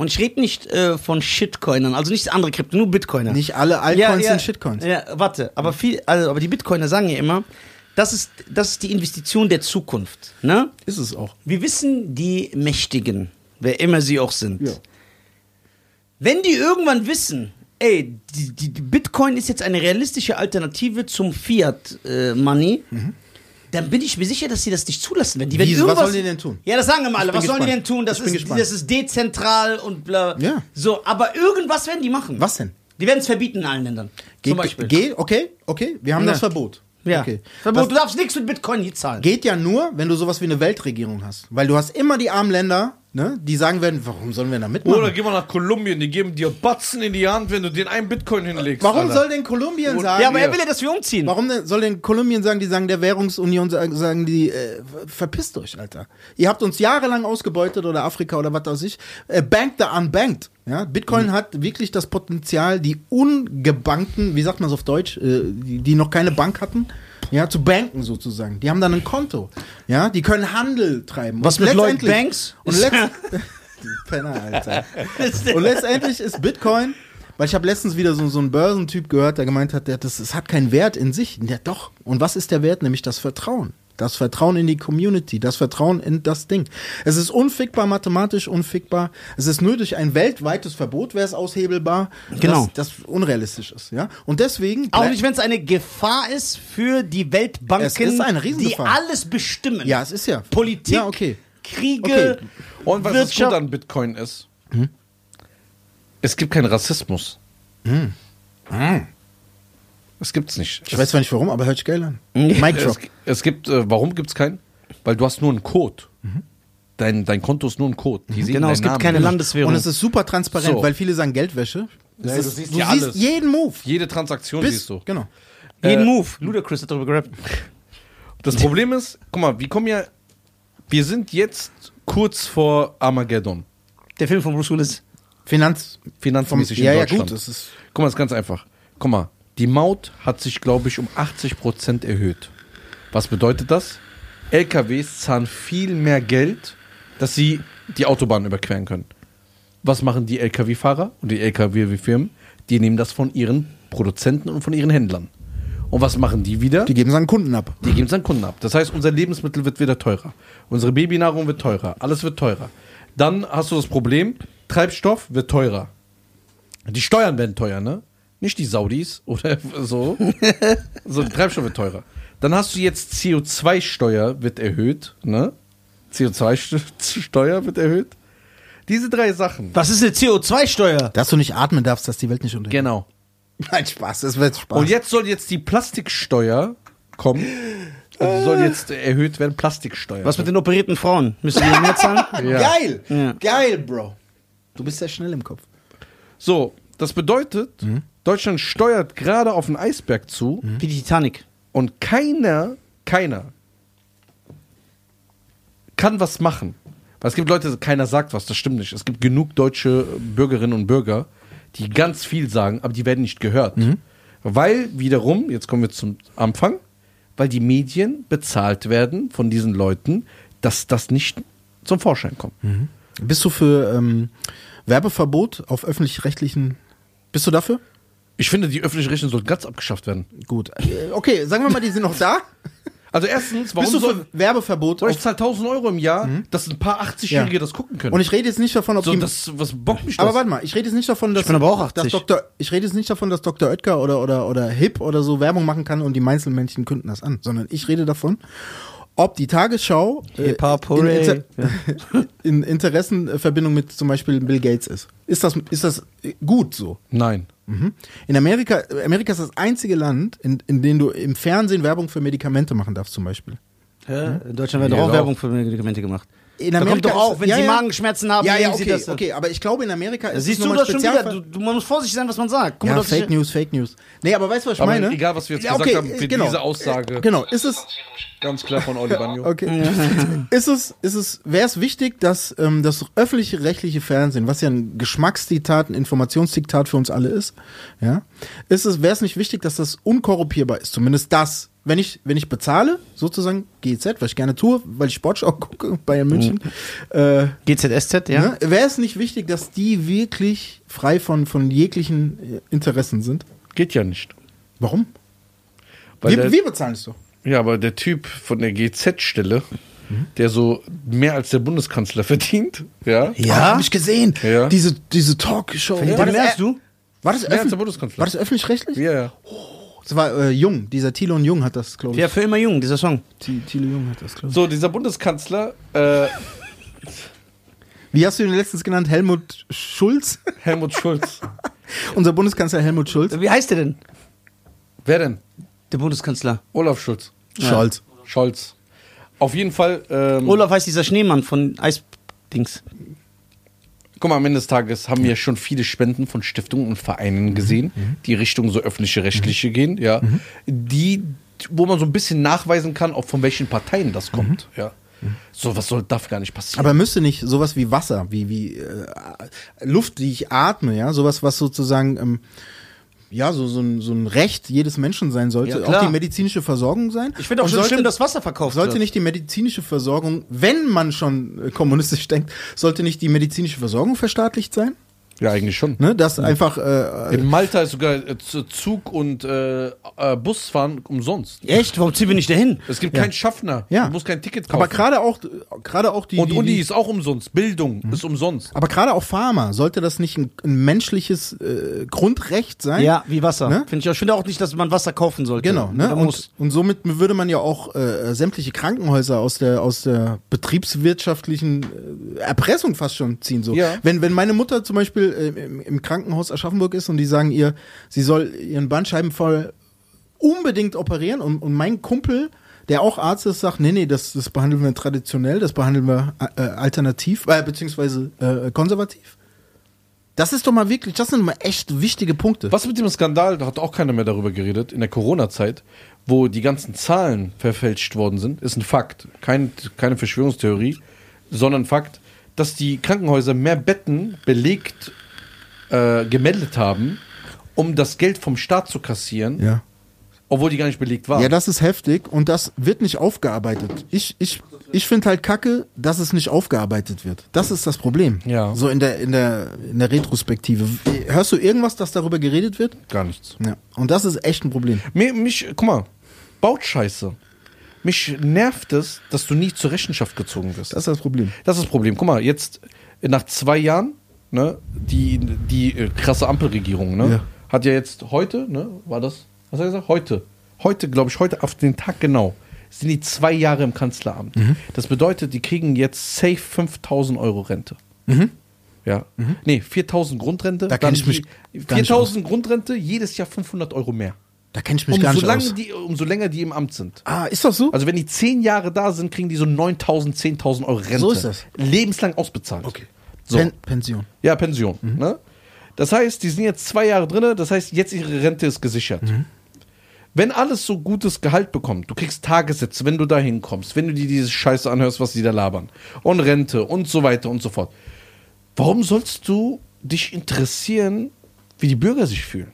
und ich rede nicht äh, von Shitcoinern, also nicht andere Krypto, nur Bitcoiner. Nicht alle Altcoins sind Shitcoins. Ja, warte, aber, viel, also, aber die Bitcoiner sagen ja immer, das ist, das ist die Investition der Zukunft. Ne? Ist es auch. Wir wissen, die Mächtigen, wer immer sie auch sind, Ja. wenn die irgendwann wissen, ey, die, die, die Bitcoin ist jetzt eine realistische Alternative zum Fiat-Money, dann bin ich mir sicher, dass sie das nicht zulassen. Wenn die, Mhm. Wieso? Was sollen die denn tun? Ja, das sagen immer alle. Ich bin Was sollen die denn gespannt. tun? Das ist, gespannt. das ist dezentral und bla. Ja. So, aber irgendwas werden die machen. Was denn? Die werden es verbieten in allen Ländern. Geht, zum Beispiel. Geht, okay, okay, wir haben Ja. das Verbot. Ja. Okay. Du darfst nichts mit Bitcoin hier zahlen. geht ja nur, wenn du sowas wie eine Weltregierung hast. Weil du hast immer die armen Länder, ne, die sagen werden, warum sollen wir da mitmachen? Oder geh mal nach Kolumbien, die geben dir Batzen in die Hand, wenn du den einen Bitcoin hinlegst. warum Alter. soll denn Kolumbien sagen? Ja, aber er will ja, dass wir umziehen. Warum denn, soll denn Kolumbien sagen, die sagen der Währungsunion, sagen, die, äh, verpisst euch, Alter. Ihr habt uns jahrelang ausgebeutet oder Afrika oder was weiß ich. Äh, banked the unbanked. Ja? Bitcoin Mhm. hat wirklich das Potenzial, die ungebankten, wie sagt man es auf Deutsch, äh, die, die noch keine Bank hatten, ja, zu banken sozusagen. Die haben dann ein Konto. Ja, die können Handel treiben. Was Und mit Lloyd letztendlich- Banks? Und letzt Die Penner, Alter. Und letztendlich ist Bitcoin, weil ich habe letztens wieder so, so einen Börsentyp gehört, der gemeint hat, der, das, das hat keinen Wert in sich. Ja, doch. Und was ist der Wert? Nämlich das Vertrauen. Das Vertrauen in die Community, das Vertrauen in das Ding. Es ist unfickbar, mathematisch unfickbar. Es ist nur durch ein weltweites Verbot wäre es aushebelbar, Genau. das, das unrealistisch ist. Ja? Und deswegen Auch nicht, wenn es eine Gefahr ist für die Weltbanken, Es ist eine die Riesengefahr. alles bestimmen. Ja, es ist ja. Politik, Ja, okay. Kriege, Okay. Und was das Wirtschaft. gut an Bitcoin ist, Hm? es gibt keinen Rassismus. Hm. Es gibt's nicht. Ich weiß zwar nicht warum, aber hört sich geil an. Mic es, drop. es gibt, äh, warum gibt's keinen? Weil du hast nur einen Code. Dein, dein Konto ist nur ein Code. Die sehen Genau, es gibt Namen keine nicht. Landeswährung. Und es ist super transparent, So. weil viele sagen Geldwäsche. Das Ja, ist, du siehst du ja siehst alles. jeden Move. Jede Transaktion Bis, siehst du. Genau. Jeden Äh, Move. Ludacris hat darüber gerappt. Das Problem ist, guck mal, wir kommen ja, wir sind jetzt kurz vor Armageddon. Der Film von Bruce Willis. Finanz. Finanzmäßig ja, in ja, Deutschland. gut. Das ist, Guck mal, das ist ganz einfach. Guck mal, die Maut hat sich, glaube ich, um 80% erhöht. Was bedeutet das? LKWs zahlen viel mehr Geld, dass sie die Autobahn überqueren können. Was machen die LKW-Fahrer und die LKW-Firmen? Die nehmen das von ihren Produzenten und von ihren Händlern. Und was machen die wieder? die geben es an Kunden ab. Die geben es an Kunden ab. Das heißt, unser Lebensmittel wird wieder teurer. Unsere Babynahrung wird teurer. Alles wird teurer. Dann hast du das Problem, Treibstoff wird teurer. Die Steuern werden teuer, ne? Nicht die Saudis oder so. so, der Treibstoff wird teurer. Dann hast du jetzt CO2-Steuer wird erhöht, ne? CO2-Steuer wird erhöht. Diese drei Sachen. Was ist eine CO2-Steuer? Dass du nicht atmen darfst, dass die Welt nicht untergeht. Genau. Nein, Spaß, das wird Spaß. Und jetzt soll jetzt die Plastiksteuer kommen. Also soll jetzt erhöht werden, Plastiksteuer. Was mit den operierten Frauen? Müssen die mehr zahlen? Ja. Geil! Ja. Geil, Bro. Du bist sehr schnell im Kopf. So, das bedeutet, Deutschland steuert gerade auf einen Eisberg zu Wie die Titanic. und keiner, keiner kann was machen. Weil es gibt Leute, keiner sagt was, das stimmt nicht. Es gibt genug deutsche Bürgerinnen und Bürger, die ganz viel sagen, aber die werden nicht gehört. Weil wiederum, jetzt kommen wir zum Anfang, weil die Medien bezahlt werden von diesen Leuten, dass das nicht zum Vorschein kommt. Bist du für ähm, Werbeverbot auf öffentlich-rechtlichen. Bist du dafür? Ich finde, die öffentlichen Rechte sollten ganz abgeschafft werden. Gut. Äh, Okay, sagen wir mal, die sind noch da. Also erstens, warum Bist du soll, für Werbeverbot? Ich zahle 1000 Euro im Jahr, dass ein paar 80-Jährige Ja. das gucken können. und ich rede jetzt nicht davon, ob so, die. das, was bockt mich das? aber warte mal, ich rede jetzt nicht davon, dass, bin aber auch dass 80. Dr. Ich rede jetzt nicht davon, dass Dr. Oetker oder, oder, oder Hip oder so Werbung machen kann und die Meinzelmännchen künden das an, sondern ich rede davon, ob die Tagesschau äh, in. Inter in Interessenverbindung mit zum Beispiel Bill Gates ist. Ist das, ist das gut so? Nein. Mhm. In Amerika, Amerika ist das einzige Land, in, in dem du im Fernsehen Werbung für Medikamente machen darfst, zum Beispiel. Ja, in Deutschland wird auch doch. Werbung für Medikamente gemacht. In Da kommt doch auch, wenn ja, Sie ja. Magenschmerzen haben, ja, ja, okay, das. okay, aber ich glaube in Amerika ist Siehst es du das schon wieder? Du, du, man muss vorsichtig sein, was man sagt. Guck ja, mal, ist Fake News, Fake News. Nee, aber weißt du, was ich Aber meine? egal, was wir jetzt Ja, gesagt okay, haben, für genau. diese Aussage, Genau, ist es, ganz klar von Oli Bagno. okay. ist es, ist es, wäre es wichtig, dass ähm, das öffentliche rechtliche Fernsehen, was ja ein Geschmacksdiktat, ein Informationsdiktat für uns alle ist, ja, ist es, wäre es nicht wichtig, dass das unkorruptierbar ist, zumindest das. Wenn ich, wenn ich bezahle, sozusagen GZ, was ich gerne tue, weil ich Sportschau gucke, Bayern München, äh, GZSZ, ja. Ne? Wäre es nicht wichtig, dass die wirklich frei von, von jeglichen äh, Interessen sind? Geht ja nicht. Warum? Weil Wir, der, wir bezahlen es doch. ja, aber der Typ von der GZ-Stelle, der so mehr als der Bundeskanzler verdient, ja, Ja, habe ich gesehen. Ja. Diese, diese Talkshow. Verdient War das, du? War das, mehr als der öffentlich, Bundeskanzler. war das öffentlich-rechtlich? Ja, ja. Das war äh, Jung, dieser Thilo und Jung hat das, glaube ich. Ja, für immer jung, dieser Song. Thi- Thilo Jung hat das, glaube ich. So, dieser Bundeskanzler, äh, Wie hast du ihn letztens genannt? Helmut Schulz? Helmut Schulz. Unser Bundeskanzler Helmut Schulz? Wie heißt der denn? Wer denn? Der Bundeskanzler. Olaf Schulz. Scholz. Scholz. Auf jeden Fall, ähm, Olaf heißt dieser Schneemann von Eisdings. Guck mal, am Ende des Tages haben wir schon viele Spenden von Stiftungen und Vereinen gesehen, die Richtung so öffentliche, rechtliche gehen, ja. Die, wo man so ein bisschen nachweisen kann, auch von welchen Parteien das kommt, ja. So was soll, darf gar nicht passieren. Aber müsste nicht sowas wie Wasser, wie, wie äh, Luft, die ich atme, ja, sowas, was sozusagen, ähm, ja, so, so, ein, so ein Recht jedes Menschen sein sollte, Ja, auch die medizinische Versorgung sein. Ich finde auch schon sollte, schlimm, dass Wasser verkauft Sollte wird. nicht die medizinische Versorgung, wenn man schon äh, kommunistisch denkt, sollte nicht die medizinische Versorgung verstaatlicht sein? Ja, eigentlich schon. Ne? Dass einfach, äh, In Malta ist sogar äh, Zug und äh, äh, Busfahren umsonst. Echt? Warum ziehen wir nicht dahin? Es gibt keinen Schaffner. Ja. Du musst kein Ticket kaufen. aber gerade auch, gerade auch die, und die, Uni die ist auch umsonst. Bildung Mhm. ist umsonst. aber gerade auch Pharma, sollte das nicht ein, ein menschliches äh, Grundrecht sein? Ja, wie Wasser. Ne? Finde ich, auch- ich finde auch nicht, dass man Wasser kaufen sollte. Genau, ne? Und, und somit würde man ja auch äh, sämtliche Krankenhäuser aus der aus der betriebswirtschaftlichen äh, Erpressung fast schon ziehen. So, Ja. wenn wenn meine Mutter zum Beispiel äh, im, im Krankenhaus Aschaffenburg ist und die sagen ihr, sie soll ihren Bandscheibenvorfall unbedingt operieren und, und mein Kumpel der auch Arzt ist, sagt, nee, nee, das, das behandeln wir traditionell, das behandeln wir äh, alternativ, äh, beziehungsweise äh, konservativ. Das ist doch mal wirklich, das sind mal echt wichtige Punkte. Was mit dem Skandal, da hat auch keiner mehr darüber geredet, in der Corona-Zeit, wo die ganzen Zahlen verfälscht worden sind, ist ein Fakt. Kein, keine Verschwörungstheorie, sondern Fakt, dass die Krankenhäuser mehr Betten belegt äh, gemeldet haben, um das Geld vom Staat zu kassieren, Ja. obwohl die gar nicht belegt waren. Ja, das ist heftig und das wird nicht aufgearbeitet. Ich, ich, ich finde halt kacke, dass es nicht aufgearbeitet wird. Das ist das Problem. Ja. So in der, in der, in der Retrospektive. Hörst du irgendwas, dass darüber geredet wird? Gar nichts. Ja. Und das ist echt ein Problem. Mir, mich, guck mal, Bautscheiße. Mich nervt es, dass du nie zur Rechenschaft gezogen wirst. Das ist das Problem. Das ist das Problem. Guck mal, jetzt nach zwei Jahren, ne, die, die äh, krasse Ampelregierung, ne, Ja. hat ja jetzt heute, ne, war das, was hat er gesagt? Heute. Heute, glaube ich, heute auf den Tag genau, sind die zwei Jahre im Kanzleramt. Mhm. Das bedeutet, die kriegen jetzt safe 5000 Euro Rente. Ja. Nee, 4000 Grundrente. Mhm. Da kenn dann ich mich die- gar nicht 4000 Grundrente, jedes Jahr 500 Euro mehr. Da kenne ich mich gar Umso, nicht lange aus. die, umso länger die im Amt sind. Ah, ist das so? Also wenn die zehn Jahre da sind, kriegen die so 9000, 10.000 Euro Rente. So ist das. Lebenslang ausbezahlt. Okay. So. Pen Pension. Ja, Pension. Mhm. Ne? Das heißt, die sind jetzt zwei Jahre drin, das heißt, jetzt ihre Rente ist gesichert. Mhm. Wenn alles so gutes Gehalt bekommt, du kriegst Tagessätze, wenn du da hinkommst, wenn du dir diese Scheiße anhörst, was die da labern, und Rente und so weiter und so fort. Warum sollst du dich interessieren, wie die Bürger sich fühlen?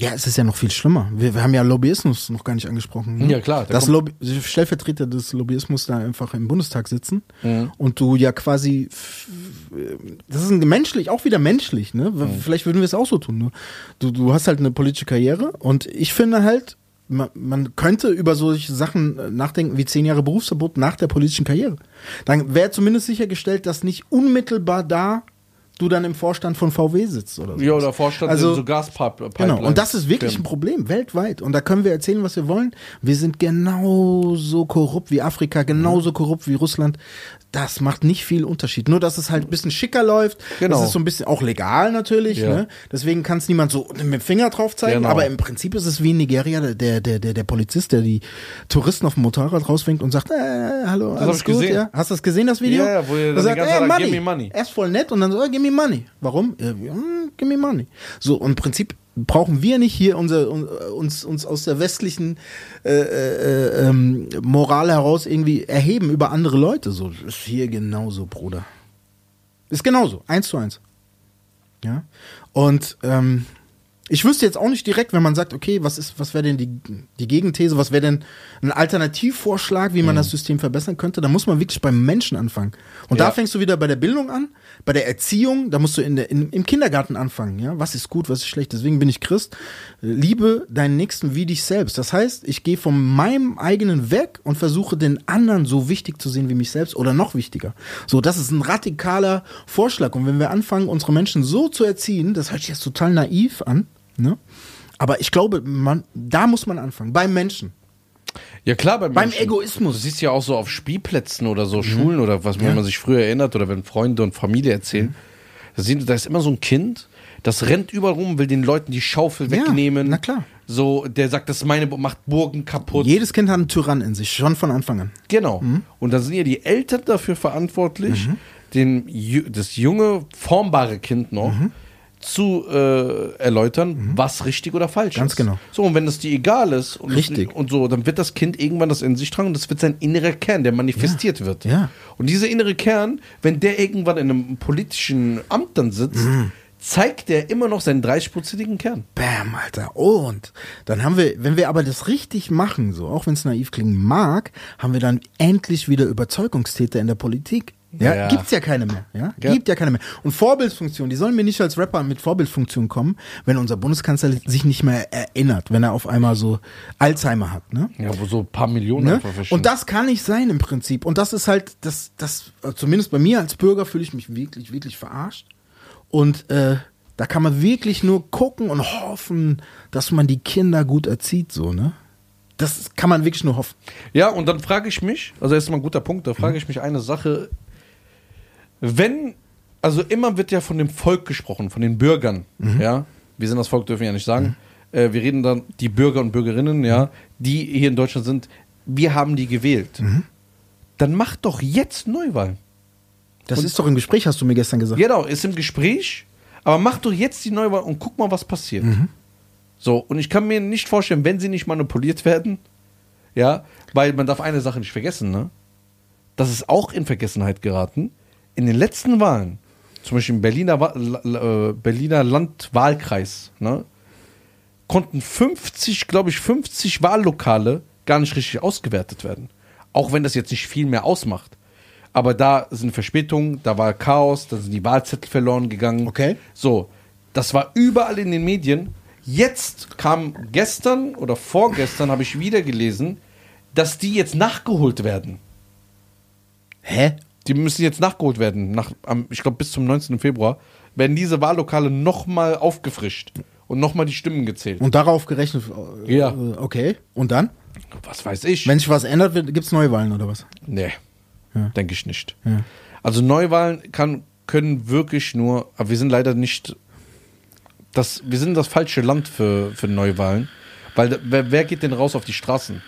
Ja, es ist ja noch viel schlimmer. Wir, wir haben ja Lobbyismus noch gar nicht angesprochen. Ne? Ja, klar, der Dass Lobby Stellvertreter des Lobbyismus da einfach im Bundestag sitzen Mhm. und du ja quasi, das ist menschlich, auch wieder menschlich, ne? Mhm. Vielleicht würden wir es auch so tun. Ne? Du, du hast halt eine politische Karriere und ich finde halt, man, man könnte über solche Sachen äh, nachdenken wie zehn Jahre Berufsverbot nach der politischen Karriere. Dann wäre zumindest sichergestellt, dass nicht unmittelbar da du dann im Vorstand von VW sitzt oder so. Ja, oder Vorstand Also- in so Gaspipe. Genau, und das ist wirklich ein Problem, weltweit. Und da können wir erzählen, was wir wollen. Wir sind genauso korrupt wie Afrika, genauso korrupt wie Russland. Das macht nicht viel Unterschied. Nur, dass es halt ein bisschen schicker läuft. Genau. Das ist so ein bisschen auch legal natürlich. Ja. Ne? Deswegen kann es niemand so mit dem Finger drauf zeigen. Genau. Aber im Prinzip ist es wie in Nigeria, der, der, der, der Polizist, der die Touristen auf dem Motorrad rauswinkt und sagt, äh, hallo, alles gut, gesehen. ja? Hast du das gesehen, das Video? Ja, ja, wo dann die sagt, ganze "Ey, Zeit, money. "Give me money." Er ist voll nett und dann so, oh, give me money. Warum? Ja, give me money. So, und im Prinzip brauchen wir nicht hier unser, un- uns, uns aus der westlichen äh, äh, ähm, Moral heraus irgendwie erheben über andere Leute. So, ist hier genauso, Bruder. Ist genauso, eins zu eins. Ja. Und ähm, ich wüsste jetzt auch nicht direkt, wenn man sagt, okay, was ist, was wäre denn die, die Gegenthese, was wäre denn ein Alternativvorschlag, wie man das System verbessern könnte, da muss man wirklich beim Menschen anfangen. Und Ja. da fängst du wieder bei der Bildung an, bei der Erziehung, da musst du in der, in, im Kindergarten anfangen, ja. Was ist gut, was ist schlecht? Deswegen bin ich Christ. Liebe deinen Nächsten wie dich selbst. Das heißt, ich gehe von meinem eigenen weg und versuche den anderen so wichtig zu sehen wie mich selbst oder noch wichtiger. So, das ist ein radikaler Vorschlag. Und wenn wir anfangen, unsere Menschen so zu erziehen, das hört sich jetzt total naiv an, ne? Aber ich glaube, man, da muss man anfangen, beim Menschen. Ja klar, beim, Beim Menschen. Egoismus. Du siehst ja auch so auf Spielplätzen oder so Schulen oder was, wenn man sich früher erinnert oder wenn Freunde und Familie erzählen, da, sehen, da ist immer so ein Kind, das rennt überall rum, will den Leuten die Schaufel Ja, wegnehmen. na klar. So, der sagt, das ist meine, macht Burgen kaputt. Jedes Kind hat einen Tyrann in sich, schon von Anfang an. Genau. Und dann sind ja die Eltern dafür verantwortlich, dem, ju- das junge, formbare Kind noch zu äh, erläutern, was richtig oder falsch Ganz ist. genau. So, und wenn das dir egal ist und, Richtig. und so, dann wird das Kind irgendwann das in sich tragen und das wird sein innerer Kern, der manifestiert wird. Ja. Und dieser innere Kern, wenn der irgendwann in einem politischen Amt dann sitzt, Mhm. zeigt der immer noch seinen 30-prozentigen Kern. Bam, Alter. Und dann haben wir, wenn wir aber das richtig machen, so, auch wenn es naiv klingen mag, haben wir dann endlich wieder Überzeugungstäter in der Politik. Ja, Ja. gibt's ja keine mehr. Ja? Ja. Gibt ja keine mehr. Und Vorbildfunktion, die sollen mir nicht als Rapper mit Vorbildfunktion kommen, wenn unser Bundeskanzler sich nicht mehr erinnert, wenn er auf einmal so Alzheimer hat, ne? Ja, wo so ein paar Millionen Ne? Und das kann nicht sein im Prinzip. Und das ist halt, das, das, zumindest bei mir als Bürger fühle ich mich wirklich, wirklich verarscht. Und äh, da kann man wirklich nur gucken und hoffen, dass man die Kinder gut erzieht, so, ne? Das kann man wirklich nur hoffen. Ja, und dann frage ich mich, also das ist mal ein guter Punkt, da Mhm. frage ich mich eine Sache. Wenn, also immer wird ja von dem Volk gesprochen, von den Bürgern, Mhm. ja. Wir sind das Volk, dürfen wir ja nicht sagen. Äh, wir reden dann die Bürger und Bürgerinnen, ja, Mhm. die hier in Deutschland sind. Wir haben die gewählt. Mhm. Dann macht doch jetzt Neuwahlen. Das ist doch im Gespräch, hast du mir gestern gesagt. Genau, ist im Gespräch, aber mach doch jetzt die Neuwahl und guck mal, was passiert. Mhm. So, und ich kann mir nicht vorstellen, wenn sie nicht manipuliert werden, ja, weil man darf eine Sache nicht vergessen, ne? Das ist auch in Vergessenheit geraten. In den letzten Wahlen, zum Beispiel im Berliner, äh, Berliner Landwahlkreis, ne, konnten 50, glaube ich, 50 Wahllokale gar nicht richtig ausgewertet werden. Auch wenn das jetzt nicht viel mehr ausmacht. Aber da sind Verspätungen, da war Chaos, da sind die Wahlzettel verloren gegangen. Okay. So, das war überall in den Medien. Jetzt kam gestern oder vorgestern, habe ich wieder gelesen, dass die jetzt nachgeholt werden. Hä? Die müssen jetzt nachgeholt werden. Nach, ich glaube, bis zum 19. Februar werden diese Wahllokale nochmal aufgefrischt und nochmal die Stimmen gezählt. Und darauf gerechnet. äh, Ja. äh, Okay. Und dann? Was weiß ich? Wenn sich was ändert, gibt es Neuwahlen oder was? Nee, Ja. denke ich nicht. Ja. Also Neuwahlen kann, können wirklich nur, aber wir sind leider nicht, das, wir sind das falsche Land für, für Neuwahlen. Weil wer, wer geht denn raus auf die Straßen?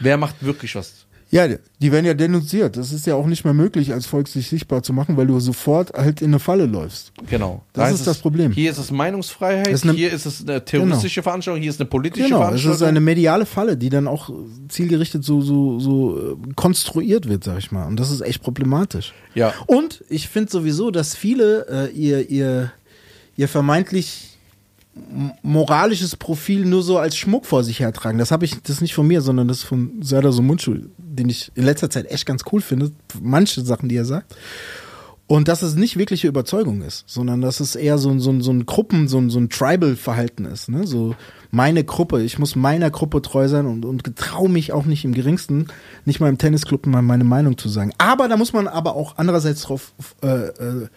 Wer macht wirklich was? Ja, die werden ja denunziert. Das ist ja auch nicht mehr möglich, als Volk sich sichtbar zu machen, weil du sofort halt in eine Falle läufst. Genau. Das Da ist es- das Problem. Hier ist es Meinungsfreiheit, ist eine- hier ist es eine terroristische Veranstaltung, hier ist eine politische Genau, es Veranstaltung. ist eine mediale Falle, die dann auch zielgerichtet so, so, so äh, konstruiert wird, sag ich mal. Und das ist echt problematisch. Ja. Und ich finde sowieso, dass viele äh, ihr, ihr, ihr vermeintlich moralisches Profil nur so als Schmuck vor sich hertragen. Das habe ich, das ist nicht von mir, sondern das ist von Serdar Somuncu, den ich in letzter Zeit echt ganz cool finde. Manche Sachen, die er sagt. Und dass es nicht wirkliche Überzeugung ist, sondern dass es eher so, ein- so, so ein Gruppen, so ein, so ein Tribal-Verhalten ist. Ne? So meine Gruppe, ich muss meiner Gruppe treu sein und, und getraue mich auch nicht im geringsten, nicht mal im Tennisclub mal meine Meinung zu sagen. Aber da muss man aber auch andererseits drauf äh, äh,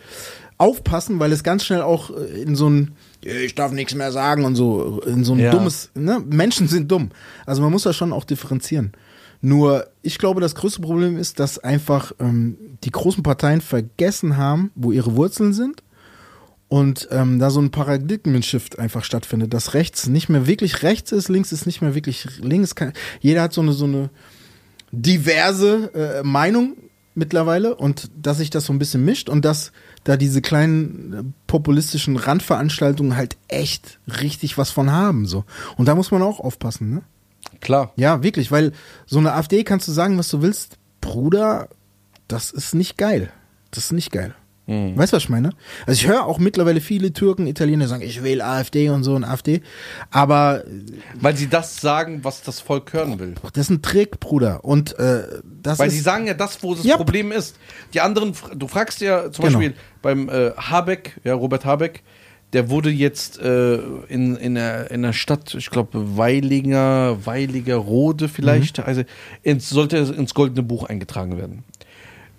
aufpassen, weil es ganz schnell auch äh, in so ein ich darf nichts mehr sagen und so in so ein Ja. dummes, ne? Menschen sind dumm. Also man muss da schon auch differenzieren. Nur, ich glaube, das größte Problem ist, dass einfach ähm, die großen Parteien vergessen haben, wo ihre Wurzeln sind und ähm, da so ein Paradigmen-Shift einfach stattfindet, dass rechts nicht mehr wirklich rechts ist, links ist nicht mehr wirklich links. Kann, jeder hat so eine, so eine diverse äh, Meinung mittlerweile und dass sich das so ein bisschen mischt und dass da diese kleinen äh, populistischen Randveranstaltungen halt echt richtig was von haben so. Und da muss man auch aufpassen ne? Klar. ja wirklich weil so eine AfD kannst du sagen was du willst. Bruder das ist nicht geil. Das ist nicht geil Weißt du, was ich meine? Also ich höre auch mittlerweile viele Türken, Italiener sagen, ich wähle AfD und so und AfD. Aber Weil sie das sagen, was das Volk hören will. das ist ein Trick, Bruder. Und äh, das Weil ist sie sagen ja das, wo das Ja. Problem ist. Die anderen, du fragst ja zum Genau. Beispiel beim äh, Habeck, ja, Robert Habeck, der wurde jetzt äh, in, in, der, in der Stadt, ich glaube, Weilinger, Weiliger Rode vielleicht, Mhm. also ins, sollte ins Goldene Buch eingetragen werden.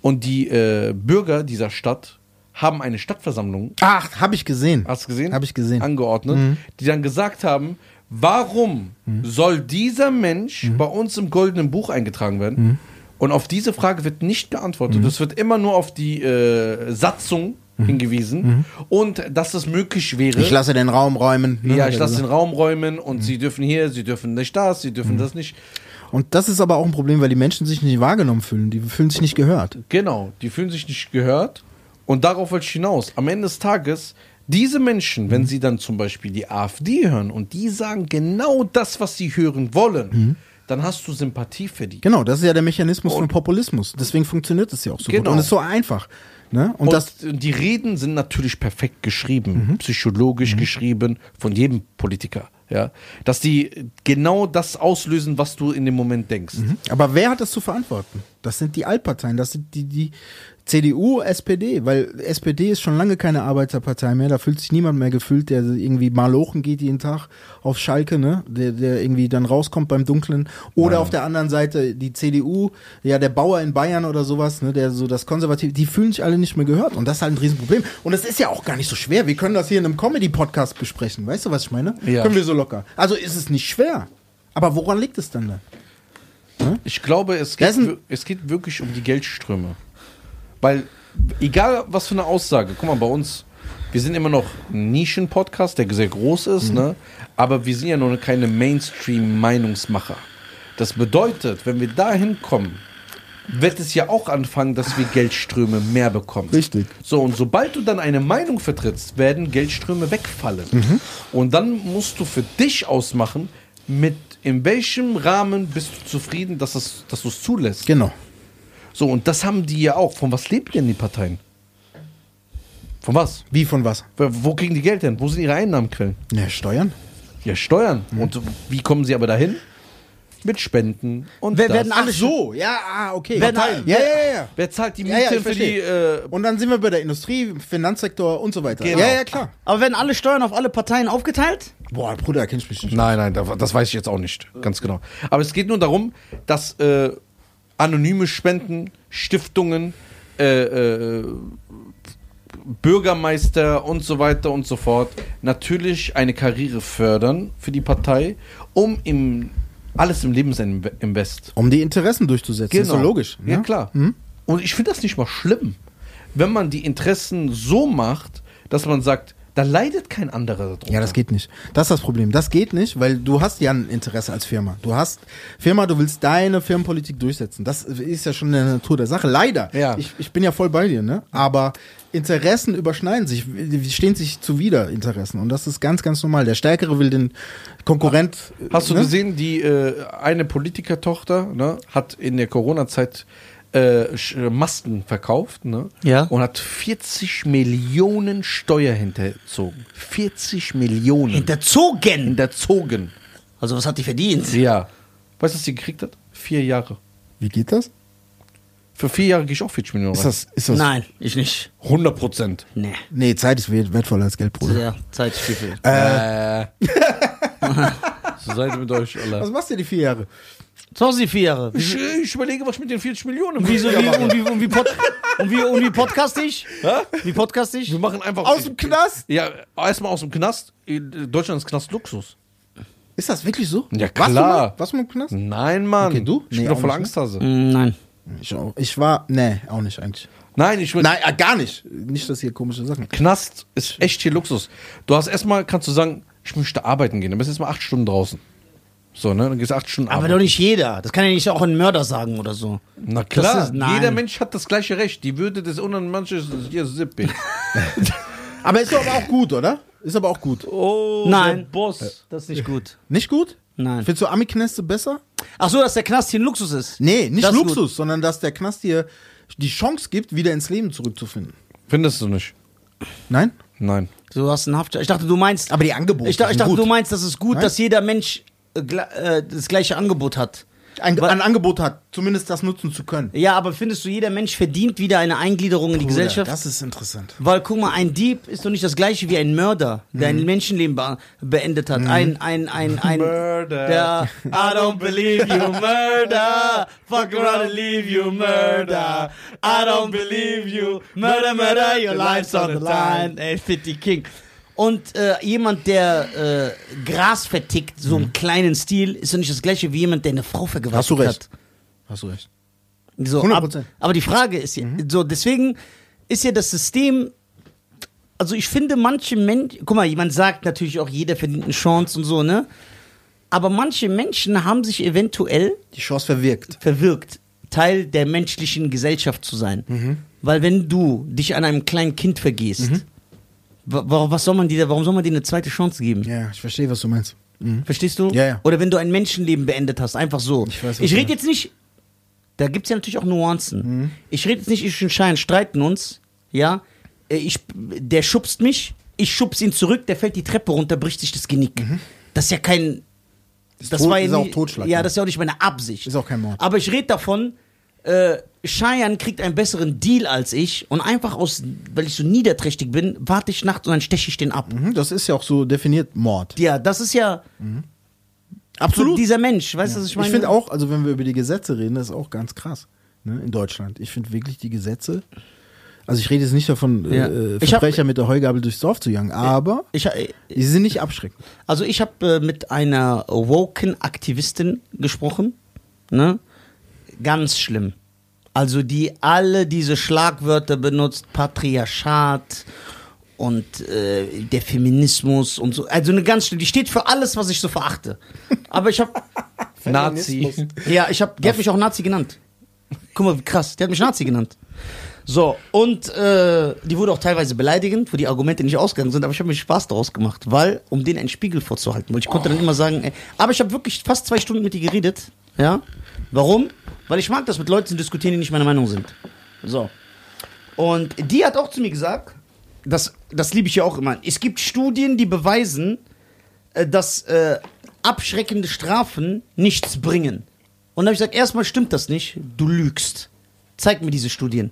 Und die äh, Bürger dieser Stadt haben eine Stadtversammlung Ach, habe ich gesehen. Hast du gesehen? Habe ich gesehen. Angeordnet, die dann gesagt haben, warum Mhm. soll dieser Mensch bei uns im goldenen Buch eingetragen werden? Mhm. Und auf diese Frage wird nicht geantwortet. Es wird immer nur auf die äh, Satzung hingewiesen und dass es möglich wäre. Mhm. Ich lasse den Raum räumen. ne? ja, ich lasse Also- den Raum räumen und Mhm. sie dürfen hier, sie dürfen nicht das, sie dürfen das nicht. Und das ist aber auch ein Problem, weil die Menschen sich nicht wahrgenommen fühlen. Die fühlen sich nicht gehört. Genau, die fühlen sich nicht gehört Und darauf wollte ich hinaus. Am Ende des Tages, diese Menschen, wenn sie dann zum Beispiel die AfD hören und die sagen genau das, was sie hören wollen, dann hast du Sympathie für die. Genau, das ist ja der Mechanismus von Populismus. Deswegen funktioniert es ja auch so Genau. gut. Und es ist so einfach. Ne? Und, Und, das, die Reden sind natürlich perfekt geschrieben, psychologisch geschrieben von jedem Politiker. Ja, dass die genau das auslösen, was du in dem Moment denkst. aber wer hat das zu verantworten? Das sind die Altparteien, das sind die, die CDU, SPD, weil SPD ist schon lange keine Arbeiterpartei mehr, da fühlt sich niemand mehr gefühlt, der irgendwie malochen geht jeden Tag auf Schalke, ne? Der, der irgendwie dann rauskommt beim Dunklen. Oder auf der anderen Seite die CDU, ja, der Bauer in Bayern oder sowas, ne, der so das Konservative, die fühlen sich alle nicht mehr gehört. Und das ist halt ein Riesenproblem. Und es ist ja auch gar nicht so schwer. Wir können das hier in einem Comedy-Podcast besprechen. Weißt du, was ich meine? Ja. Können wir so locker. Also ist es nicht schwer. Aber woran liegt es denn da? Ich glaube, es geht, es geht wirklich um die Geldströme. Weil, egal was für eine Aussage, guck mal, bei uns, wir sind immer noch ein Nischen-Podcast, der sehr groß ist, ne? aber wir sind ja noch keine Mainstream-Meinungsmacher. Das bedeutet, wenn wir dahin kommen, wird es ja auch anfangen, dass wir Geldströme mehr bekommen. Richtig. So, und sobald du dann eine Meinung vertrittst, werden Geldströme wegfallen. Und dann musst du für dich ausmachen, mit in welchem Rahmen bist du zufrieden, dass, das, dass du es zulässt. Genau. So, und das haben die ja auch. Von was leben denn die Parteien? Von was? Wie von was? Wo wo kriegen die Geld denn? Wo sind ihre Einnahmenquellen? Ja, Steuern. Ja, Steuern. Mhm. Und wie kommen sie aber dahin? Mit Spenden und Wer das. werden alle so, ja, ah, okay. Wenn- ja, ja, ja, ja. Wer zahlt die Ja, Miete ja, ich für die... Äh, Und dann sind wir bei der Industrie, Finanzsektor und so weiter. Genau. Ja, ja, klar. Aber werden alle Steuern auf alle Parteien aufgeteilt? Boah, Bruder, kennst mich nicht. Nein, nein, da- das weiß ich jetzt auch nicht. Ganz genau. Aber es geht nur darum, dass äh, anonyme Spenden, Stiftungen, äh, äh, Bürgermeister und so weiter und so fort natürlich eine Karriere fördern für die Partei, um im alles im Leben sein Invest. Um die Interessen durchzusetzen. Ist so logisch. Ja, ne? klar. Und ich finde das nicht mal schlimm, wenn man die Interessen so macht, dass man sagt, da leidet kein anderer darunter. Ja, das geht nicht. Das ist das Problem. Das geht nicht, weil du hast ja ein Interesse als Firma. Du hast Firma, du willst deine Firmenpolitik durchsetzen. Das ist ja schon in der Natur der Sache. Leider. Ja. Ich, ich bin ja voll bei dir, ne? Aber Interessen überschneiden sich, stehen sich zuwider, Interessen. Und das ist ganz, ganz normal. Der Stärkere will den Konkurrent. Hast du ne? gesehen, die äh, eine Politikertochter ne, hat in der Corona-Zeit äh, Masken verkauft ne, Ja. und hat 40 Millionen Steuer hinterzogen. 40 Millionen Hinterzogen! hinterzogen. Also was hat die verdient? Ja. Weißt du, was sie gekriegt hat? Vier Jahre. Wie geht das? Für vier Jahre gehe ich auch 40 Millionen Ist rein. das, ist das? Nein, ich nicht. 100 Prozent. Nee. Nee, Zeit ist wert- wertvoller als Geld, Bruder. Sehr Zeitstiefel. Äh. so seid ihr mit euch, Was alle. machst du die vier Jahre? So hast du die vier Jahre. Ich, ich überlege, was ich mit den 40 Millionen Wie, so, Ja, wie, und, wie, und, wie, pod, und, wie, und wie podcast ich? Wie podcast ich? Wir machen einfach. Aus dem Knast? Ja, erstmal aus dem Knast. Deutschland ist Knast Luxus. Ist das wirklich so? Ja, Warst du klar. mal? Warst du mal im Knast? Nein, Mann. Okay, du? Ich Nee, bin doch voll nicht, ne? Angsthase. Nein. Ich, auch. ich war, nee, auch nicht eigentlich. Nein, ich will. Nein, äh, gar nicht. Nicht, dass hier komische Sachen. Knast ist echt hier Luxus. Du hast erstmal, kannst du sagen, ich möchte arbeiten gehen. Dann bist du erstmal acht Stunden draußen. So, ne? Dann gehst du acht Stunden Aber arbeiten. doch nicht jeder. Das kann ja nicht auch ein Mörder sagen oder so. Na klar, ist- nein. jeder Mensch hat das gleiche Recht. Die Würde des anderen Menschen ist hier Sippe. Aber ist doch aber auch gut, oder? Ist aber auch gut. Oh, Nein. Boss. Das ist nicht gut. Nicht gut? Nein. Findest du Ami-Knäste besser? Ach so, dass der Knast hier ein Luxus ist. Nee, nicht Das ist Luxus, sondern dass der Knast dir die Chance gibt, wieder ins Leben zurückzufinden. Findest du nicht? Nein? Nein. Du hast einen Haftstrafe. Ich dachte, du meinst. Aber die Angebote ich, dachte- ich sind dachte, gut. du meinst, das ist gut, Nein? dass jeder Mensch äh, das gleiche Angebot hat. Ein, ein Angebot hat, zumindest das nutzen zu können. Ja, aber findest du, jeder Mensch verdient wieder eine Eingliederung in die Bruder, Gesellschaft? Das ist interessant. Weil, guck mal, ein Dieb ist doch nicht das gleiche wie ein Mörder, der Mhm. ein Menschenleben be beendet hat. Ein, ein, ein, ein. Murder. Der, I don't believe you murder. Fuck around and leave you murder. I don't believe you murder, murder. Your life's on the line. Ey, 50 King. Und äh, jemand, der äh, Gras vertickt, so im kleinen Stil, ist doch nicht das gleiche wie jemand, der eine Frau vergewaltigt Mhm. Hast du recht. hat. Hast du recht. So, 100%. ab, aber die Frage ist ja, so, deswegen ist ja das System, also ich finde manche Menschen, guck mal, jemand sagt natürlich auch, jeder verdient eine Chance und so, ne? Aber manche Menschen haben sich eventuell Die Chance verwirkt. verwirkt. Teil der menschlichen Gesellschaft zu sein. Weil wenn du dich an einem kleinen Kind vergehst, wa- wa- was soll man dir, warum soll man dir eine zweite Chance geben? Ja, ich verstehe, was du meinst. Mhm. Verstehst du? Ja, ja. Oder wenn du ein Menschenleben beendet hast, einfach so. Ich weiß, ich rede jetzt nicht, da gibt es ja natürlich auch Nuancen. Mhm. Ich rede jetzt nicht, ich und Schein streiten uns, ja. Äh, Ich, der schubst mich, ich schubs ihn zurück, der fällt die Treppe runter, bricht sich das Genick. Das ist ja kein. Das, tot- war ja Mhm. ist auch Totschlag, Ja, ja. das ist ja auch nicht meine Absicht. Ist auch kein Mord. Aber ich rede davon, äh, Cheyenne kriegt einen besseren Deal als ich und einfach aus, weil ich so niederträchtig bin, warte ich nachts und dann steche ich den ab. Mhm, Das ist ja auch so definiert Mord. Ja, das ist ja so dieser Mensch, weißt du, was ich Ich, meine? finde auch, also wenn wir über die Gesetze reden, das ist auch ganz krass. Ne, in Deutschland. Ich finde wirklich die Gesetze. Also ich rede jetzt nicht davon, Ja. äh, Ich hab- Verbrecher mit der Heugabel durchs Dorf zu jagen, aber Ich, äh, die sind nicht abschreckend. also ich habe äh, mit einer woken Aktivistin gesprochen, ne? Ganz schlimm. Also die alle diese Schlagwörter benutzt, Patriarchat und äh, der Feminismus und so. Also eine ganz. Die steht für alles, was ich so verachte. Aber ich habe, Nazi. ja, ich habe, die hat mich auch Nazi genannt. Guck mal, wie krass. Die hat mich Nazi genannt. So, und äh, die wurde auch teilweise beleidigend, wo die Argumente nicht ausgegangen sind, aber ich habe mir Spaß daraus gemacht, weil, um denen einen Spiegel vorzuhalten. Weil ich konnte dann immer sagen, ey, aber ich habe wirklich fast zwei Stunden mit ihr geredet. Ja. Warum? Weil ich mag das, mit Leuten zu diskutieren, die nicht meiner Meinung sind. So. Und die hat auch zu mir gesagt, das, das liebe ich ja auch immer. Es gibt Studien, die beweisen, äh, dass äh, abschreckende Strafen nichts bringen. Und dann habe ich gesagt, erstmal stimmt das nicht, du lügst. Zeig mir diese Studien.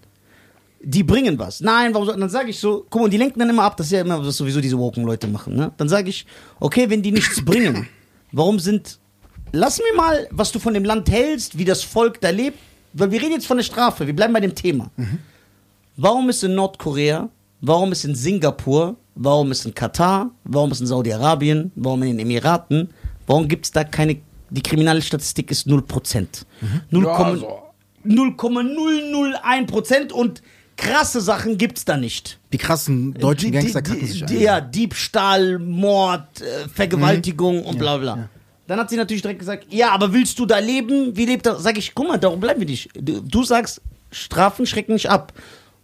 Die bringen was. Nein, warum und dann sage ich so, guck mal, die lenken dann immer ab, das ist ja immer, was sowieso diese woken Leute machen. Ne? Dann sage ich, okay, wenn die nichts bringen, warum sind, lass mir mal, was du von dem Land hältst, wie das Volk da lebt, weil wir reden jetzt von der Strafe, wir bleiben bei dem Thema. Warum ist in Nordkorea, warum ist in Singapur, warum ist in Katar, warum ist in Saudi-Arabien, warum in den Emiraten, warum gibt es da keine, die Kriminalstatistik ist 0%. 0, Ja, also. 0,001% und krasse Sachen gibt's da nicht. Die krassen deutschen Die- Gangster die- kacken sich die, ein. Ja, Diebstahl, Mord, äh, Vergewaltigung und bla bla. Dann hat sie natürlich direkt gesagt, ja, aber willst du da leben? Wie lebt er? Sag ich, guck mal, darum bleiben wir nicht. Du, du sagst, Strafen schrecken nicht ab.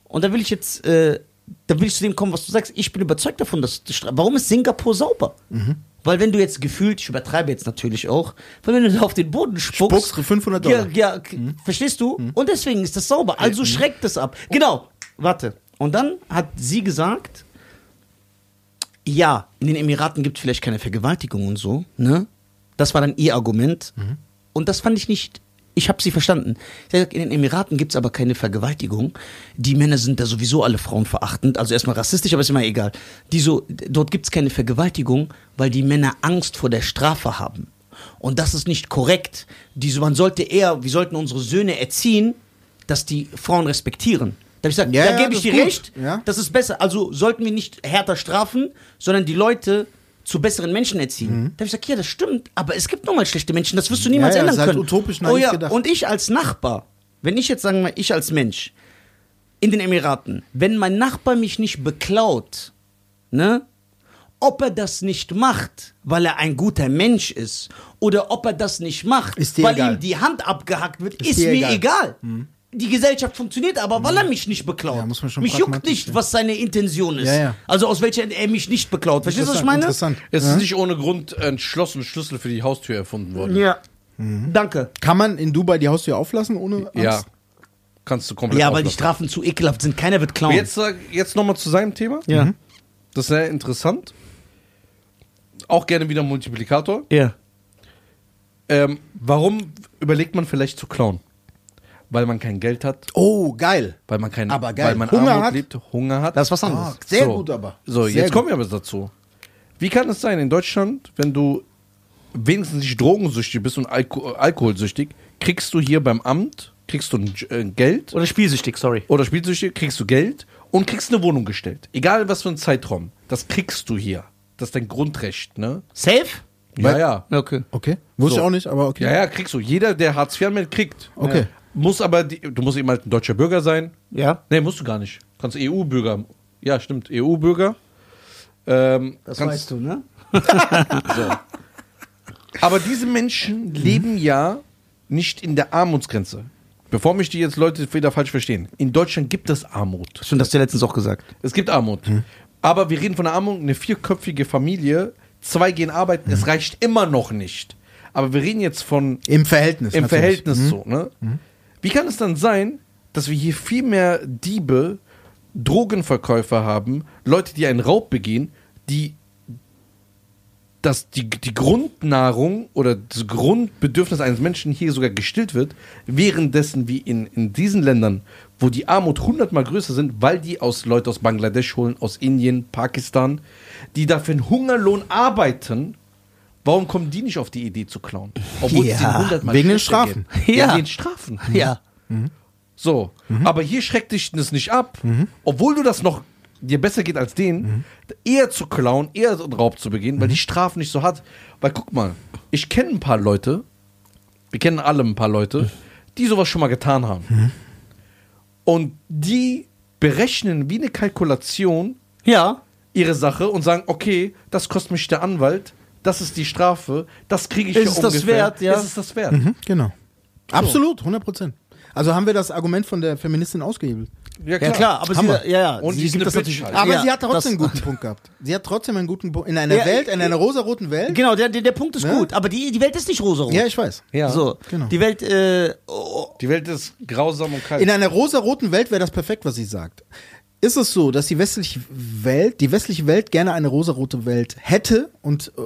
Und da will ich jetzt, äh, da will ich zu dem kommen, was du sagst. Ich bin überzeugt davon, dass warum ist Singapur sauber? Mhm. Weil wenn du jetzt gefühlt, ich übertreibe jetzt natürlich auch, weil wenn du da auf den Boden spuckst, Spuckst für 500 Dollar. Mhm. ja, ja, k- verstehst du? Und deswegen ist das sauber. Also schreckt es ab. Genau. Warte. Und dann hat sie gesagt, ja, in den Emiraten gibt es vielleicht keine Vergewaltigung und so, ne? Das war dann ihr Argument. Mhm. Und das fand ich nicht. Ich habe sie verstanden. Sie hat gesagt, in den Emiraten gibt es aber keine Vergewaltigung. Die Männer sind da sowieso alle Frauen verachtend. Also erstmal rassistisch, aber ist immer egal. Die so, dort gibt es keine Vergewaltigung, weil die Männer Angst vor der Strafe haben. Und das ist nicht korrekt. Die, so- man sollte eher, wir sollten unsere Söhne erziehen, dass die Frauen respektieren. Da habe ich gesagt, Ja, da ja, gebe ich dir recht. Ja. Das ist besser. Also sollten wir nicht härter strafen, sondern die Leute zu besseren Menschen erziehen. Da habe ich gesagt, ja, das stimmt, aber es gibt nun mal schlechte Menschen, das wirst du niemals Mhm. Ja, ja, ändern ist halt können. utopisch oh, ja. gedacht. Und ich als Nachbar, wenn ich jetzt sagen wir, mal, ich als Mensch in den Emiraten, wenn mein Nachbar mich nicht beklaut, ne? Ob er das nicht macht, weil er ein guter Mensch ist, oder ob er das nicht macht, weil egal. ihm die Hand abgehackt wird, ist, Ist mir egal. egal. Die Gesellschaft funktioniert aber, weil er mich nicht beklaut. Ja, muss man schon mich juckt nicht, was seine Intention ist. Ja, ja. Also aus welcher er mich nicht beklaut. Verstehst du, was ich meine? Interessant. Es Ja. ist nicht ohne Grund ein Schloss und Schlüssel für die Haustür erfunden worden. Ja. Mhm. Danke. Kann man in Dubai die Haustür auflassen ohne Angst? Ja. Kannst du komplett Ja, weil die. Strafen zu ekelhaft sind. Keiner wird klauen. Jetzt, jetzt nochmal zu seinem Thema. Ja. Das ist sehr interessant. Auch gerne wieder Multiplikator. Ja. Ähm, warum überlegt man vielleicht zu klauen? Weil man kein Geld hat, Oh, geil. weil man kein, Aber geil. weil man Hunger Armut hat? lebt, Hunger hat. Das ist was Ah, anderes. sehr So. gut aber. So, sehr jetzt gut. kommen wir aber dazu. Wie kann es sein, in Deutschland, wenn du wenigstens nicht drogensüchtig bist und Alko alkoholsüchtig, kriegst du hier beim Amt, kriegst du ein äh, Geld Oder spielsüchtig, sorry. oder spielsüchtig, kriegst du Geld und kriegst eine Wohnung gestellt. Egal was für ein Zeitraum. Das kriegst du hier. Das ist dein Grundrecht, ne? Safe? Ja, ja. Okay. Okay. Wusste So. ich auch nicht, aber okay. Ja, ja, kriegst du. Jeder, der Hartz IV anmeldet, kriegt. Okay. Ja. Muss aber, die, du musst eben halt ein deutscher Bürger sein. Ja. Nee, musst du gar nicht. Kannst EU-Bürger. Ja, stimmt, EU-Bürger. Ähm, Das kannst, weißt du, ne? Aber diese Menschen leben ja nicht in der Armutsgrenze. bevor mich die jetzt Leute wieder falsch verstehen, in Deutschland gibt es Armut. Schon das hast du letztens auch gesagt. Es gibt Armut. Aber wir reden von der Armut, eine vierköpfige Familie, zwei gehen arbeiten, es reicht immer noch nicht. Aber wir reden jetzt von Im Verhältnis. im natürlich. Verhältnis so, ne? Wie kann es dann sein, dass wir hier viel mehr Diebe, Drogenverkäufer haben, Leute, die einen Raub begehen, die dass die, die Grundnahrung oder das Grundbedürfnis eines Menschen hier sogar gestillt wird, währenddessen wie in, in diesen Ländern, wo die Armut hundertmal größer sind, weil die aus Leute aus Bangladesch holen, aus Indien, Pakistan, die dafür einen Hungerlohn arbeiten, warum kommen die nicht auf die Idee zu klauen? Obwohl Ja, es ihnen hundertmal wegen den Strafen. Ja, Ja. wegen Strafen. Ja. So, aber hier schreckt dich das nicht ab, obwohl du das noch dir besser geht als denen, eher zu klauen, eher so einen Raub zu begehen, weil die Strafe nicht so hat. Weil guck mal, ich kenne ein paar Leute, wir kennen alle ein paar Leute, die sowas schon mal getan haben. Und die berechnen wie eine Kalkulation Ja. ihre Sache und sagen, okay, das kostet mich der Anwalt, das ist die Strafe, das kriege ich Ist hier es das ungefähr. wert, ja? Ist es das wert? Mhm, genau. Absolut, 100 Prozent. Also haben wir das Argument von der Feministin ausgehebelt. Ja klar, aber Haben sie, wir. ja, ja, Und sie gibt das natürlich. halt. Aber ja, sie hat trotzdem das- einen guten Punkt gehabt. Sie hat trotzdem einen guten Punkt. In einer Ja, Welt, äh, in einer rosaroten Welt. Genau, der, der, der Punkt ist Ne? gut, aber die, die Welt ist nicht rosarot. Ja, ich weiß. Ja. so, genau. die Welt, äh, oh, Die Welt ist grausam und kalt. In einer rosaroten Welt wäre das perfekt, was sie sagt. Ist es so, dass die westliche Welt, die westliche Welt gerne eine rosarote Welt hätte und äh,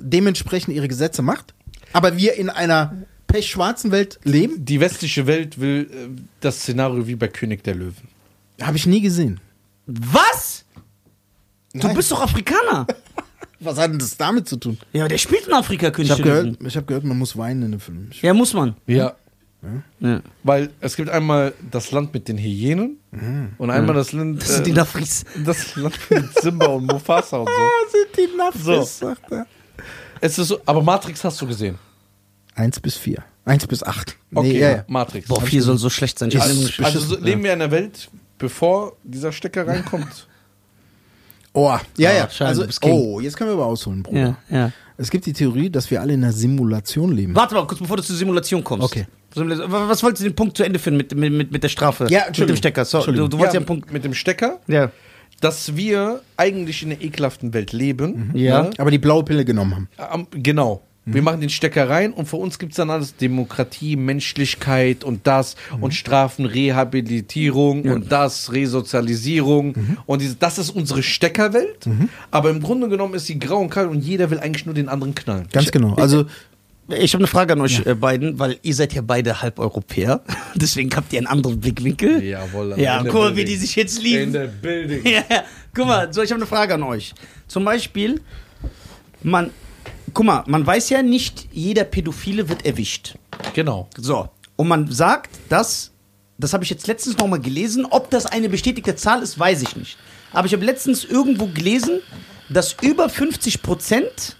dementsprechend ihre Gesetze macht, aber wir in einer pechschwarzen Welt leben? die westliche Welt will äh, das Szenario wie bei König der Löwen. Habe ich nie gesehen. was? Du Nein. bist doch Afrikaner. Was hat denn das damit zu tun? ja, der spielt in Afrika, Ich König habe der gehört, Löwen. ich hab gehört, man muss weinen in dem Film. Ich- Ja, muss man. Ja. Ja. Weil es gibt einmal das Land mit den Hyänen und einmal das Land, Das sind die äh, Nafris. das Land mit Simba und Mufasa und so. sind die Nafis, So. sagt er. Es ist so, aber Matrix hast du gesehen. Eins bis vier. Eins bis acht. Okay, Nee, ja, ja. Matrix. Boah, vier soll so schlecht sein. Also, also leben wir in einer Welt, bevor dieser Stecker reinkommt. Oh, ja, Ah, ja. schade, Also, oh, jetzt können wir aber ausholen, Bruder. ja, ja. Es gibt die Theorie, dass wir alle in einer Simulation leben. Warte mal, kurz bevor du zur Simulation kommst. Okay. Was wolltest du den Punkt zu Ende finden mit, mit, mit, der Strafe? Ja, mit dem. Stecker. So, du, du wolltest ja, ja, einen Punkt. mit dem Stecker, Ja. dass wir eigentlich in einer ekelhaften Welt leben. Ja. Ne? Aber die blaue Pille genommen haben. Genau. Wir machen den Stecker rein und für uns gibt es dann alles Demokratie, Menschlichkeit und das und Strafen, Rehabilitierung und das, Resozialisierung und diese, das ist unsere Steckerwelt. Aber im Grunde genommen ist sie grau und kalt und jeder will eigentlich nur den anderen knallen. Ganz genau. Also, Ich habe eine Frage an euch äh, beiden, weil ihr seid ja beide halb Europäer. Deswegen habt ihr einen anderen Blickwinkel. Jawohl. Ja, guck mal, wie die sich jetzt lieben. der Building. Ja, ja. guck mal, so, ich habe eine Frage an euch. Zum Beispiel, man, guck mal, man weiß ja nicht, jeder Pädophile wird erwischt. Genau. So. Und man sagt, dass, das habe ich jetzt letztens nochmal gelesen, ob das eine bestätigte Zahl ist, weiß ich nicht. Aber ich habe letztens irgendwo gelesen, dass über 50 Prozent,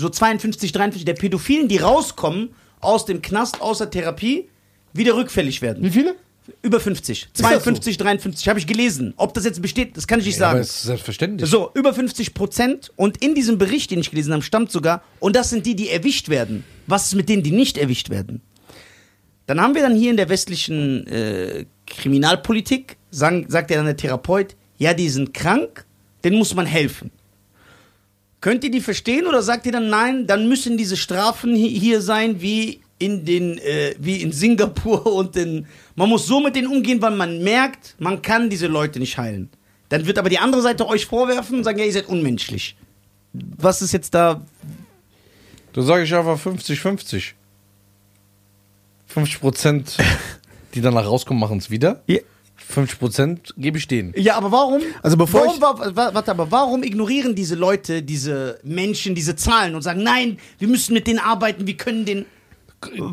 so 52, 53 der Pädophilen, die rauskommen aus dem Knast, aus der Therapie, wieder rückfällig werden. wie viele? Über 50. das so? 52, 53 habe ich gelesen. Ob das jetzt besteht, das kann ich nicht Ja, aber sagen. es ist selbstverständlich. So, über 50 Prozent. Und in diesem Bericht, den ich gelesen habe, stammt sogar, und das sind die, die erwischt werden. Was ist mit denen, die nicht erwischt werden? Dann haben wir dann hier in der westlichen äh, Kriminalpolitik, sagen, sagt ja dann der Therapeut, ja, die sind krank, denen muss man helfen. Könnt ihr die verstehen oder sagt ihr dann, nein, dann müssen diese Strafen hi- hier sein wie in den, äh, wie in Singapur und in, man muss so mit denen umgehen, weil man merkt, man kann diese Leute nicht heilen. Dann wird aber die andere Seite euch vorwerfen und sagen, ja, ihr seid unmenschlich. Was ist jetzt da? Du sage ich einfach 50-50. 50 Prozent, die danach rauskommen, machen es wieder. Ja, 50 Prozent gebe ich denen. ja aber warum? Also bevor warum, ich- wa- wa- warte, aber warum ignorieren diese Leute diese Menschen, diese Zahlen und sagen, nein, wir müssen mit denen arbeiten, wir können den.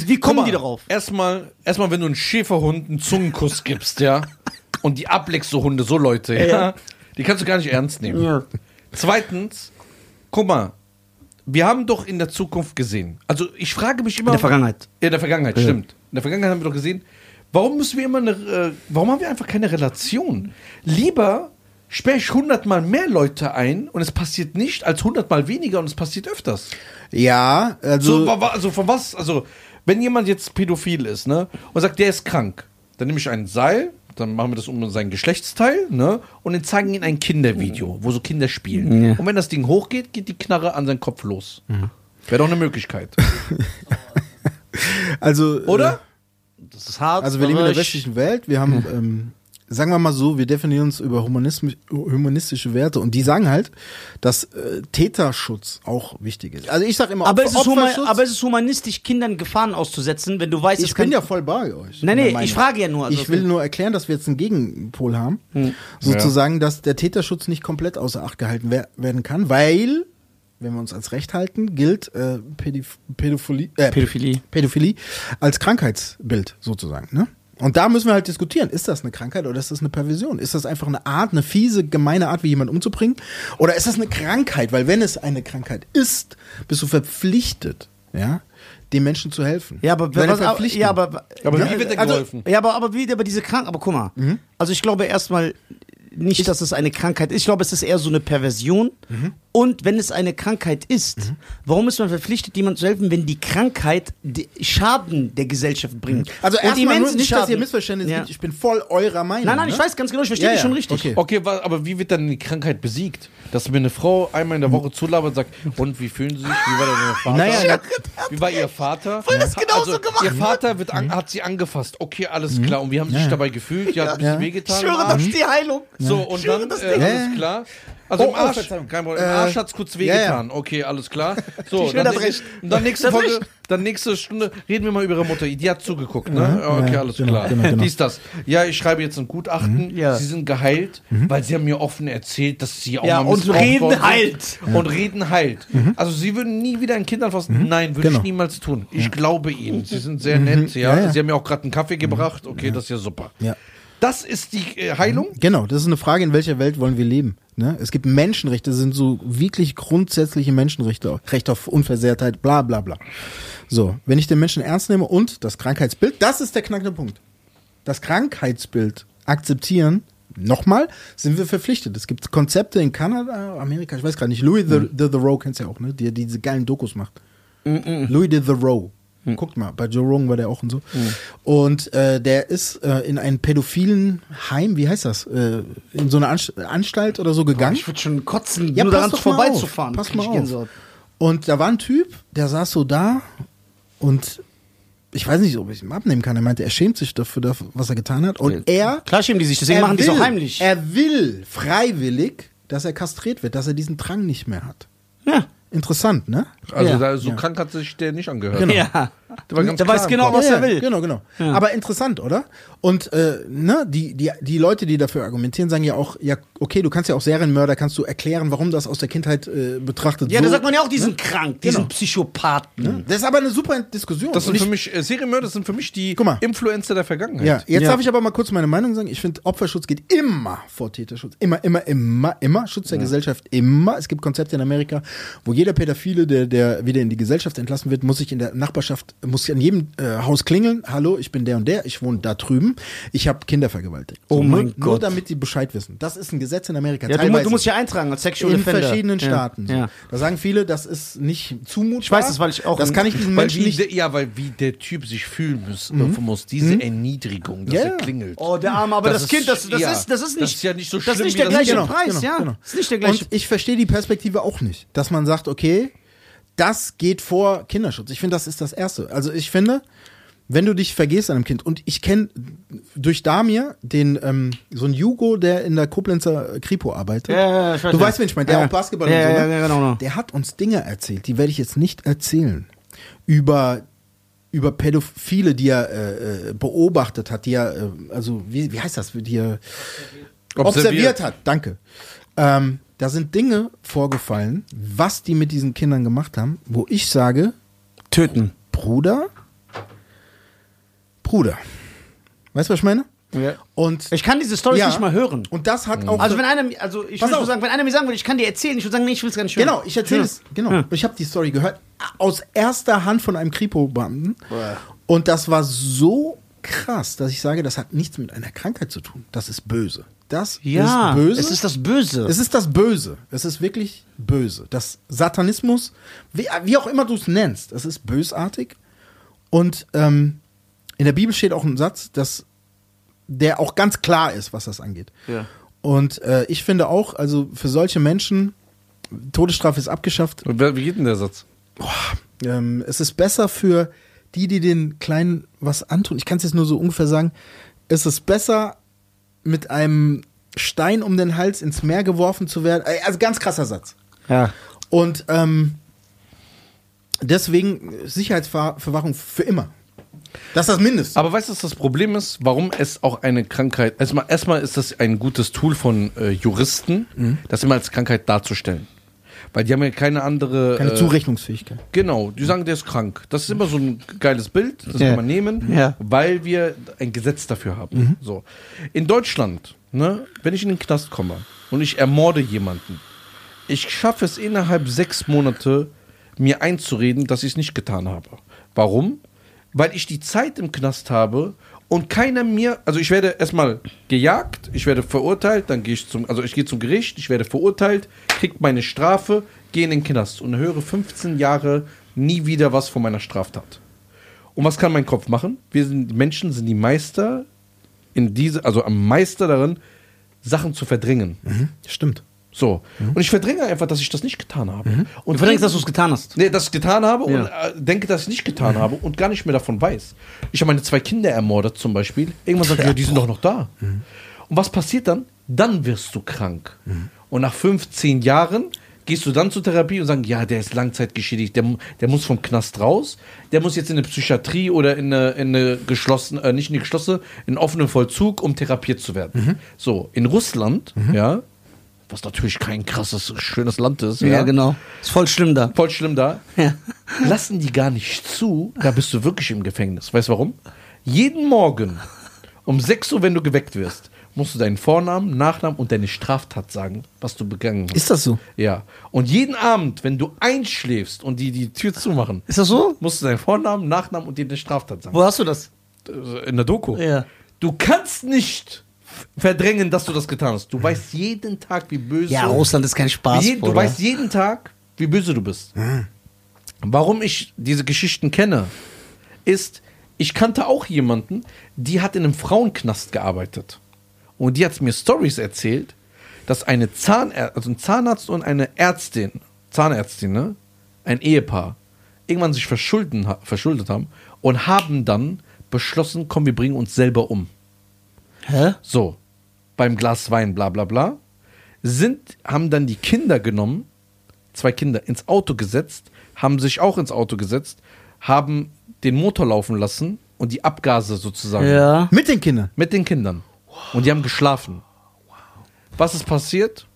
Wie kommen mal, die darauf? Erstmal, erstmal, wenn du einen Schäferhund einen Zungenkuss gibst, ja, und die ableckst, so Hunde, so Leute, ja, Ja. die kannst du gar nicht ernst nehmen. Ja. Zweitens, guck mal, wir haben doch in der Zukunft gesehen, also ich frage mich immer. In der Vergangenheit. In der Vergangenheit, stimmt. In der Vergangenheit haben wir doch gesehen, warum müssen wir immer eine, äh, warum haben wir einfach keine Relation? Lieber sperre ich hundertmal mehr Leute ein und es passiert nicht, als hundertmal weniger und es passiert öfters. Ja, also. So, also von was, also wenn jemand jetzt pädophil ist, ne, und sagt, der ist krank, dann nehme ich ein Seil, dann machen wir das um sein Geschlechtsteil, ne, und dann zeigen ihn ein Kindervideo, wo so Kinder spielen. Ja. Und wenn das Ding hochgeht, geht die Knarre an seinen Kopf los. Wäre doch eine Möglichkeit. Also, Oder? Das ist hart. Also wir leben in der westlichen Welt, wir haben, ähm, sagen wir mal so, wir definieren uns über humanistische Werte und die sagen halt, dass äh, Täterschutz auch wichtig ist. Also ich sage immer, Aber Opfer- es, Opferschutz, aber es ist humanistisch, Kindern Gefahren auszusetzen, wenn du weißt, ich es kann. bin ja voll bei euch. Nein, in der nee, Meinung. ich frage ja nur. also, ich will nur erklären, dass wir jetzt einen Gegenpol haben, sozusagen, dass der Täterschutz nicht komplett außer Acht gehalten wer werden kann, weil, wenn wir uns als Recht halten, gilt äh, Pädif Pädophilie, äh, Pädophilie. Pädophilie als Krankheitsbild sozusagen. Ne? Und da müssen wir halt diskutieren, ist das eine Krankheit oder ist das eine Perversion? Ist das einfach eine Art, eine fiese, gemeine Art, wie jemanden umzubringen? Oder ist das eine Krankheit? Weil wenn es eine Krankheit ist, bist du verpflichtet, ja, dem Menschen zu helfen. Ja, aber, was, Verpflichtung. ja, aber, Aber ja, wie wird der also, geholfen? Ja, aber, aber wie, aber diese Krank, aber guck mal. Also ich glaube erstmal nicht, dass es eine Krankheit ist. Ich glaube, es ist eher so eine Perversion. Und wenn es eine Krankheit ist, warum ist man verpflichtet, jemandem zu helfen, wenn die Krankheit Schaden der Gesellschaft bringt? Also erstmal nicht, dass Schaden. ihr Missverständnis Ja. gibt. Ich bin voll eurer Meinung. Nein, nein, ne? ich weiß ganz genau, ich verstehe Ja, dich ja, schon richtig. okay. Okay, aber wie wird dann die Krankheit besiegt? Dass mir eine Frau einmal in der Woche zulabert und sagt, und wie fühlen Sie sich? Wie war denn Ihr Vater? Naja, wie war Ihr Vater? Weil das genauso also, gemacht Ihr Vater wird an, hat sie angefasst. Okay, alles klar. Und wie haben Sie sich dabei gefühlt? Ja, hat ein bisschen Ja. wehgetan. Ich schwöre, das Arsch. ist die Heilung. So, und schwöre, dann, das äh, alles klar. Also Oh, im oh, Arsch, Verzeihung. kein Problem. Im Äh, Arsch hat's kurz ja, ja. wehgetan. Okay, alles klar. So, dann, das recht. dann nächste Folge, dann nächste Stunde reden wir mal über ihre Mutter. Die hat zugeguckt, ne? Okay, ja, alles genau, klar. genau, genau. Dies, das. Ja, ich schreibe jetzt ein Gutachten. Ja. Sie sind geheilt, weil sie haben mir offen erzählt, dass sie auch Ja, mal und reden heilt. Und reden heilt. Also sie würden nie wieder ein Kind anfassen. Nein, würde Genau. ich niemals tun. Ich glaube ihnen. Sie sind sehr nett, ja. Ja, ja. Sie haben mir auch gerade einen Kaffee gebracht. Okay, das ist ja super. Ja. Das ist die äh, Heilung. Genau, das ist eine Frage, in welcher Welt wollen wir leben. Ne? Es gibt Menschenrechte, das sind so wirklich grundsätzliche Menschenrechte, Recht auf Unversehrtheit, bla bla bla. So, wenn ich den Menschen ernst nehme und das Krankheitsbild, das ist der knackende Punkt. Das Krankheitsbild akzeptieren, nochmal, sind wir verpflichtet. Es gibt Konzepte in Kanada, Amerika, ich weiß gerade nicht, Louis the, the, the Rowe kennst du ja auch, ne? der diese geilen Dokus macht. Louis the, the Rowe. Guckt mal, bei Joe Rogan war der auch und so. Und äh, der ist äh, in einen pädophilen Heim, wie heißt das? Äh, in so eine Anst Anstalt oder so gegangen. Ich würde schon kotzen, Ja, nur pass daran vorbeizufahren. Pass mal auf. Und da war ein Typ, der saß so da und ich weiß nicht, ob ich ihm abnehmen kann. Er meinte, er schämt sich dafür, was er getan hat. Und er. Klar schämen die sich, deswegen er machen die es will, auch heimlich. Er will freiwillig, dass er kastriert wird, dass er diesen Drang nicht mehr hat. ja. Interessant, ne? Also Ja. da, so Ja. krank hat sich der nicht angehört. Genau. ja. Der war ganz Der weiß genau, was ja, er will. Genau, genau. Ja. Aber interessant, oder? Und äh, ne, die, die, die Leute, die dafür argumentieren, sagen ja auch, ja, okay, du kannst ja auch Serienmörder, kannst du erklären, warum das aus der Kindheit äh, betrachtet Ja, so, da sagt man ja auch, die sind krank, die Genau. sind Psychopathen. ne? Das ist aber eine super Diskussion. Das sind für mich, äh, Serienmörder sind für mich die Guck mal. Influencer der Vergangenheit. ja, jetzt Ja. darf ich aber mal kurz meine Meinung sagen. Ich finde, Opferschutz geht immer vor Täterschutz. Immer, immer, immer, immer. Schutz der Gesellschaft immer. Es gibt Konzepte in Amerika, wo jeder Pädophile, der, der wieder in die Gesellschaft entlassen wird, muss sich in der Nachbarschaft, muss an jedem äh, Haus klingeln. Hallo, ich bin der und der, ich wohne da drüben. Ich habe Kinder vergewaltigt. Oh nur, mein Nur Gott. damit die Bescheid wissen. Das ist ein Gesetz in Amerika. Ja, du, du musst ja eintragen als Sexual in Offender. verschiedenen Ja. Staaten. So. Ja. Da sagen viele, das ist nicht zumutbar. Ich weiß das, weil ich auch Das kann ich diesen Menschen nicht. ja, weil wie der Typ sich fühlen muss, äh, muss diese Erniedrigung, dass Ja, er klingelt. Oh, der Arme, aber das, Das Kind, das, das, ja, ist, das ist nicht, das ist ja nicht so das ist schlimm, nicht der das gleiche. Preis, ja. Das ist nicht der gleiche Und ich verstehe die Perspektive auch nicht, dass man sagt, okay, das geht vor Kinderschutz. Ich finde, das ist das Erste. Also ich finde, wenn du dich vergehst an einem Kind, und ich kenne durch Damir den, ähm, so ein Jugo, der in der Koblenzer Kripo arbeitet. Ja, ja, ich weiß du ja. weißt, wen ich meine, der Ja. auch Basketball Ja, und so. ja, ne? ja, genau, genau. Der hat uns Dinge erzählt, die werde ich jetzt nicht erzählen. Über über Pädophile, die er äh, äh, beobachtet hat, die er, äh, also wie, wie heißt das, die er observiert, hat. Danke. Ähm, da sind Dinge vorgefallen, was die mit diesen Kindern gemacht haben, wo ich sage, Töten. Bruder, Bruder. Weißt du, was ich meine? Ja. Und Ich kann diese Stories Ja. nicht mal hören. und das hat auch Also so- wenn einer, also ich würde sagen, wenn einer mir sagen würde, ich kann dir erzählen, ich würde sagen, nee, ich will es gar nicht hören. Genau, ich erzähle Ja. es. Genau. Ich habe die Story gehört aus erster Hand von einem Kripo-Beamten. Und das war so krass, dass ich sage, das hat nichts mit einer Krankheit zu tun. Das ist böse. Das Ja, ist böse. es ist das Böse. Es ist das Böse. Es ist wirklich böse. Das Satanismus, wie, wie auch immer du es nennst, es ist bösartig. Und ähm, in der Bibel steht auch ein Satz, dass der auch ganz klar ist, was das angeht. Ja. Und äh, ich finde auch, also für solche Menschen, Todesstrafe ist abgeschafft. Und Wie geht denn der Satz? Ähm, es ist besser für die, die den Kleinen was antun. Ich kann es jetzt nur so ungefähr sagen. Es ist besser, mit einem Stein um den Hals ins Meer geworfen zu werden. Also ganz krasser Satz. Ja. Und ähm, deswegen Sicherheitsverwahrung für immer. Das ist das Mindeste. Aber weißt du, was das Problem ist? Warum es auch eine Krankheit. Erstmal, erstmal ist das ein gutes Tool von äh, Juristen, Mhm. das immer als Krankheit darzustellen. Weil die haben ja keine andere. Keine äh, Zurechnungsfähigkeit. Genau, die sagen, der ist krank. Das ist immer so ein geiles Bild, das Ja. kann man nehmen, Ja. weil wir ein Gesetz dafür haben. So. In Deutschland, ne, wenn ich in den Knast komme und ich ermorde jemanden, ich schaffe es innerhalb sechs Monate, mir einzureden, dass ich es nicht getan habe. Warum? Weil ich die Zeit im Knast habe und keiner mir, also ich werde erstmal gejagt, ich werde verurteilt, dann gehe ich zum, also ich gehe zum Gericht, ich werde verurteilt, krieg meine Strafe, gehe in den Knast und höre 15 Jahre nie wieder was von meiner Straftat. Und was kann mein Kopf machen? Wir sind, Menschen sind die Meister in diese, also am Meister darin, Sachen zu verdrängen. Stimmt. So. Und ich verdränge einfach, dass ich das nicht getan habe. Du Und verdenkst, dass du es getan hast. Nee, dass ich getan habe Ja. und äh, denke, dass ich nicht getan habe und gar nicht mehr davon weiß. Ich habe meine zwei Kinder ermordet zum Beispiel. Irgendwann sagt, ja, die sind doch noch da. Und was passiert dann? Dann wirst du krank. Und nach 15 Jahren gehst du dann zur Therapie und sagst, ja, der ist langzeitgeschädigt, der, der muss vom Knast raus, der muss jetzt in eine Psychiatrie oder in eine, in eine geschlossene, äh, nicht in eine geschlossene, in einen offenen Vollzug, um therapiert zu werden. So, in Russland, ja, was natürlich kein krasses, schönes Land ist, Ja, genau. Ist voll schlimm da. voll schlimm da, Ja. lassen die gar nicht zu, da bist du wirklich im Gefängnis. Weißt du warum? Jeden Morgen um 6 Uhr, wenn du geweckt wirst, musst du deinen Vornamen, Nachnamen und deine Straftat sagen, was du begangen hast. Ist das so? Ja. Und jeden Abend, wenn du einschläfst und die die Tür zumachen, Ist das so? musst du deinen Vornamen, Nachnamen und dir eine Straftat sagen. Wo hast du das? In der Doku. Ja. Du kannst nicht verdrängen, dass du das getan hast. Du weißt jeden Tag, wie böse Ja, Russland ist kein Spaß. wie du weißt jeden Tag, wie böse du bist. Warum ich diese Geschichten kenne, ist, ich kannte auch jemanden, die hat in einem Frauenknast gearbeitet. Und die hat mir Stories erzählt, dass eine Zahnär also ein Zahnarzt und eine Ärztin, Zahnärztin, ne, ein Ehepaar, irgendwann sich verschulden, verschuldet haben und haben dann beschlossen, komm, wir bringen uns selber um. Hä? So, beim Glas Wein, bla bla bla, sind, haben dann die Kinder genommen, zwei Kinder, ins Auto gesetzt, haben sich auch ins Auto gesetzt, haben den Motor laufen lassen und die Abgase sozusagen Ja. Mit den Kindern. mit den Kindern. Und die haben geschlafen. Was ist passiert?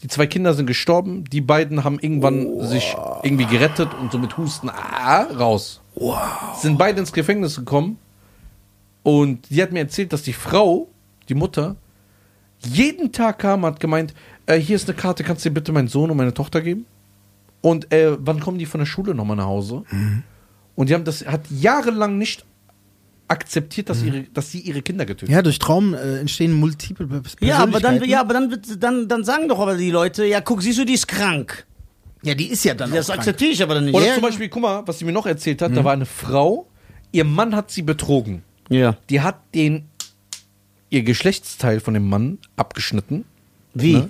Die zwei Kinder sind gestorben, die beiden haben irgendwann sich irgendwie gerettet und so mit Husten ah, raus. Sind beide ins Gefängnis gekommen und die hat mir erzählt, dass die Frau, die Mutter, jeden Tag kam, hat gemeint, äh, hier ist eine Karte, kannst du dir bitte meinen Sohn und meine Tochter geben? Und äh, wann kommen die von der Schule nochmal nach Hause? Und die haben das, hat jahrelang nicht akzeptiert, dass, ihre, dass sie ihre Kinder getötet Ja, durch Traum äh, entstehen multiple Persönlichkeiten. Ja, aber dann, ja, aber dann, wird- dann, dann sagen doch aber die Leute, ja, guck, siehst du, die ist krank. ja, die ist ja dann Das akzeptiere ich aber dann nicht. Oder ja. zum Beispiel, guck mal, was sie mir noch erzählt hat, da war eine Frau, ihr Mann hat sie betrogen. Ja. Die hat den, ihr Geschlechtsteil von dem Mann abgeschnitten. Wie? Ne?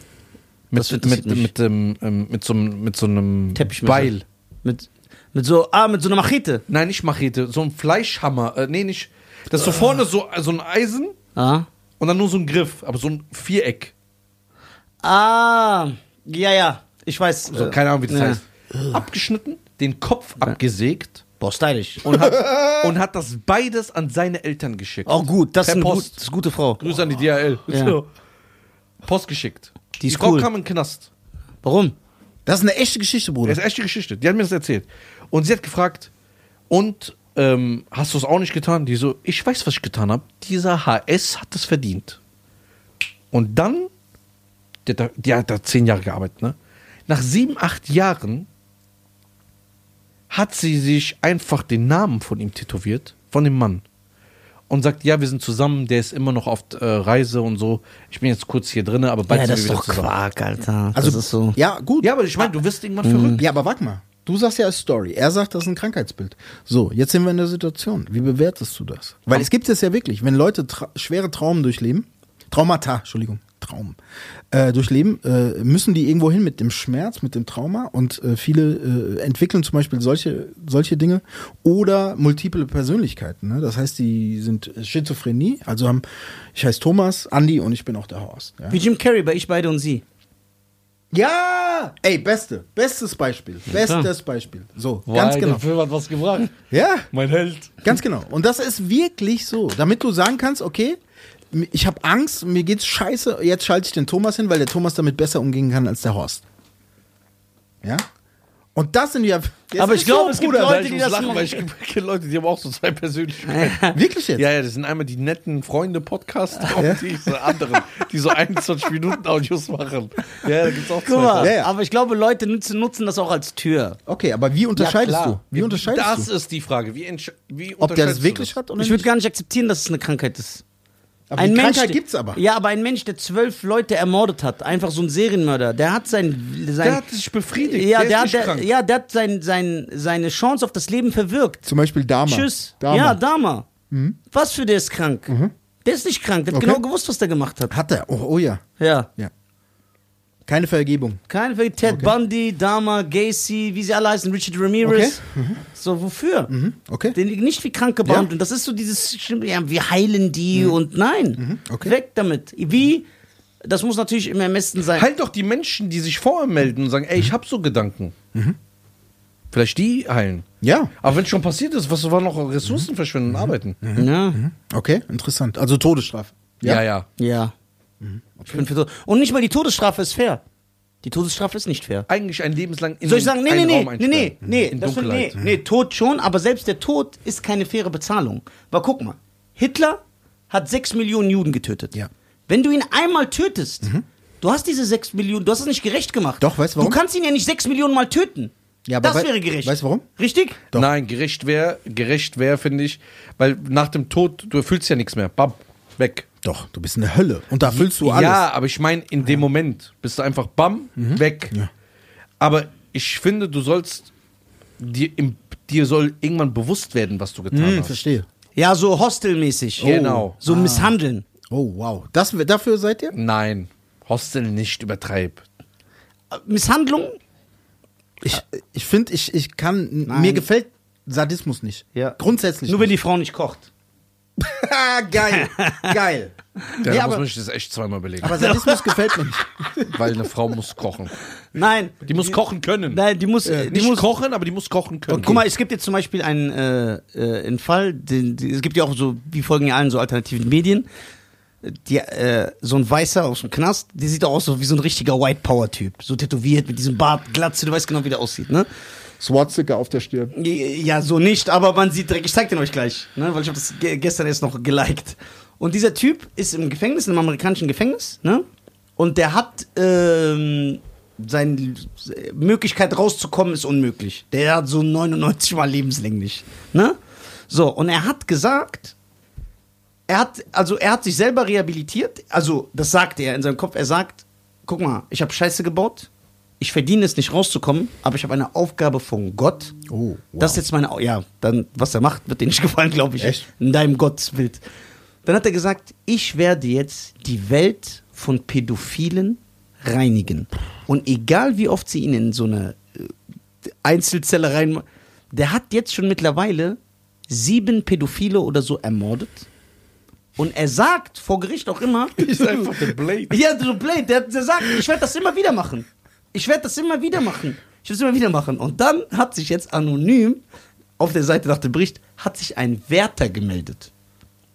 Mit, mit, mit, dem, ähm, mit, so, einem- mit so einem. Beil. Mit, mit so, ah, mit so einer Machete. Nein, nicht Machete, so ein Fleischhammer. Äh, nee, nicht. Das ist so vorne so, so ein Eisen Ah. und dann nur so ein Griff, aber so ein Viereck. Ah, ja, ja. Ich weiß. So, äh, keine Ahnung, wie das ja. heißt. Abgeschnitten, den Kopf abgesägt Boah, stylisch. und hat, und hat das beides an seine Eltern geschickt. Auch gut, das ist eine, gut, das ist eine gute Frau. Grüße an die DHL. Ja. So. Post geschickt. Die ist Frau cool. kam in den Knast. Warum? Das ist eine echte Geschichte, Bruder. Das ist echte Geschichte. Die hat mir das erzählt. Und sie hat gefragt, und ähm, hast du es auch nicht getan? Die so, ich weiß, was ich getan habe. Dieser HS hat es verdient. Und dann, die hat, da, die hat da zehn Jahre gearbeitet, ne? Nach sieben, acht Jahren hat sie sich einfach den Namen von ihm tätowiert, von dem Mann. Und sagt, ja, wir sind zusammen, der ist immer noch auf äh, Reise und so. Ich bin jetzt kurz hier drin, aber bald Ja, sind das wir ist wieder doch zusammen. Quark, Alter. also, das ist so. ja, gut. Ja, aber ich meine, du wirst irgendwann verrückt. Ja, aber warte mal. Du sagst ja als Story. Er sagt, das ist ein Krankheitsbild. So, jetzt sind wir in der Situation. Wie bewertest du das? Weil es gibt es ja wirklich, wenn Leute tra schwere Traumen durchleben, Traumata, Entschuldigung, Traum, äh, durchleben, äh, müssen die irgendwo hin mit dem Schmerz, mit dem Trauma und äh, viele äh, entwickeln zum Beispiel solche, solche Dinge oder multiple Persönlichkeiten. Ne? Das heißt, die sind Schizophrenie, also haben, ich heiße Thomas, Andi und ich bin auch der Horst. Ja? Wie Jim Carrey bei Ich, Beide und Sie. Ja! Ey, beste, bestes Beispiel. Bestes Beispiel. So, ganz Weil genau. Der Film hat was gebracht. Ja, Mein Held. ganz genau. Und das ist wirklich so, damit du sagen kannst, okay, ich habe Angst, mir geht's scheiße, jetzt schalte ich den Thomas hin, weil der Thomas damit besser umgehen kann als der Horst. Ja? Und das sind ja. das Aber ich glaube, es gibt Bruder. Leute, ich die das lachen, machen. weil ich kenne Leute, die haben auch so zwei Persönlichkeiten. Wirklich jetzt? Ja, ja, das sind einmal die netten Freunde-Podcaster und diese anderen, die so 21 Minuten Audios machen. Ja, da gibt's auch Guck mal, Ja, ja. aber ich glaube, Leute nutzen, nutzen das auch als Tür. Okay, aber wie unterscheidest Ja, du? klar. Wie unterscheidest das du? ist die Frage. Wie, wie Ob der das du wirklich das? hat oder Ich würde gar nicht akzeptieren, dass es eine Krankheit ist. Aber die Krankheit gibt's aber. Ja, aber ein Mensch, der zwölf Leute ermordet hat, einfach so ein Serienmörder, der hat sein. sein Der hat sich befriedigt. ja, der, der, hat, der, ja, der hat sein, sein, seine Chance auf das Leben verwirkt. Zum Beispiel Dama. Tschüss. Dama. Ja, Dama. Was für der ist krank? Der ist nicht krank, der hat Okay. genau gewusst, was der gemacht hat. Hat er. Oh, oh ja. Ja. Ja. Keine Vergebung. Kein Fall. Ted Bundy, Dama, Gacy, wie sie alle heißen, Richard Ramirez. So, wofür? Mhm. Okay. Den nicht wie krank behandelt. Das ist so dieses, ja, wir heilen die und nein. Mhm. Okay. Weg damit. Wie? Das muss natürlich im Ermessen sein. Halt doch die Menschen, die sich vorher melden und sagen, ey, ich hab so Gedanken. Vielleicht die heilen. Ja. Aber wenn es schon passiert ist, was war noch Ressourcen verschwenden und arbeiten? Ja. Okay, interessant. Also Todesstrafe. Ja, ja. Ja. Ich bin für Tod- Und nicht mal die Todesstrafe ist fair. Die Todesstrafe ist nicht fair. Eigentlich ein lebenslang in Soll ich sagen, nee, nee, nee, nee, nee, nee, In das will, nee, Dunkelheit. nee, Tod schon, aber selbst der Tod ist keine faire Bezahlung. Weil guck mal, Hitler hat sechs Millionen Juden getötet. Ja. Wenn du ihn einmal tötest, du hast diese sechs Millionen, du hast es nicht gerecht gemacht. Doch, weißt du warum? Du kannst ihn ja nicht sechs Millionen Mal töten. Ja, aber das wei- wäre gerecht. weißt du warum? Richtig? Doch. Nein, gerecht wäre, gerecht wäre, finde ich, weil nach dem Tod, du erfüllst ja nichts mehr. Bam, weg. Doch, du bist in der Hölle. Und da füllst du alles. Ja, aber ich meine, in dem Moment bist du einfach bam, weg. Ja. Aber ich finde, du sollst, dir, im, dir soll irgendwann bewusst werden, was du getan Hm, hast. verstehe. Ja, so hostelmäßig. Genau. So misshandeln. Oh, wow. Das, dafür seid ihr? Nein, Hostel nicht übertreib. Misshandlung? Ich, ich finde, ich, ich kann, Nein. mir gefällt Sadismus nicht. Ja. Grundsätzlich Nur wenn die nicht. Frau nicht kocht. Geil, geil. Ja, Nee, da muss sich das echt zweimal belegen. aber Sadismus gefällt mir nicht. weil eine Frau muss kochen. Nein. Die muss kochen können. Nein, die muss, die nicht muss kochen, aber die muss kochen können. Und guck mal, es gibt jetzt zum Beispiel einen, äh, äh, einen Fall, den, die, es gibt ja auch so, die folgen ja allen so alternativen Medien. Die, äh, so ein Weißer aus dem Knast, der sieht auch aus so wie so ein richtiger White Power Typ. So tätowiert mit diesem Bart, Glatze, du weißt genau, wie der aussieht, ne? Swastika auf der Stirn. Ja, so nicht, aber man sieht direkt, ich zeig den euch gleich, ne? Weil ich habe das ge gestern erst noch geliked. Und dieser Typ ist im Gefängnis, einem amerikanischen Gefängnis, ne? Und der hat, ähm, seine Möglichkeit rauszukommen ist unmöglich. Der hat so 99 Mal lebenslänglich, ne? So, und er hat gesagt, er hat, also er hat sich selber rehabilitiert, also das sagt er in seinem Kopf, er sagt, guck mal, ich habe Scheiße gebaut, ich verdiene es nicht rauszukommen, aber ich habe eine Aufgabe von Gott. Oh, wow. Das ist jetzt meine, ja, dann, was er macht, wird dir nicht gefallen, glaube ich. Echt? In deinem Gottesbild. Dann hat er gesagt, ich werde jetzt die Welt von Pädophilen reinigen. Und egal wie oft sie ihn in so eine äh, Einzelzelle rein, der hat jetzt schon mittlerweile sieben Pädophile oder so ermordet. Und er sagt vor Gericht auch immer, ist einfach der Blade. ja, so Blade, der, der sagt, ich werde das immer wieder machen. Ich werde das immer wieder machen. Ich werde es immer wieder machen. Und dann hat sich jetzt anonym auf der Seite nach dem Bericht, hat sich ein Wärter gemeldet,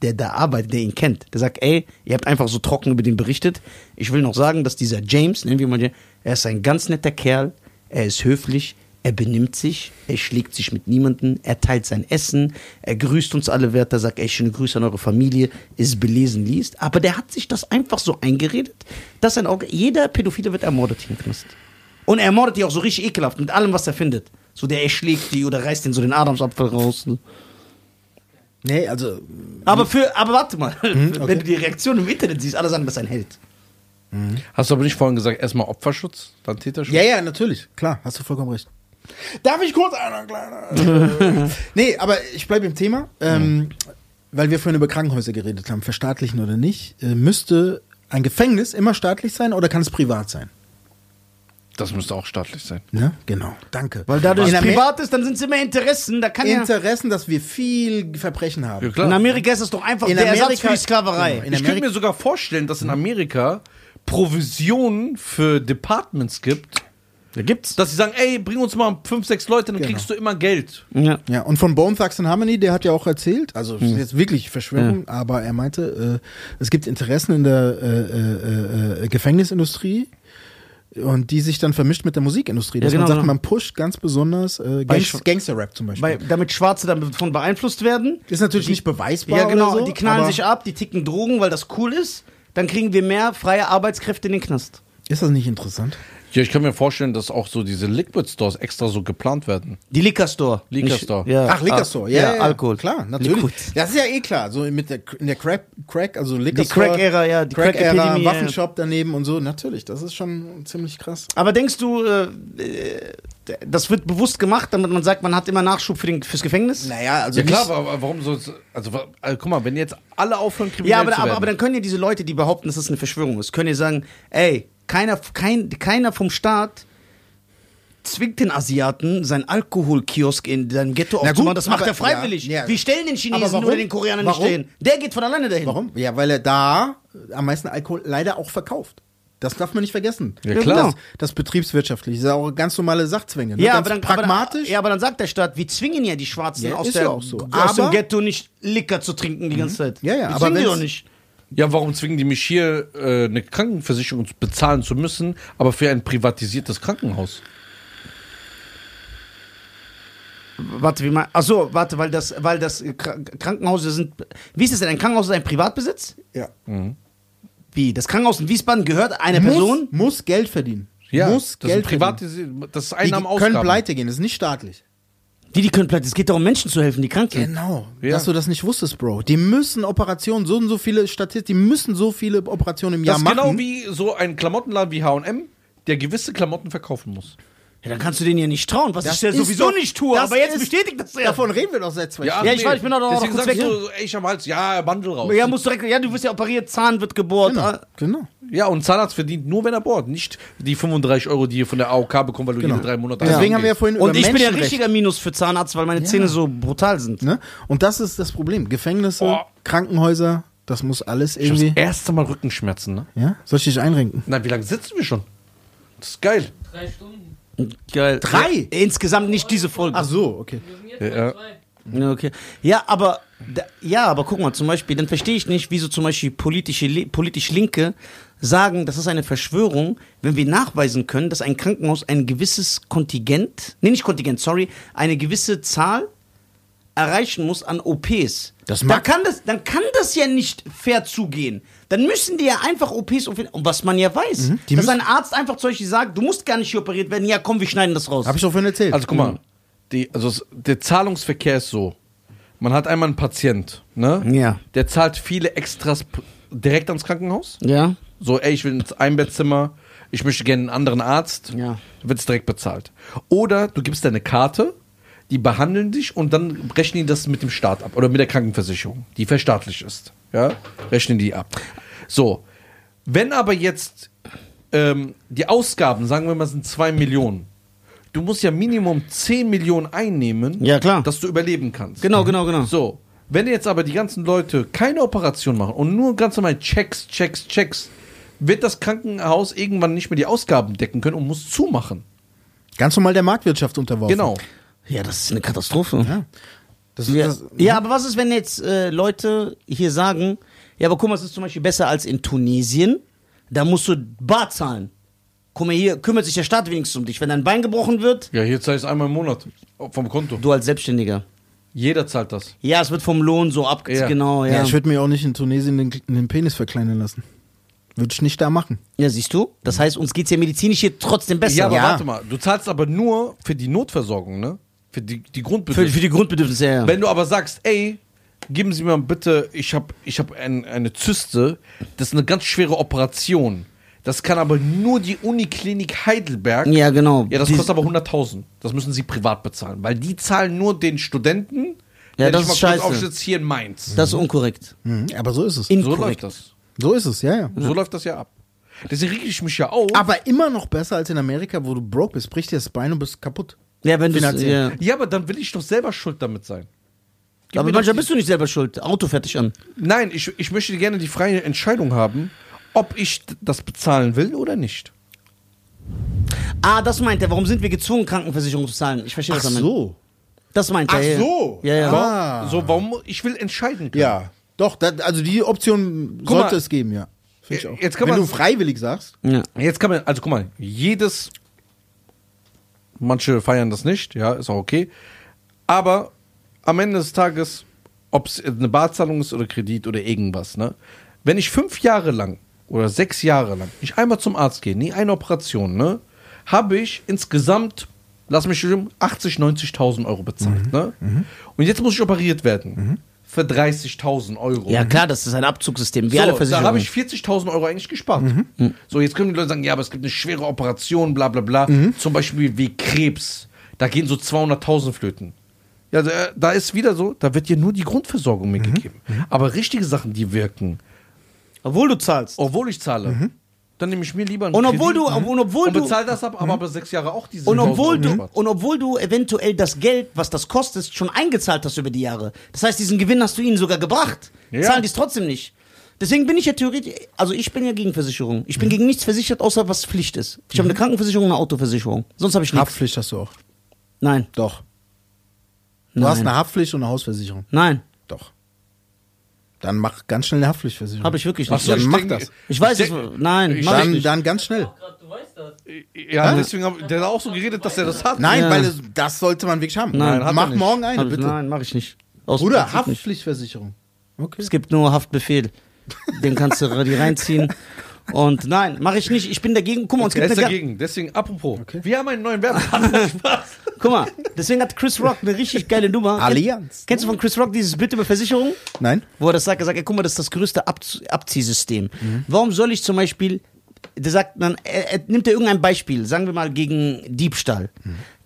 der da arbeitet, der ihn kennt. Der sagt, ey, ihr habt einfach so trocken über den berichtet. Ich will noch sagen, dass dieser James, nennen wir mal den, er ist ein ganz netter Kerl, er ist höflich, er benimmt sich, er schlägt sich mit niemanden, er teilt sein Essen, er grüßt uns alle Wärter, sagt, ey, schöne Grüße an eure Familie, ist belesen, liest. Aber der hat sich das einfach so eingeredet, dass ein Auge, jeder Pädophile wird ermordet hier im Knast. Und er ermordet die auch so richtig ekelhaft, mit allem, was er findet. So, der erschlägt die oder reißt den so den Adamsapfel raus. Nee, also, Aber für, aber warte mal, okay. wenn du die Reaktion im Internet siehst, alle sagen, das ist ein Held. Hast du aber nicht vorhin gesagt, erstmal Opferschutz, dann Täterschutz? ja, ja, natürlich. Klar, hast du vollkommen recht. Darf ich kurz einer kleiner? nee, aber ich bleibe im Thema. Ähm, weil wir vorhin über Krankenhäuser geredet haben, verstaatlichen oder nicht, äh, müsste ein Gefängnis immer staatlich sein oder kann es privat sein? Das müsste auch staatlich sein. Ne? Genau. Danke. Weil dadurch in es privat ist, dann sind es immer Interessen. Da kann ja. Interessen, dass wir viel Verbrechen haben. Ja, klar. In Amerika ist es doch einfach In der Ersatz Amerika- für die Sklaverei. Genau, ich könnte mir sogar vorstellen, dass in Amerika Provisionen für Departments gibt, Da gibt's. dass sie sagen, ey, bring uns mal fünf, sechs Leute, dann Genau. kriegst du immer Geld. Ja. Ja, und von Bone Thugs and Harmony, der hat ja auch erzählt, also Hm. es ist jetzt wirklich Verschwörung, aber er meinte, äh, es gibt Interessen in der äh, äh, äh, Gefängnisindustrie und die sich dann vermischt mit der Musikindustrie. Dass Ja, genau, man sagt, genau. man pusht ganz besonders äh, Bei Gangster-Rap zum Beispiel. Weil, damit Schwarze davon beeinflusst werden. ist natürlich nicht beweisbar Ja, genau. oder so, die knallen sich ab, die ticken Drogen, weil das cool ist. Dann kriegen wir mehr freie Arbeitskräfte in den Knast. Ist das nicht interessant? Ja, ich kann mir vorstellen, dass auch so diese Liquid Stores extra so geplant werden. Die Liquor Store. Liquor Store. Ja. Ach, Liquor Ah, Store, ja, ja, Alkohol. Klar, natürlich. Liquid. Das ist ja eh klar. So mit der, in der Crack, Crack also Liquor Die Crack-Ära, ja, die Crack-Ära, ja. Waffenshop daneben und so. Natürlich, das ist schon ziemlich krass. Aber denkst du, äh, äh, das wird bewusst gemacht, damit man sagt, man hat immer Nachschub für den, fürs Gefängnis? Naja, also Ja klar, aber warum so? Also, also guck mal, wenn jetzt alle aufhören, kriminell Ja, aber, zu aber, werden. aber dann können ja diese Leute, die behaupten, dass es eine Verschwörung ist, können ja sagen, ey, keiner, kein, keiner vom Staat zwingt den Asiaten, seinen Alkoholkiosk in seinem Ghetto Na aufzumachen. gut, Das macht aber- er freiwillig. ja, ja. Wir stellen den Chinesen oder den Koreanern nicht stehen. Der geht von alleine dahin. Warum? Ja, weil er da am meisten Alkohol leider auch verkauft. Das darf man nicht vergessen. Ja, klar. Das, das betriebswirtschaftlich ist ja auch ganz normale Sachzwänge. Ne? Ja, ganz aber dann, pragmatisch. Aber dann, ja, aber dann sagt der Staat, wir zwingen ja die Schwarzen Ja, aus, ist der, ja auch so. aus dem Ghetto nicht Liquor zu trinken die ganze Zeit. Ja, ja, wir aber zwingen die doch nicht. Ja, warum zwingen die mich hier, äh, eine Krankenversicherung bezahlen zu müssen, aber für ein privatisiertes Krankenhaus? Warte, wie mal. Ach so, warte, weil das, weil das äh, Kra- Krankenhäuser sind. Wie ist das denn? Ein Krankenhaus ist ein Privatbesitz? ja. Wie? Das Krankenhaus in Wiesbaden gehört einer muss, Person? muss Geld verdienen. Ja, muss das Geld ist privatisiert, das ist verdienen. Die Einnahmen können Ausgaben. pleite gehen, das ist nicht staatlich. Wie, die können pleite. Es geht darum, Menschen zu helfen, die krank sind. Genau. Ja. Dass du das nicht wusstest, Bro. Die müssen Operationen, so und so viele Statistiken, die müssen so viele Operationen im Das Jahr ist machen. genau wie so ein Klamottenladen wie H&M, der gewisse Klamotten verkaufen muss. Ja, dann kannst du denen ja nicht trauen, was Das ich ja sowieso doch- nicht tue. das Aber jetzt ist- bestätigt das ja. Davon reden wir doch seit zwei Jahren. Ja, ich weiß, ich bin doch noch Deswegen kurz sagst weg. du, ey, ich am Hals, ja, Bandel raus. Ja, musst direkt, ja, du wirst ja operiert, Zahn wird gebohrt. Genau. Ah, genau. Ja, und Zahnarzt verdient nur, wenn er bohrt, nicht die 35 Euro, die ihr von der AOK bekommt, weil du Genau. jede drei Monate Deswegen eingehst. haben wir ja vorhin Und ich bin ja ein richtiger Minus für Zahnarzt, weil meine Zähne so brutal sind. Ne? Und das ist das Problem. Gefängnisse, Oh. Krankenhäuser, das muss alles Ich hab irgendwie. das erste Mal Rückenschmerzen, ne? Ja? Soll ich dich einrenken? Nein, wie lange sitzen wir schon? Das ist geil. Drei Stunden. Geil. Drei? Ja, insgesamt nicht diese Folge. Ach so, okay. Wir sind jetzt Ja. Ja, okay. Ja, aber ja, aber guck mal, zum Beispiel, dann verstehe ich nicht, wieso zum Beispiel politische, Li- politisch Linke sagen, das ist eine Verschwörung, wenn wir nachweisen können, dass ein Krankenhaus ein gewisses Kontingent, nee, nicht Kontingent, sorry, eine gewisse Zahl erreichen muss an OPs. Das dann, mag- kann das, dann kann das ja nicht fair zugehen. Dann müssen die ja einfach OPs, und was man ja weiß. Mhm. die dass ein Arzt einfach zum Beispiel sagt, du musst gar nicht hier operiert werden, ja komm, wir schneiden das raus. Hab ich doch vorhin erzählt. Also guck mal, die, also es- der Zahlungsverkehr ist so. Man hat einmal einen Patient, ne? Ja. Der zahlt viele Extras direkt ans Krankenhaus. Ja. So, ey, ich will ins Einbettzimmer, ich möchte gerne einen anderen Arzt. Ja. Wird es direkt bezahlt. Oder du gibst deine Karte, die behandeln dich und dann rechnen die das mit dem Staat ab oder mit der Krankenversicherung, die verstaatlicht ist. Ja, rechnen die ab. So, wenn aber jetzt ähm, die Ausgaben, sagen wir mal, sind 2 Millionen, du musst ja Minimum 10 Millionen einnehmen, Ja, klar. dass du überleben kannst. Genau, genau, genau. So, wenn jetzt aber die ganzen Leute keine Operation machen und nur ganz normal Checks, Checks, Checks, wird das Krankenhaus irgendwann nicht mehr die Ausgaben decken können und muss zumachen. Ganz normal der Marktwirtschaft unterworfen. Genau. Ja, das ist eine Katastrophe. Ja. Das, Ja, das, ja, aber was ist, wenn jetzt äh, Leute hier sagen, ja, aber guck mal, es ist zum Beispiel besser als in Tunesien, da musst du bar zahlen. Guck mal, hier kümmert sich der Staat wenigstens um dich. Wenn dein Bein gebrochen wird, Ja, hier zahlst du einmal im Monat vom Konto. du als Selbstständiger. Jeder zahlt das. Ja, es wird vom Lohn so abgezogen. Ja. Genau, ja. ja. ich würde mir auch nicht in Tunesien den, den Penis verkleinern lassen. Würde ich nicht da machen. Ja, siehst du? Das heißt, uns geht's ja medizinisch hier trotzdem besser. ja, aber Ja. warte mal, du zahlst aber nur für die Notversorgung, ne? Für die, die Für, Grundbedürfnisse. für die Grundbedürfnisse, ja. ja. Wenn du aber sagst, ey, geben Sie mir bitte, ich habe ich hab ein, eine Zyste, das ist eine ganz schwere Operation. Das kann aber nur die Uniklinik Heidelberg. Ja, genau. Ja, das Die- kostet aber 100.000. Das müssen sie privat bezahlen, weil die zahlen nur den Studenten. Ja, das ich mal ist kurz scheiße. aufschlitze, hier in Mainz. Das ist unkorrekt. Mhm, aber so ist es. So läuft Inkorrekt. das. So ist es, ja, ja. So läuft das ja ab. Deswegen reg ich mich ja auf. Aber immer noch besser als in Amerika, wo du broke bist, bricht dir das Bein und bist kaputt. Ja, wenn du ja. Ja, aber dann will ich doch selber schuld damit sein. Gib Aber manchmal bist du nicht selber schuld. Auto fertig an. Nein, ich, ich möchte gerne die freie Entscheidung haben, ob ich das bezahlen will oder nicht. Ah, das meint er. Warum sind wir gezwungen, Krankenversicherung zu zahlen? Ich verstehe, was er meint. Das meint er. Ach ja. so. Ja, ja. Ah. So, warum? Ich will entscheiden können. Ja. Doch, da, also die Option Guck sollte mal. es geben, ja. Find ich Äh, auch. jetzt kann Wenn man- du freiwillig sagst. ja. Jetzt kann man, also guck mal, jedes, manche feiern das nicht, ja, ist auch okay. Aber am Ende des Tages, ob es eine Barzahlung ist oder Kredit oder irgendwas, ne? Wenn ich fünf Jahre lang oder sechs Jahre lang nicht einmal zum Arzt gehe, nie eine Operation, ne? Habe ich insgesamt, lass mich stimmen, 80, 90.000 Euro bezahlt, ne? Und jetzt muss ich operiert werden. Für 30.000 Euro. ja, klar, das ist ein Abzugssystem. Wie So, alle da Versicherungen. habe ich 40.000 Euro eigentlich gespart. So, jetzt können die Leute sagen, ja, aber es gibt eine schwere Operation, bla bla bla. Zum Beispiel wie Krebs. Da gehen so 200.000 Flöten. Ja, da, da ist wieder so, da wird dir nur die Grundversorgung mitgegeben. Aber richtige Sachen, die wirken, Obwohl du zahlst. obwohl ich zahle, dann nehme ich mir lieber einen Und obwohl Kredit du- und obwohl und du- bezahle das ab, aber aber sechs Jahre auch diese Und 1000 obwohl, du, und obwohl du eventuell das Geld, was das kostet, schon eingezahlt hast über die Jahre. Das heißt, diesen Gewinn hast du ihnen sogar gebracht. Ja. Zahlen die es trotzdem nicht. Deswegen bin ich ja theoretisch, also ich bin ja gegen Versicherung. Ich bin gegen nichts versichert, außer was Pflicht ist. Ich habe eine Krankenversicherung, eine Autoversicherung. Sonst habe ich nichts. Haftpflicht hast du auch. Nein, Doch. Du Nein. hast eine Haftpflicht und eine Hausversicherung. nein, Doch. Dann mach ganz schnell eine Haftpflichtversicherung. habe ich wirklich Ach nicht. so, Dann ich mach denk- das. Ich weiß es, nein, ich- mach ich Dann, nicht. dann ganz schnell. Du weißt das. Ja, deswegen hab, der hat auch so geredet, dass er das hat. Nein, Ja. weil es, das sollte man wirklich haben. Nein, mach nicht. morgen eine, ich, bitte. nein, mache ich nicht. Aus Bruder. Haftpflichtversicherung. Okay. Es gibt nur Haftbefehl. Den kannst du dir reinziehen. Und nein, mache ich nicht. Ich bin dagegen. Guck mal, uns gibt eine dagegen. Deswegen, apropos, wir haben einen neuen Werbepartner. Spaß. Guck mal, deswegen hat Chris Rock eine richtig geile Nummer. Allianz. Kennst du von Chris Rock dieses Bild über Versicherung? Nein? Wo er das sagt, er sagt, ey, guck mal, das ist das größte Ab Abziehsystem. Warum soll ich zum Beispiel, der sagt dann, er, er nimmt er irgendein Beispiel, sagen wir mal gegen Diebstahl.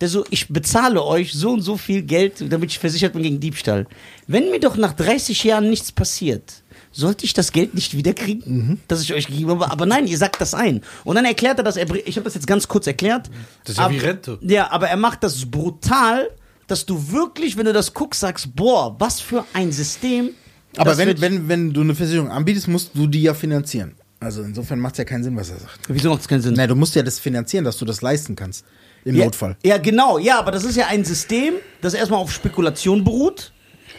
Der so, ich bezahle euch so und so viel Geld, damit ich versichert bin gegen Diebstahl. Wenn mir doch nach 30 Jahren nichts passiert, sollte ich das Geld nicht wiederkriegen, das ich euch gegeben habe? Aber nein, ihr sagt das ein. Und dann erklärt er das, er, ich habe das jetzt ganz kurz erklärt. Das ist ja aber, wie Rente. Ja, aber er macht das brutal, dass du wirklich, wenn du das guckst, sagst, boah, was für ein System. Aber wenn, wenn, wenn du eine Versicherung anbietest, musst du die ja finanzieren. Also insofern macht es ja keinen Sinn, was er sagt. Wieso macht es keinen Sinn? Nein, du musst ja das finanzieren, dass du das leisten kannst. Im ja, Notfall. Ja, genau. Ja, aber das ist ja ein System, das erstmal auf Spekulation beruht.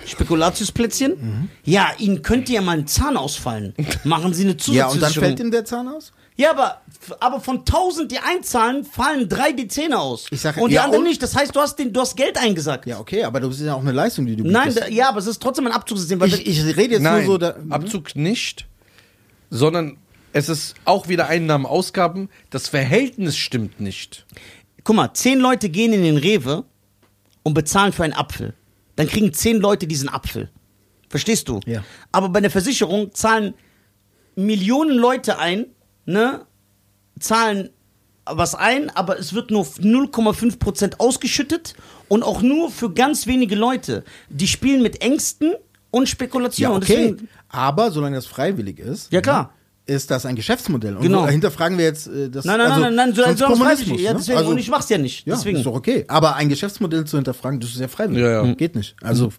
Spekulatiusplätzchen. Mhm. Ja, Ihnen könnte ja mal ein Zahn ausfallen. Machen Sie eine Ja, und dann Zusatzversicherung. fällt ihm der Zahn aus? ja, aber, aber von 1000, die einzahlen, fallen drei die Zähne aus. Ich sag- und die ja, anderen und- nicht. Das heißt, du hast, den, du hast Geld eingesagt. Ja, okay, aber das ist ja auch eine Leistung, die du Nein, da, ja, aber es ist trotzdem ein Abzugssystem. Weil ich, ich rede jetzt Nein, nur so. Da, Abzug nicht, sondern es ist auch wieder Einnahmen, Ausgaben. Das Verhältnis stimmt nicht. Guck mal, zehn Leute gehen in den Rewe und bezahlen für einen Apfel. Dann kriegen zehn Leute diesen Apfel. Verstehst du? Ja. Aber bei der Versicherung zahlen Millionen Leute ein, ne? Zahlen was ein, aber es wird nur 0,5% ausgeschüttet und auch nur für ganz wenige Leute. Die spielen mit Ängsten und ja, Spekulationen. okay. Deswegen, Aber solange das freiwillig ist, Ja, klar. Ist das ein Geschäftsmodell. Und Genau. dahinter fragen wir jetzt äh, das. nein, nein, also, nein, nein, nein, so. Kommunismus, Ja, ne? deswegen, Also- und ich mach's ja nicht. Ja, deswegen. ist doch okay. Aber ein Geschäftsmodell zu hinterfragen, das ist ja freiwillig. Ja, ja. Geht nicht. Also,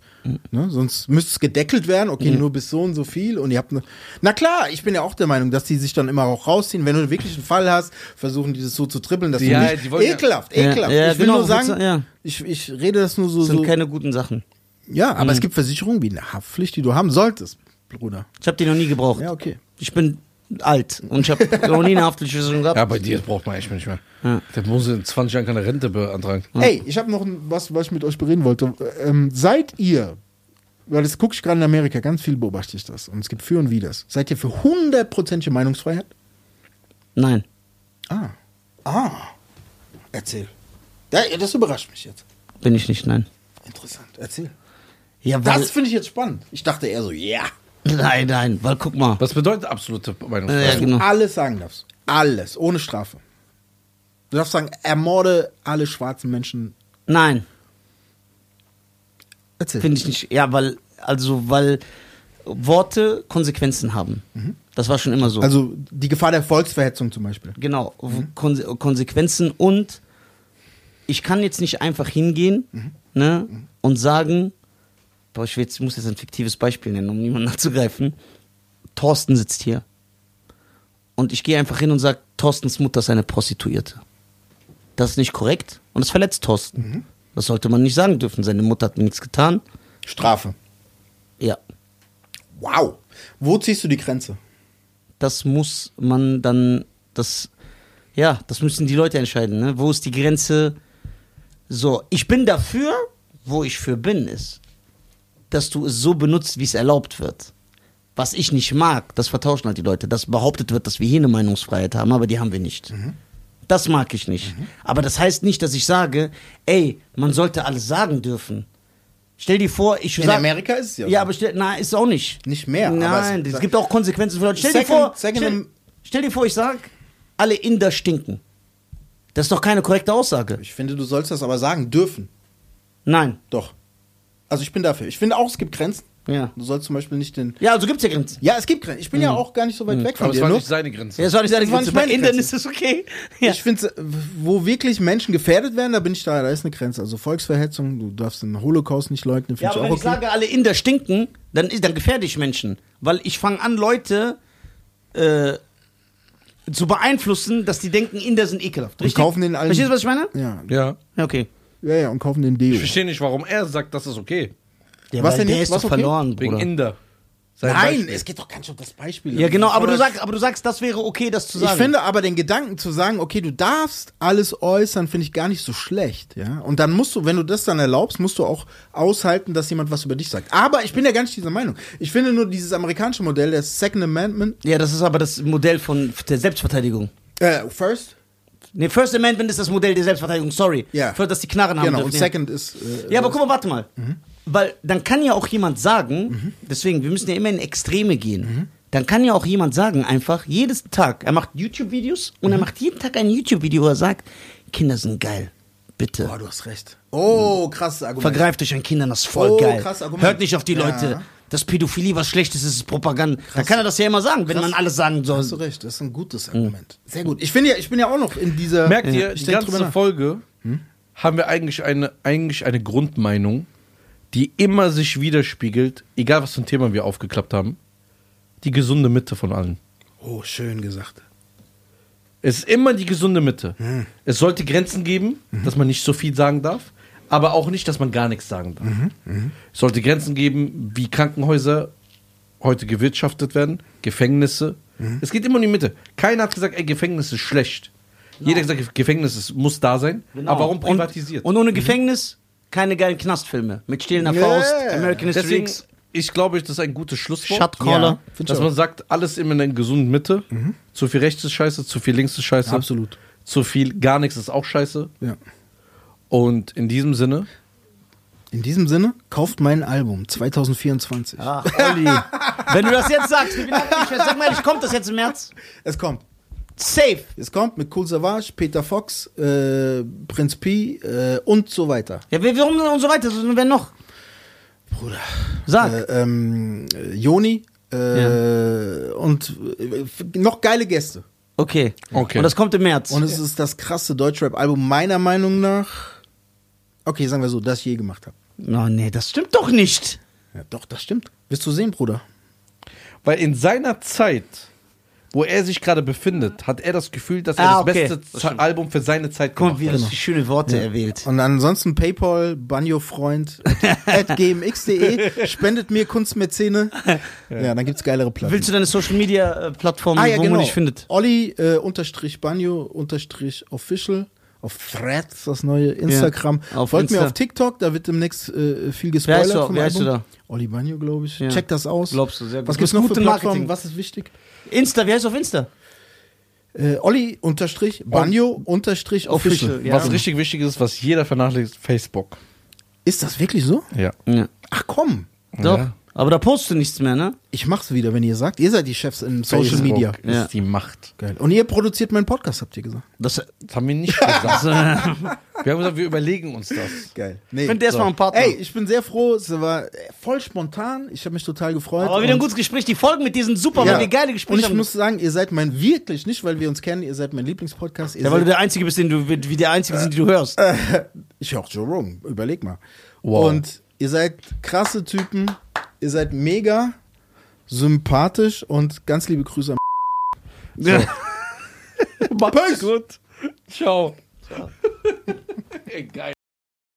ne, sonst müsste es gedeckelt werden, okay, nur bis so und so viel und ihr habt ne Na klar, ich bin ja auch der Meinung, dass die sich dann immer auch rausziehen. Wenn du wirklich einen Fall hast, versuchen die das so zu trippeln, dass Ja, du die nicht. wollen ja- Ekelhaft, Ja, ekelhaft. ja, ich will genau, nur sagen, ich, ich rede das nur so. Das sind so keine guten Sachen. ja, aber es gibt Versicherungen wie eine Haftpflicht, die du haben solltest, Bruder. Ich habe die noch nie gebraucht. Ja, okay. Ich bin alt und ich habe noch nie eine Haftpflichtversicherung gehabt. Ja, bei dir braucht man echt nicht mehr. Der muss in 20 Jahren keine Rente beantragen. Ey, ich habe noch was, was ich mit euch bereden wollte. Ähm, seid ihr, weil das gucke ich gerade in Amerika, ganz viel beobachte ich das und es gibt für und widers. Seid ihr für hundertprozentige Meinungsfreiheit? Nein. Ah. Ah. Erzähl. Ja, ja, das überrascht mich jetzt. Bin ich nicht, nein. Interessant. Erzähl. Ja, weil, Das finde ich jetzt spannend. Ich dachte eher so, ja. Nein, nein, weil guck mal. Was bedeutet absolute Ja, Meinungsfreiheit? Du genau. alles sagen darfst. Alles, ohne Strafe. Du darfst sagen, ermorde alle schwarzen Menschen. Nein, Erzähl. finde ich nicht. Ja, weil, also, weil Worte Konsequenzen haben. Das war schon immer so. Also die Gefahr der Volksverhetzung zum Beispiel. Genau, Konse Konsequenzen und ich kann jetzt nicht einfach hingehen ne, und sagen, boah, ich will jetzt, muss jetzt ein fiktives Beispiel nennen, um niemanden nachzugreifen. Thorsten sitzt hier. Und ich gehe einfach hin und sage, Thorstens Mutter ist eine Prostituierte. Das ist nicht korrekt und das verletzt Thorsten. Das sollte man nicht sagen dürfen. Seine Mutter hat mir nichts getan. Strafe. Ja, Wow. Wo ziehst du die Grenze? das muss man dann, das, ja, das müssen die Leute entscheiden. Ne? Wo ist die Grenze? So, ich bin dafür, wo ich für bin, ist, dass du es so benutzt, wie es erlaubt wird. Was ich nicht mag, das vertauschen halt die Leute. Dass behauptet wird, dass wir hier eine Meinungsfreiheit haben, aber die haben wir nicht. Das mag ich nicht. Aber das heißt nicht, dass ich sage, ey, man sollte alles sagen dürfen. Stell dir vor, ich In sag, Amerika ist es ja ja, so. aber stell, na, ist auch nicht. Nicht mehr, aber Nein, es- es, gibt auch Konsequenzen für Leute. Stell dir Second- vor, second stell, stell dir vor, ich sag, alle Inder stinken. Das ist doch keine korrekte Aussage. Ich finde, du sollst das aber sagen dürfen. Nein. Doch. Also ich bin dafür. Ich finde auch, es gibt Grenzen. Ja. Du sollst zum Beispiel nicht den. Ja, also gibt's ja Grenzen. Ja, es gibt Grenzen. Ich bin ja auch gar nicht so weit weg von Aber es dir. war Nur, nicht seine Grenze. Ja, das war nicht seine Das war Grenze. nicht Bei meine Indern Grenze. ist es okay. Ja. Ich finde, wo wirklich Menschen gefährdet werden, da bin ich da, da ist eine Grenze. Also Volksverhetzung, du darfst den Holocaust nicht leugnen, Ja, aber ich wenn auch ich okay. sage, alle Inder stinken, dann, ist, dann gefährde ich Menschen. Weil ich fange an, Leute äh, zu beeinflussen, dass die denken, Inder sind ekelhaft. Und kaufen den allen- Verstehst du, was ich meine? ja. Ja. Ja, okay. Ja, ja, und kaufen den Deo. Ich verstehe nicht, warum er sagt, das ist okay. Ja, Was weil denn der jetzt? ist Was doch okay? verloren, Wegen Bruder. Inder. Sein Nein, Beispiel. es geht doch ganz schön um das Beispiel. Ja, genau, aber du, sagst aber du sagst, das wäre okay, das zu Ich sagen. finde aber den Gedanken zu sagen, okay, du darfst alles äußern, finde ich gar nicht so schlecht, ja. Und dann musst du, wenn du das dann erlaubst, musst du auch aushalten, dass jemand was über dich sagt. Aber ich bin ja gar nicht dieser Meinung. Ich finde nur dieses amerikanische Modell, das Second Amendment, Ja, das ist aber das Modell von der Selbstverteidigung. äh, First, Nee, First Amendment ist das Modell der Selbstverteidigung, sorry. Ja. Für dass die Knarren haben genau, dürfen. und Second ist. Äh, Ja, aber guck mal, warte mal. Weil dann kann ja auch jemand sagen, deswegen, wir müssen ja immer in Extreme gehen. Dann kann ja auch jemand sagen, einfach, jedes Tag, er macht YouTube-Videos und er macht jeden Tag ein YouTube-Video, wo er sagt, Kinder sind geil. Bitte. Boah, du hast recht. Oh, krasses Argument. Vergreift euch an Kindern, das ist voll Oh, geil. krass Argument. Hört nicht auf die Ja. Leute. Dass Pädophilie was Schlechtes ist, ist Propaganda. Dann kann er das ja immer sagen, wenn man alles sagen soll. Hast du recht, das ist ein gutes Argument. Sehr gut. Ich finde ja, ich bin ja auch noch in dieser. Merkt Ja. ihr, ich die ganze nach. Folge haben wir eigentlich eine, eigentlich eine Grundmeinung, die immer sich widerspiegelt, egal was für ein Thema wir aufgeklappt haben. Die gesunde Mitte von allen. Oh, schön gesagt. Es ist immer die gesunde Mitte. Es sollte Grenzen geben, dass man nicht so viel sagen darf, aber auch nicht, dass man gar nichts sagen darf. Es sollte Grenzen geben, wie Krankenhäuser heute gewirtschaftet werden, Gefängnisse. Es geht immer um die Mitte. Keiner hat gesagt, ey, Gefängnis ist schlecht. Jeder hat gesagt, Gefängnis ist, muss da sein. Aber warum privatisiert? Und, und ohne Gefängnis keine geilen Knastfilme. Mit stehlender Yeah. Faust, American History Deswegen, X, ich glaube, das ist ein gutes Schlusswort. Shotcaller. Ja. Dass man sagt, alles immer in der gesunden Mitte. Zu viel rechts ist scheiße, zu viel links ist scheiße. Absolut. Zu viel gar nichts ist auch scheiße. Ja. Und in diesem Sinne, In diesem Sinne, kauft mein Album 2024. Ach, Olli. Wenn du das jetzt sagst, ich bin nicht mehr. Sag mal ehrlich, kommt das jetzt im März? Es kommt. Safe. Es kommt mit Cool Savage, Peter Fox, äh, Prinz P äh, und so weiter. Ja, warum und so weiter? Wer noch? Bruder. Sag. Äh, ähm, äh, Joni äh, und äh, noch geile Gäste. Okay. Okay. Und das kommt im März. Und es ist das krasse Deutschrap-Album meiner Meinung nach. Okay, sagen wir so, das ich je gemacht habe. oh, nee, das stimmt doch nicht. Ja, doch, das stimmt. Wirst du sehen, Bruder. weil in seiner Zeit, wo er sich gerade befindet, hat er das Gefühl, dass er Ah, das okay. beste Das Album für seine Zeit Guck mal, gemacht wie er hat. das schöne Worte erwählt. Und ansonsten Paypal, Banjo-Freund, at gmx.de, spendet mir Kunstmäzene. Ja, dann gibt's geilere Platten. Willst du deine Social Media äh, Plattform, ah, ja, wo genau. man dich findet? Olli äh, unterstrich Banjo unterstrich official. Auf Threads, das neue Instagram. Ja, auf Folgt mir Insta. auf TikTok, da wird demnächst äh, viel Wer gespoilert heißt du- vom wer Album. du Olli Banjo, glaube ich. Ja. Check das aus. Glaubst du, sehr gut. Was gibt's bist noch für? Marketing. Was ist wichtig? Insta, wie heißt du auf Insta? Äh, Olli unterstrich Banjo unterstrich official. Official, ja. Was richtig wichtig ist, was jeder vernachlässigt, Facebook. Ist das wirklich so? Ja. Ja. Ach komm. Doch. Ja. Aber da postest du nichts mehr, ne? Ich mach's wieder, wenn ihr sagt. Ihr seid die Chefs in Social Facebook Media. ist Ja. die Macht. Geil. Und ihr produziert meinen Podcast, habt ihr gesagt. Das, Das haben wir nicht gesagt. wir haben gesagt, wir überlegen uns das. Geil. Nee. find erst mal einen Partner. Ey, ich bin sehr froh. Es war äh, voll spontan. Ich habe mich total gefreut. aber wieder ein Und- gutes Gespräch. Die Folgen mit dir sind super, Ja. weil wir geile Und Gespräche ich haben. muss sagen, ihr seid mein wirklich, nicht weil wir uns kennen, ihr seid mein Lieblingspodcast. Ihr ja, weil du seid, der Einzige bist, den du, wie der Einzige sind, die du hörst. ich höre auch Joe Rogan, überleg mal. Wow. Und ihr seid krasse Typen, ihr seid mega sympathisch und ganz liebe Grüße an Ja. Macht's gut. Ciao. Ey, geil.